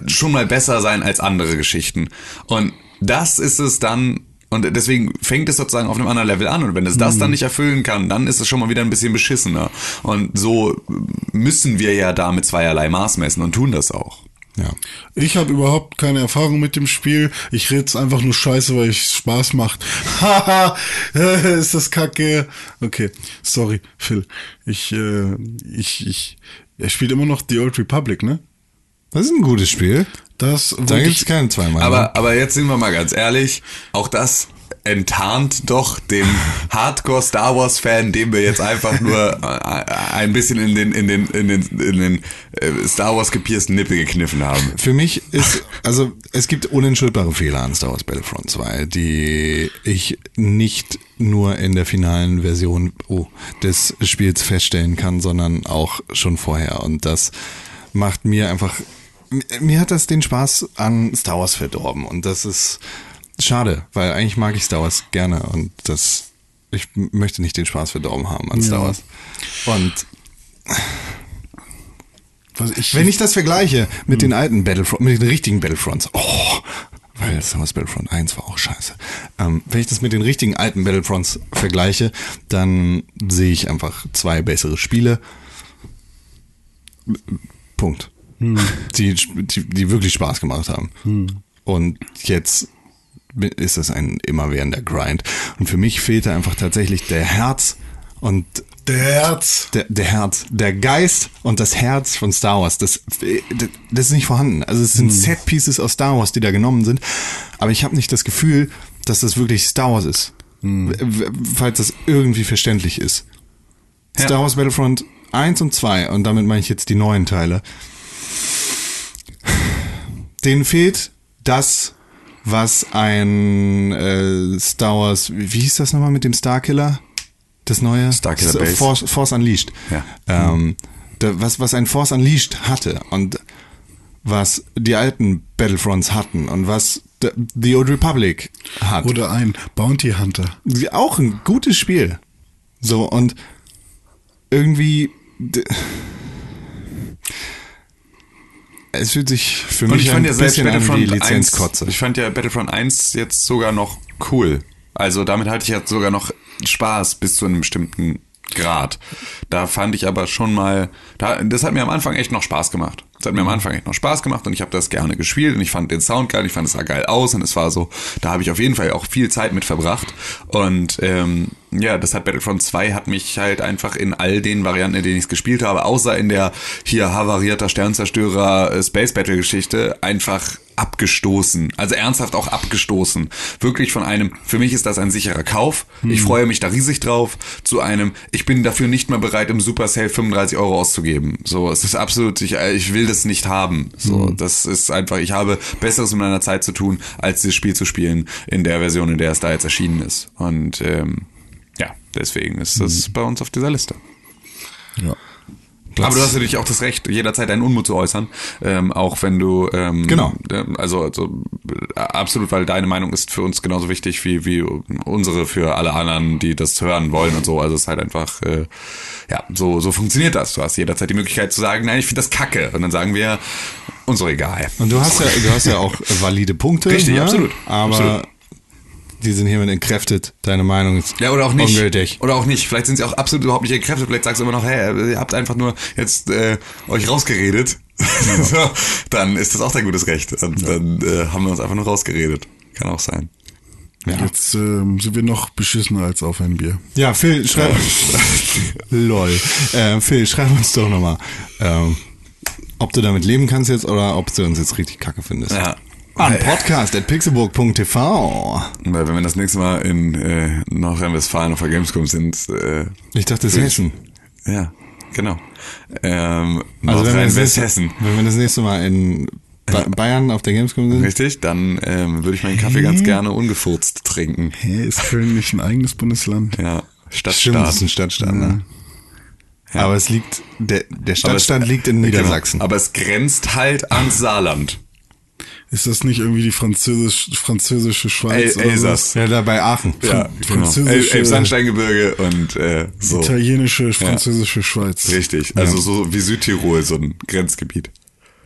Speaker 2: schon mal besser sein als andere Geschichten. Und das ist es dann, und deswegen fängt es sozusagen auf einem anderen Level an. Und wenn es das dann hm. nicht erfüllen kann, dann ist es schon mal wieder ein bisschen beschissener. Und so müssen wir ja da mit zweierlei Maß messen und tun das auch.
Speaker 3: Ja. Ich habe überhaupt keine Erfahrung mit dem Spiel. Ich rede einfach nur scheiße, weil es Spaß macht. Haha, ist das kacke. Okay, sorry, Phil. Ich, äh, ich, ich, er spielt immer noch The Old Republic, ne?
Speaker 1: Das ist ein gutes Spiel.
Speaker 3: Das
Speaker 1: da gibt's keinen zweimal.
Speaker 2: Aber, ne? aber jetzt sind wir mal ganz ehrlich, auch das enttarnt doch den Hardcore Star Wars Fan, dem wir jetzt einfach nur äh, ein bisschen in den in den in den in den äh, Star Wars gepiersten Nippel gekniffen haben.
Speaker 1: Für mich ist also es gibt unentschuldbare Fehler an Star Wars Battlefront 2, die ich nicht nur in der finalen Version oh, des Spiels feststellen kann, sondern auch schon vorher und das macht mir einfach mir hat das den Spaß an Star Wars verdorben und das ist Schade, weil eigentlich mag ich Star Wars gerne und das, ich möchte nicht den Spaß verdorben haben an Star Wars. Und ich, wenn ich das vergleiche mit hm. den alten Battlefront, mit den richtigen Battlefronts, oh, weil Star Wars Battlefront 1 war auch scheiße. Ähm, wenn ich das mit den richtigen alten Battlefronts vergleiche, dann sehe ich einfach zwei bessere Spiele. Punkt. Hm. Die, die, die wirklich Spaß gemacht haben. Hm. Und jetzt ist das ein immerwährender Grind. Und für mich fehlte einfach tatsächlich der Herz und
Speaker 3: Der Herz.
Speaker 1: der, der Herz, der Geist und das Herz von Star Wars, das, das ist nicht vorhanden. Also es sind Set Pieces aus Star Wars, die da genommen sind, aber ich habe nicht das Gefühl, dass das wirklich Star Wars ist. W- Falls das irgendwie verständlich ist. Star Wars Battlefront 1 und 2, und damit meine ich jetzt die neuen Teile, denen fehlt das, was ein äh, Star Wars, wie hieß das nochmal mit dem Starkiller? Das neue?
Speaker 2: Starkiller
Speaker 1: S-
Speaker 2: Base.
Speaker 1: Force, Force Unleashed.
Speaker 2: Ja.
Speaker 1: Ähm, da, was, was ein Force Unleashed hatte und was die alten Battlefronts hatten und was The, The Old Republic hat.
Speaker 3: Oder ein Bounty Hunter.
Speaker 1: Auch ein gutes Spiel. So, und irgendwie. Es fühlt sich für mich
Speaker 2: ich fand
Speaker 1: ein
Speaker 2: ja selbst
Speaker 1: bisschen an wie
Speaker 2: Battlefront 1,
Speaker 1: Lizenzkotze.
Speaker 2: ich fand ja Battlefront 1 jetzt sogar noch cool. Also damit hatte ich jetzt sogar noch Spaß bis zu einem bestimmten Grad. Da fand ich aber schon mal, da, das hat mir am Anfang echt noch Spaß gemacht. Das hat mir am Anfang echt noch Spaß gemacht und ich habe das gerne gespielt und ich fand den Sound geil, ich fand es sah geil aus und es war so, da habe ich auf jeden Fall auch viel Zeit mit verbracht. Und ähm, ja, das hat Battlefront 2 hat mich halt einfach in all den Varianten, in denen ich es gespielt habe, außer in der hier havarierter Sternzerstörer äh, Space Battle Geschichte, einfach abgestoßen. Also ernsthaft auch abgestoßen. Wirklich von einem, für mich ist das ein sicherer Kauf. Ich freue mich da riesig drauf, zu einem, ich bin dafür nicht mehr bereit, im Supercell 35 Euro auszugeben. So, es ist absolut, ich, ich will das nicht haben. So, das ist einfach, ich habe Besseres in meiner Zeit zu tun, als dieses Spiel zu spielen in der Version, in der es da jetzt erschienen ist. Und ähm, ja, deswegen ist das bei uns auf dieser Liste.
Speaker 3: Ja.
Speaker 2: Aber du hast natürlich auch das Recht, jederzeit deinen Unmut zu äußern, ähm, auch wenn du ähm,
Speaker 1: Genau.
Speaker 2: ähm, also, also äh, absolut, weil deine Meinung ist für uns genauso wichtig wie wie unsere für alle anderen, die das hören wollen und so. Also es ist halt einfach äh, ja so so funktioniert das. Du hast jederzeit die Möglichkeit zu sagen, nein, ich finde das Kacke und dann sagen wir uns so egal.
Speaker 1: Und du hast ja, du hast ja auch valide Punkte.
Speaker 2: Richtig,
Speaker 1: ne?
Speaker 2: absolut.
Speaker 1: Aber
Speaker 2: Absolut.
Speaker 1: Die sind hiermit entkräftet. Deine Meinung ist
Speaker 2: Ja, oder auch nicht.
Speaker 1: ungültig.
Speaker 2: Oder auch nicht. Vielleicht sind sie auch absolut überhaupt nicht entkräftet. Vielleicht sagst du immer noch, hey, ihr habt einfach nur jetzt äh, euch rausgeredet. so, dann ist das auch dein gutes Recht. Und dann äh, haben wir uns einfach nur rausgeredet. Kann auch sein.
Speaker 3: Jetzt ähm, sind wir noch beschissener als auf ein Bier.
Speaker 1: Ja, Phil, schreib. Lol. Äh, Phil, schreib uns doch nochmal, ähm, ob du damit leben kannst jetzt oder ob du uns jetzt richtig kacke findest.
Speaker 2: Ja.
Speaker 1: An podcast at pixelburg.tv.
Speaker 2: Weil wenn wir das nächste Mal in äh, Nordrhein-Westfalen auf der Gamescom sind, äh,
Speaker 1: Ich dachte, es ist Hessen.
Speaker 2: ja, genau. Ähm,
Speaker 1: Also wenn wir, das nächste,
Speaker 2: Nordrhein-Westhessen.
Speaker 1: wenn wir das nächste Mal in ba Bayern auf der Gamescom sind.
Speaker 2: Richtig, dann ähm, würde ich meinen Kaffee ganz gerne ungefurzt trinken.
Speaker 3: Hä, ist Köln nicht ein eigenes Bundesland?
Speaker 2: Ja, Stadtstaat.
Speaker 1: Stimmt, ist ein Stadtstaat, ne? Aber es liegt, der, der
Speaker 2: es-
Speaker 1: Stadtstaat liegt in Niedersachsen.
Speaker 2: Genau. Aber es grenzt halt ans Saarland.
Speaker 3: Ist das nicht irgendwie die französisch, französische Schweiz
Speaker 2: El
Speaker 3: oder
Speaker 2: Elsass.
Speaker 1: Ja, da bei Aachen.
Speaker 2: Ja, genau.
Speaker 3: Französische-
Speaker 2: El Elbsandsteingebirge und äh, so.
Speaker 3: so? Italienische, französische Schweiz.
Speaker 2: Richtig. Also so wie Südtirol, so ein Grenzgebiet.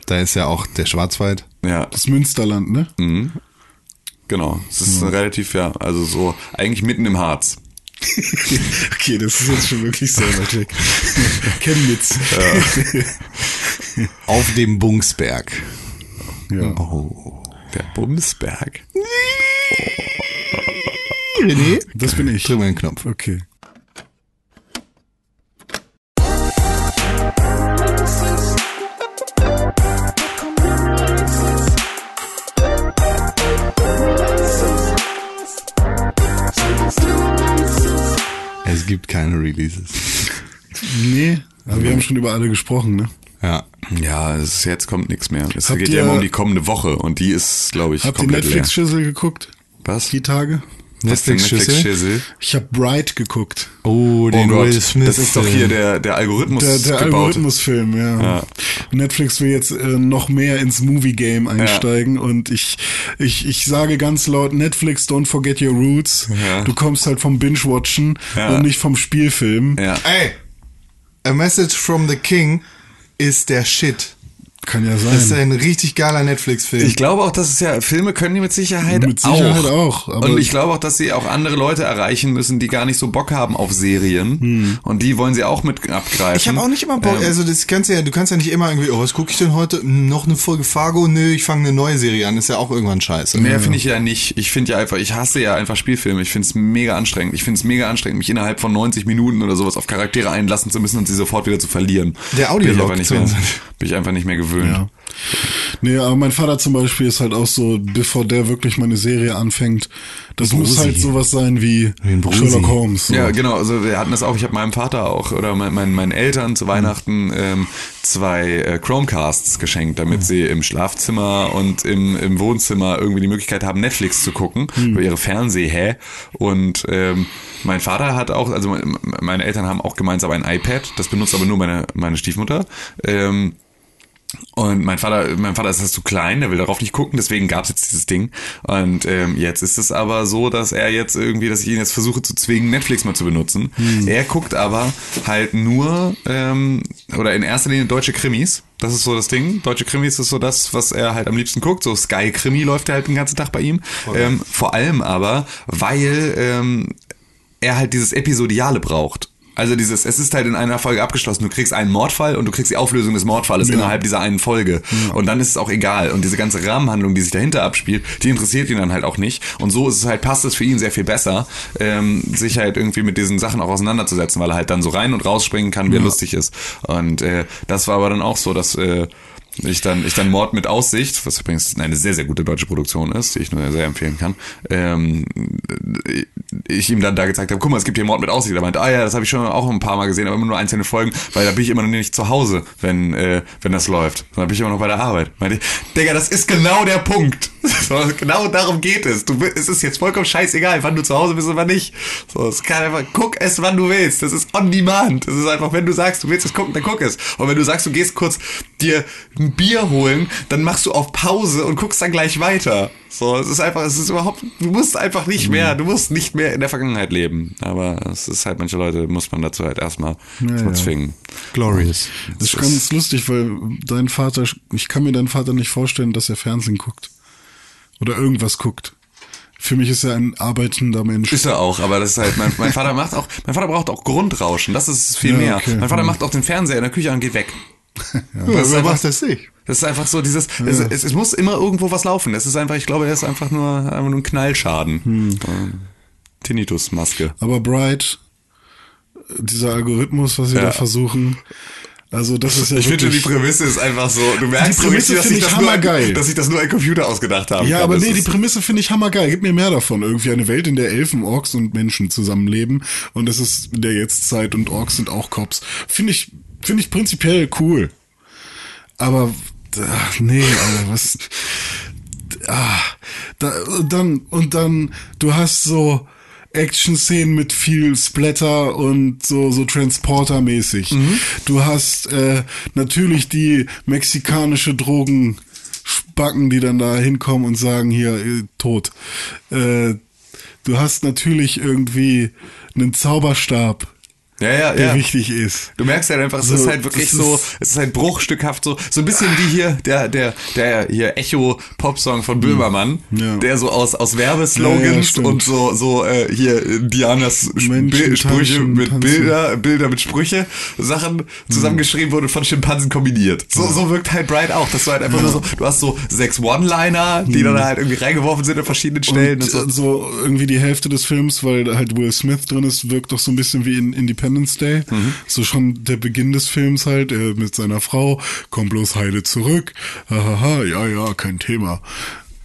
Speaker 1: Da ist ja auch der Schwarzwald.
Speaker 2: Ja,
Speaker 3: Das Münsterland, ne?
Speaker 2: genau. Es ist relativ, ja, also so eigentlich mitten im Harz.
Speaker 3: Okay, das ist jetzt schon wirklich sehr weit weg. Chemnitz.
Speaker 1: Auf dem Bungsberg.
Speaker 3: Ja.
Speaker 1: Oh.
Speaker 2: Der Bumsberg.
Speaker 1: René?
Speaker 3: Das bin ich.
Speaker 1: Drück mal den Knopf.
Speaker 3: Okay.
Speaker 1: Es gibt keine Releases.
Speaker 3: Nee, aber wir haben schon über alle gesprochen, ne?
Speaker 1: Ja.
Speaker 2: Ja, es ist, jetzt kommt nichts mehr. Es
Speaker 3: Habt
Speaker 2: geht ja
Speaker 3: ihr-
Speaker 2: immer um die kommende Woche und die ist, glaube ich,
Speaker 3: Habt ihr
Speaker 2: komplett leer.
Speaker 3: Netflix-Schüssel geguckt?
Speaker 2: Was?
Speaker 3: Die Tage?
Speaker 1: Netflix-Schüssel?
Speaker 2: Netflix-Schüssel?
Speaker 3: Ich habe Bright geguckt.
Speaker 1: Oh,
Speaker 2: Oh
Speaker 1: den
Speaker 2: Gott,
Speaker 1: Will Smith.
Speaker 2: das ist doch hier der, der Algorithmus
Speaker 3: Der, der
Speaker 2: gebaut.
Speaker 3: Algorithmusfilm, ja.
Speaker 2: Ja.
Speaker 3: Netflix will jetzt äh, noch mehr ins Movie-Game einsteigen und ich, ich, ich sage ganz laut, Netflix, don't forget your roots.
Speaker 2: Ja.
Speaker 3: Du kommst halt vom Binge-Watchen
Speaker 2: Ja.
Speaker 3: und nicht vom Spielfilm.
Speaker 2: Ja.
Speaker 1: Ey, A Message from the King ist der Shit.
Speaker 3: Kann ja sein.
Speaker 1: Das ist ein richtig geiler Netflix-Film.
Speaker 2: Ich glaube auch, dass es ja, Filme können die mit Sicherheit,
Speaker 3: Mit Sicherheit auch, aber-
Speaker 2: und ich glaube auch, dass sie auch andere Leute erreichen müssen, die gar nicht so Bock haben auf Serien.
Speaker 3: Hm.
Speaker 2: Und die wollen sie auch mit abgreifen.
Speaker 1: Ich habe auch nicht immer Bock,
Speaker 2: Ähm,
Speaker 1: also das kannst du ja, du kannst ja nicht immer irgendwie, oh, was gucke ich denn heute? Hm, Noch eine Folge Fargo? Nö, ich fange eine neue Serie an, ist ja auch irgendwann scheiße.
Speaker 2: Mehr finde ich ja nicht. Ich finde ja einfach, ich hasse ja einfach Spielfilme. Ich finde es mega anstrengend. Ich finde es mega anstrengend, mich innerhalb von 90 Minuten oder sowas auf Charaktere einlassen zu müssen und sie sofort wieder zu verlieren.
Speaker 1: Der Audiolog
Speaker 2: bin ich einfach nicht mehr, bin ich einfach nicht mehr gewöhnt.
Speaker 3: Ja. Nee, aber mein Vater zum Beispiel ist halt auch so, bevor der wirklich mal eine Serie anfängt, das muss
Speaker 1: Brusi.
Speaker 3: halt sowas sein wie. Sherlock Holmes. So.
Speaker 2: Ja, genau. Also wir hatten das auch. Ich habe meinem Vater auch oder mein, mein, meinen Eltern zu Weihnachten ähm, zwei äh, Chromecasts geschenkt, damit sie im Schlafzimmer und im, im Wohnzimmer irgendwie die Möglichkeit haben, Netflix zu gucken über ihre Fernsehhä. Und ähm, mein Vater hat auch, also me- meine Eltern haben auch gemeinsam ein iPad. Das benutzt aber nur meine meine Stiefmutter. Ähm, und mein Vater, mein Vater ist das zu klein, der will darauf nicht gucken, deswegen gab es jetzt dieses Ding. Und ähm, jetzt ist es aber so, dass er jetzt irgendwie, dass ich ihn jetzt versuche zu zwingen, Netflix mal zu benutzen. Er guckt aber halt nur ähm, oder in erster Linie deutsche Krimis. Das ist so das Ding. Deutsche Krimis ist so das, was er halt am liebsten guckt. So Sky Krimi läuft er halt den ganzen Tag bei ihm. Ähm, vor allem aber, weil ähm, er halt dieses Episodiale braucht. Also dieses, es ist halt in einer Folge abgeschlossen. Du kriegst einen Mordfall und du kriegst die Auflösung des Mordfalles innerhalb dieser einen Folge. Und dann ist es auch egal. Und diese ganze Rahmenhandlung, die sich dahinter abspielt, die interessiert ihn dann halt auch nicht. Und so ist es halt, passt es für ihn sehr viel besser, ähm, sich halt irgendwie mit diesen Sachen auch auseinanderzusetzen, weil er halt dann so rein und rausspringen kann, wie er lustig ist. Und äh, das war aber dann auch so, dass äh, ich dann, ich dann Mord mit Aussicht, was übrigens eine sehr, sehr gute deutsche Produktion ist, die ich nur sehr empfehlen kann, ähm, ich ihm dann da gezeigt habe, guck mal, es gibt hier Mord mit Aussicht. Er meinte, ah ja, das habe ich schon auch ein paar Mal gesehen, aber immer nur einzelne Folgen, weil da bin ich immer noch nicht zu Hause, wenn, äh, wenn das läuft. Dann bin ich immer noch bei der Arbeit. Meinte ich, Digga, das ist genau der Punkt. So, genau darum geht es. Du, es ist jetzt vollkommen scheißegal, wann du zu Hause bist oder nicht. So, es kann einfach, guck es, wann du willst. Das ist on demand. Das ist einfach, wenn du sagst, du willst es gucken, dann guck es. Und wenn du sagst, du gehst kurz dir ein Bier holen, dann machst du auf Pause und guckst dann gleich weiter. So, es ist einfach, es ist überhaupt, du musst einfach nicht mehr, du musst nicht mehr in der Vergangenheit leben. Aber es ist halt, manche Leute muss man dazu halt erstmal
Speaker 3: ja.
Speaker 2: zwingen.
Speaker 1: Glorious.
Speaker 3: Das ist ganz lustig, weil dein Vater, ich kann mir deinen Vater nicht vorstellen, dass er Fernsehen guckt. Oder irgendwas guckt. Für mich ist er ein arbeitender Mensch.
Speaker 2: Ist er auch, aber das ist halt, mein, mein Vater macht auch, mein Vater braucht auch Grundrauschen, das ist viel
Speaker 3: Ja,
Speaker 2: mehr.
Speaker 3: okay.
Speaker 2: Mein Vater
Speaker 3: Hm.
Speaker 2: macht auch den Fernseher in der Küche an und geht weg.
Speaker 1: Ja,
Speaker 2: Das
Speaker 1: wer
Speaker 2: einfach-
Speaker 1: macht das nicht?
Speaker 2: Das ist einfach so dieses, es, es, es muss immer irgendwo was laufen. Es ist einfach, ich glaube, er ist einfach nur, einfach nur ein Knallschaden.
Speaker 3: Hm.
Speaker 2: Ähm, Tinnitus-Maske.
Speaker 3: Aber Bright, dieser Algorithmus, was sie
Speaker 2: Ja.
Speaker 3: da versuchen, also das ist ja
Speaker 2: Ich finde, die Prämisse ist einfach so, du merkst
Speaker 3: Die Prämisse
Speaker 2: richtig, dass
Speaker 3: ich
Speaker 2: das nur ein,
Speaker 3: hammergeil.
Speaker 2: dass sich das nur ein Computer ausgedacht haben
Speaker 3: Ja,
Speaker 2: kann.
Speaker 3: aber
Speaker 2: Das
Speaker 3: nee, die Prämisse finde ich hammergeil. Gib mir mehr davon. Irgendwie eine Welt, in der Elfen, Orks und Menschen zusammenleben. Und es ist in der Jetztzeit und Orks sind auch Cops. Finde ich, finde ich prinzipiell cool. Aber, ach, nee, Alter, was, ah, da, und dann, und dann, du hast so Action-Szenen mit viel Splatter und so, so Transporter-mäßig. Du hast äh, natürlich die mexikanische Drogenspacken, die dann da hinkommen und sagen, hier, äh, tot. Äh, du hast natürlich irgendwie einen Zauberstab,
Speaker 2: ja, ja,
Speaker 3: der
Speaker 2: ja.
Speaker 3: wichtig ist.
Speaker 2: Du merkst halt einfach, es
Speaker 3: So,
Speaker 2: ist halt wirklich so, es ist halt bruchstückhaft so, so ein bisschen wie hier der, der, der hier Echo-Pop-Song von Böhmermann,
Speaker 3: Ja.
Speaker 2: der so aus, aus
Speaker 3: Ja, ja,
Speaker 2: Werbeslogans
Speaker 3: stimmt.
Speaker 2: und so, so, äh, hier äh, Dianas Sch-
Speaker 3: Menschen
Speaker 2: Sprüche
Speaker 3: tanzen,
Speaker 2: mit
Speaker 3: tanzen.
Speaker 2: Bilder, Bilder mit Sprüche, Sachen zusammengeschrieben wurde von Schimpansen kombiniert. So, so wirkt halt Bright auch, dass du halt einfach nur so, du hast so sechs One-Liner, die dann halt irgendwie reingeworfen sind an verschiedenen Stellen und,
Speaker 3: Und äh,
Speaker 2: so.
Speaker 3: so irgendwie die Hälfte des Films, weil halt Will Smith drin ist, wirkt doch so ein bisschen wie in Independence Day.
Speaker 2: Mhm.
Speaker 3: So schon der Beginn des Films halt, er mit seiner Frau, komm bloß heile zurück. Hahaha, ja, ja, kein Thema.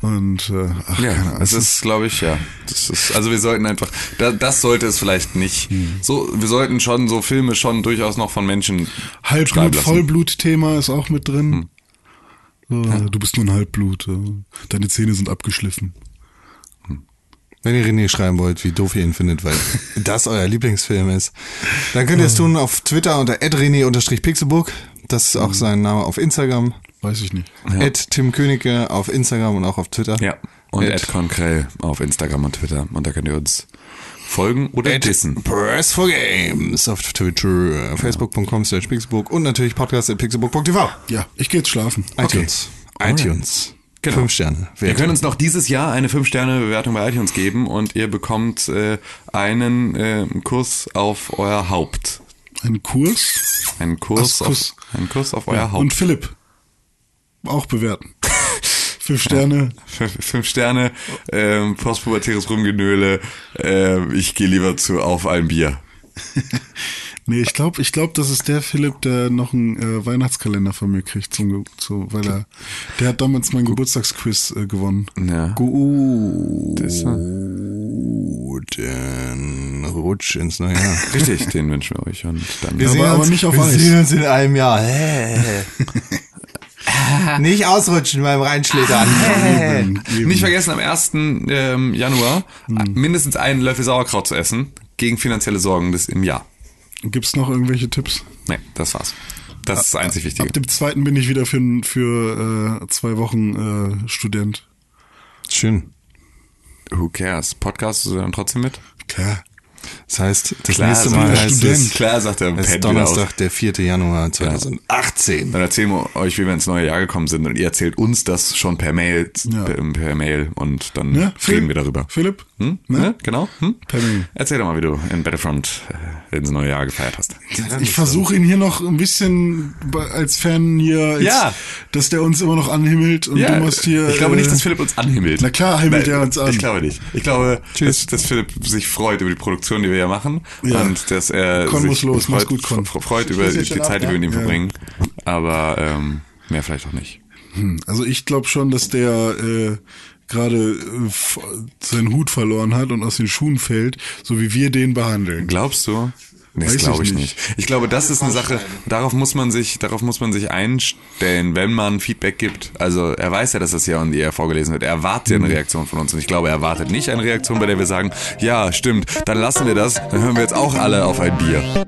Speaker 3: Und äh, ach,
Speaker 2: Ja, es ist, glaube ich, ja. Das ist, also wir sollten einfach, da, das sollte es vielleicht nicht. So, wir sollten schon so Filme schon durchaus noch von Menschen
Speaker 3: Halbblut. Vollblut-Thema ist auch mit drin.
Speaker 2: Hm.
Speaker 3: So, Du bist nur ein Halbblut. äh, Deine Zähne sind abgeschliffen.
Speaker 1: Wenn ihr René schreiben wollt, wie doof ihr ihn findet, weil das euer Lieblingsfilm ist, dann könnt ihr es tun auf Twitter unter @rené_pixelburg. Das ist auch sein Name auf Instagram.
Speaker 3: Weiß ich nicht.
Speaker 1: Ed Tim Königke auf Instagram und auch auf Twitter.
Speaker 2: Ja. Und
Speaker 1: Ed.
Speaker 2: Ed Konkrell auf Instagram und Twitter. Und da könnt ihr uns folgen oder
Speaker 1: At
Speaker 2: dissen.
Speaker 1: Press for Games auf Twitter, facebook.com slash pixelbook und natürlich podcast at pixelbook.tv.
Speaker 3: Ja, ich gehe jetzt schlafen.
Speaker 1: iTunes. iTunes.
Speaker 2: Genau.
Speaker 1: Fünf Sterne.
Speaker 2: Wir können uns noch dieses Jahr eine 5-Sterne-Bewertung bei iTunes geben und ihr bekommt äh, einen äh, Kurs auf euer Haupt.
Speaker 3: Ein Kurs.
Speaker 2: Einen Kurs,
Speaker 3: Ach, Kuss.
Speaker 2: Auf, einen Kurs auf euer
Speaker 3: Und
Speaker 2: Haupt.
Speaker 3: Philipp. Auch bewerten. Fünf Sterne.
Speaker 2: Fünf, fünf Sterne, ähm, postpubertäres Rumgenöle. Äh, ich gehe lieber zu auf ein Bier.
Speaker 3: Nee, ich glaube, ich glaub, das ist der Philipp, der noch einen äh, Weihnachtskalender von mir kriegt, zum, zu, weil er, der hat damals mein Geburtstagsquiz äh, gewonnen.
Speaker 2: Ja.
Speaker 1: Gut.
Speaker 2: Das,
Speaker 1: Guten Rutsch ins neue Jahr.
Speaker 2: richtig, den wünschen wir euch und dann.
Speaker 3: Ja, aber- aber nicht auf
Speaker 1: wir
Speaker 3: Eis.
Speaker 1: sehen uns in einem Jahr. nicht ausrutschen beim Reinschlittern.
Speaker 3: Eben, eben.
Speaker 2: Nicht vergessen, am 1. Ähm, Januar mindestens einen Löffel Sauerkraut zu essen gegen finanzielle Sorgen des im Jahr.
Speaker 3: Gibt's noch irgendwelche Tipps?
Speaker 2: Nee, das war's. Das ist das einzig Wichtige.
Speaker 3: Ab dem zweiten bin ich wieder für, für äh, zwei Wochen äh, Student.
Speaker 1: Schön.
Speaker 2: Who cares? Podcast du dann trotzdem mit?
Speaker 3: Klar.
Speaker 1: Das heißt, das
Speaker 2: Klar,
Speaker 1: nächste Mal heißt es,
Speaker 2: Klar, sagt
Speaker 1: es
Speaker 2: Pennt
Speaker 1: ist Donnerstag, der 4. Januar 2018.
Speaker 2: Dann erzählen wir euch, wie wir ins neue Jahr gekommen sind und ihr erzählt uns das schon per Mail,
Speaker 3: Ja.
Speaker 2: per, per Mail und dann
Speaker 3: Ne?
Speaker 2: reden wir darüber.
Speaker 3: Philipp?
Speaker 2: Hm?
Speaker 3: Ne?
Speaker 2: Genau. Hm?
Speaker 3: Per Mail.
Speaker 2: Erzähl doch mal, wie du in Battlefront äh, ins neue Jahr gefeiert hast.
Speaker 3: Ich versuche ihn hier noch ein bisschen als Fan hier, jetzt,
Speaker 2: Ja.
Speaker 3: dass der uns immer noch anhimmelt und du musst hier.
Speaker 2: ich glaube
Speaker 3: äh,
Speaker 2: nicht, dass Philipp uns anhimmelt.
Speaker 3: Na klar himmelt er uns an.
Speaker 2: Ich glaube nicht. Ich glaube, dass, dass Philipp sich freut über die Produktion, die wir hier machen
Speaker 3: Ja.
Speaker 2: und dass er
Speaker 3: Con
Speaker 2: sich
Speaker 3: los.
Speaker 2: Freut,
Speaker 3: gut, Con.
Speaker 2: fre- freut über die
Speaker 1: jetzt schon
Speaker 2: Zeit, die
Speaker 1: ab,
Speaker 2: wir mit ihm
Speaker 3: ja?
Speaker 2: verbringen. Aber ähm, mehr vielleicht auch nicht.
Speaker 3: Also ich glaube schon, dass der äh, gerade äh, seinen Hut verloren hat und aus den Schuhen fällt, so wie wir den behandeln.
Speaker 2: Glaubst du? Nee, das glaube
Speaker 3: ich
Speaker 2: ich
Speaker 3: nicht.
Speaker 2: nicht. Ich glaube, das ist eine Sache, darauf muss man sich, darauf muss man sich einstellen, wenn man Feedback gibt. Also er weiß ja, dass das ja on the air vorgelesen wird. Er erwartet ja eine Reaktion von uns. Und ich glaube, er erwartet nicht eine Reaktion, bei der wir sagen, ja, stimmt, dann lassen wir das, dann hören wir jetzt auch alle auf ein Bier.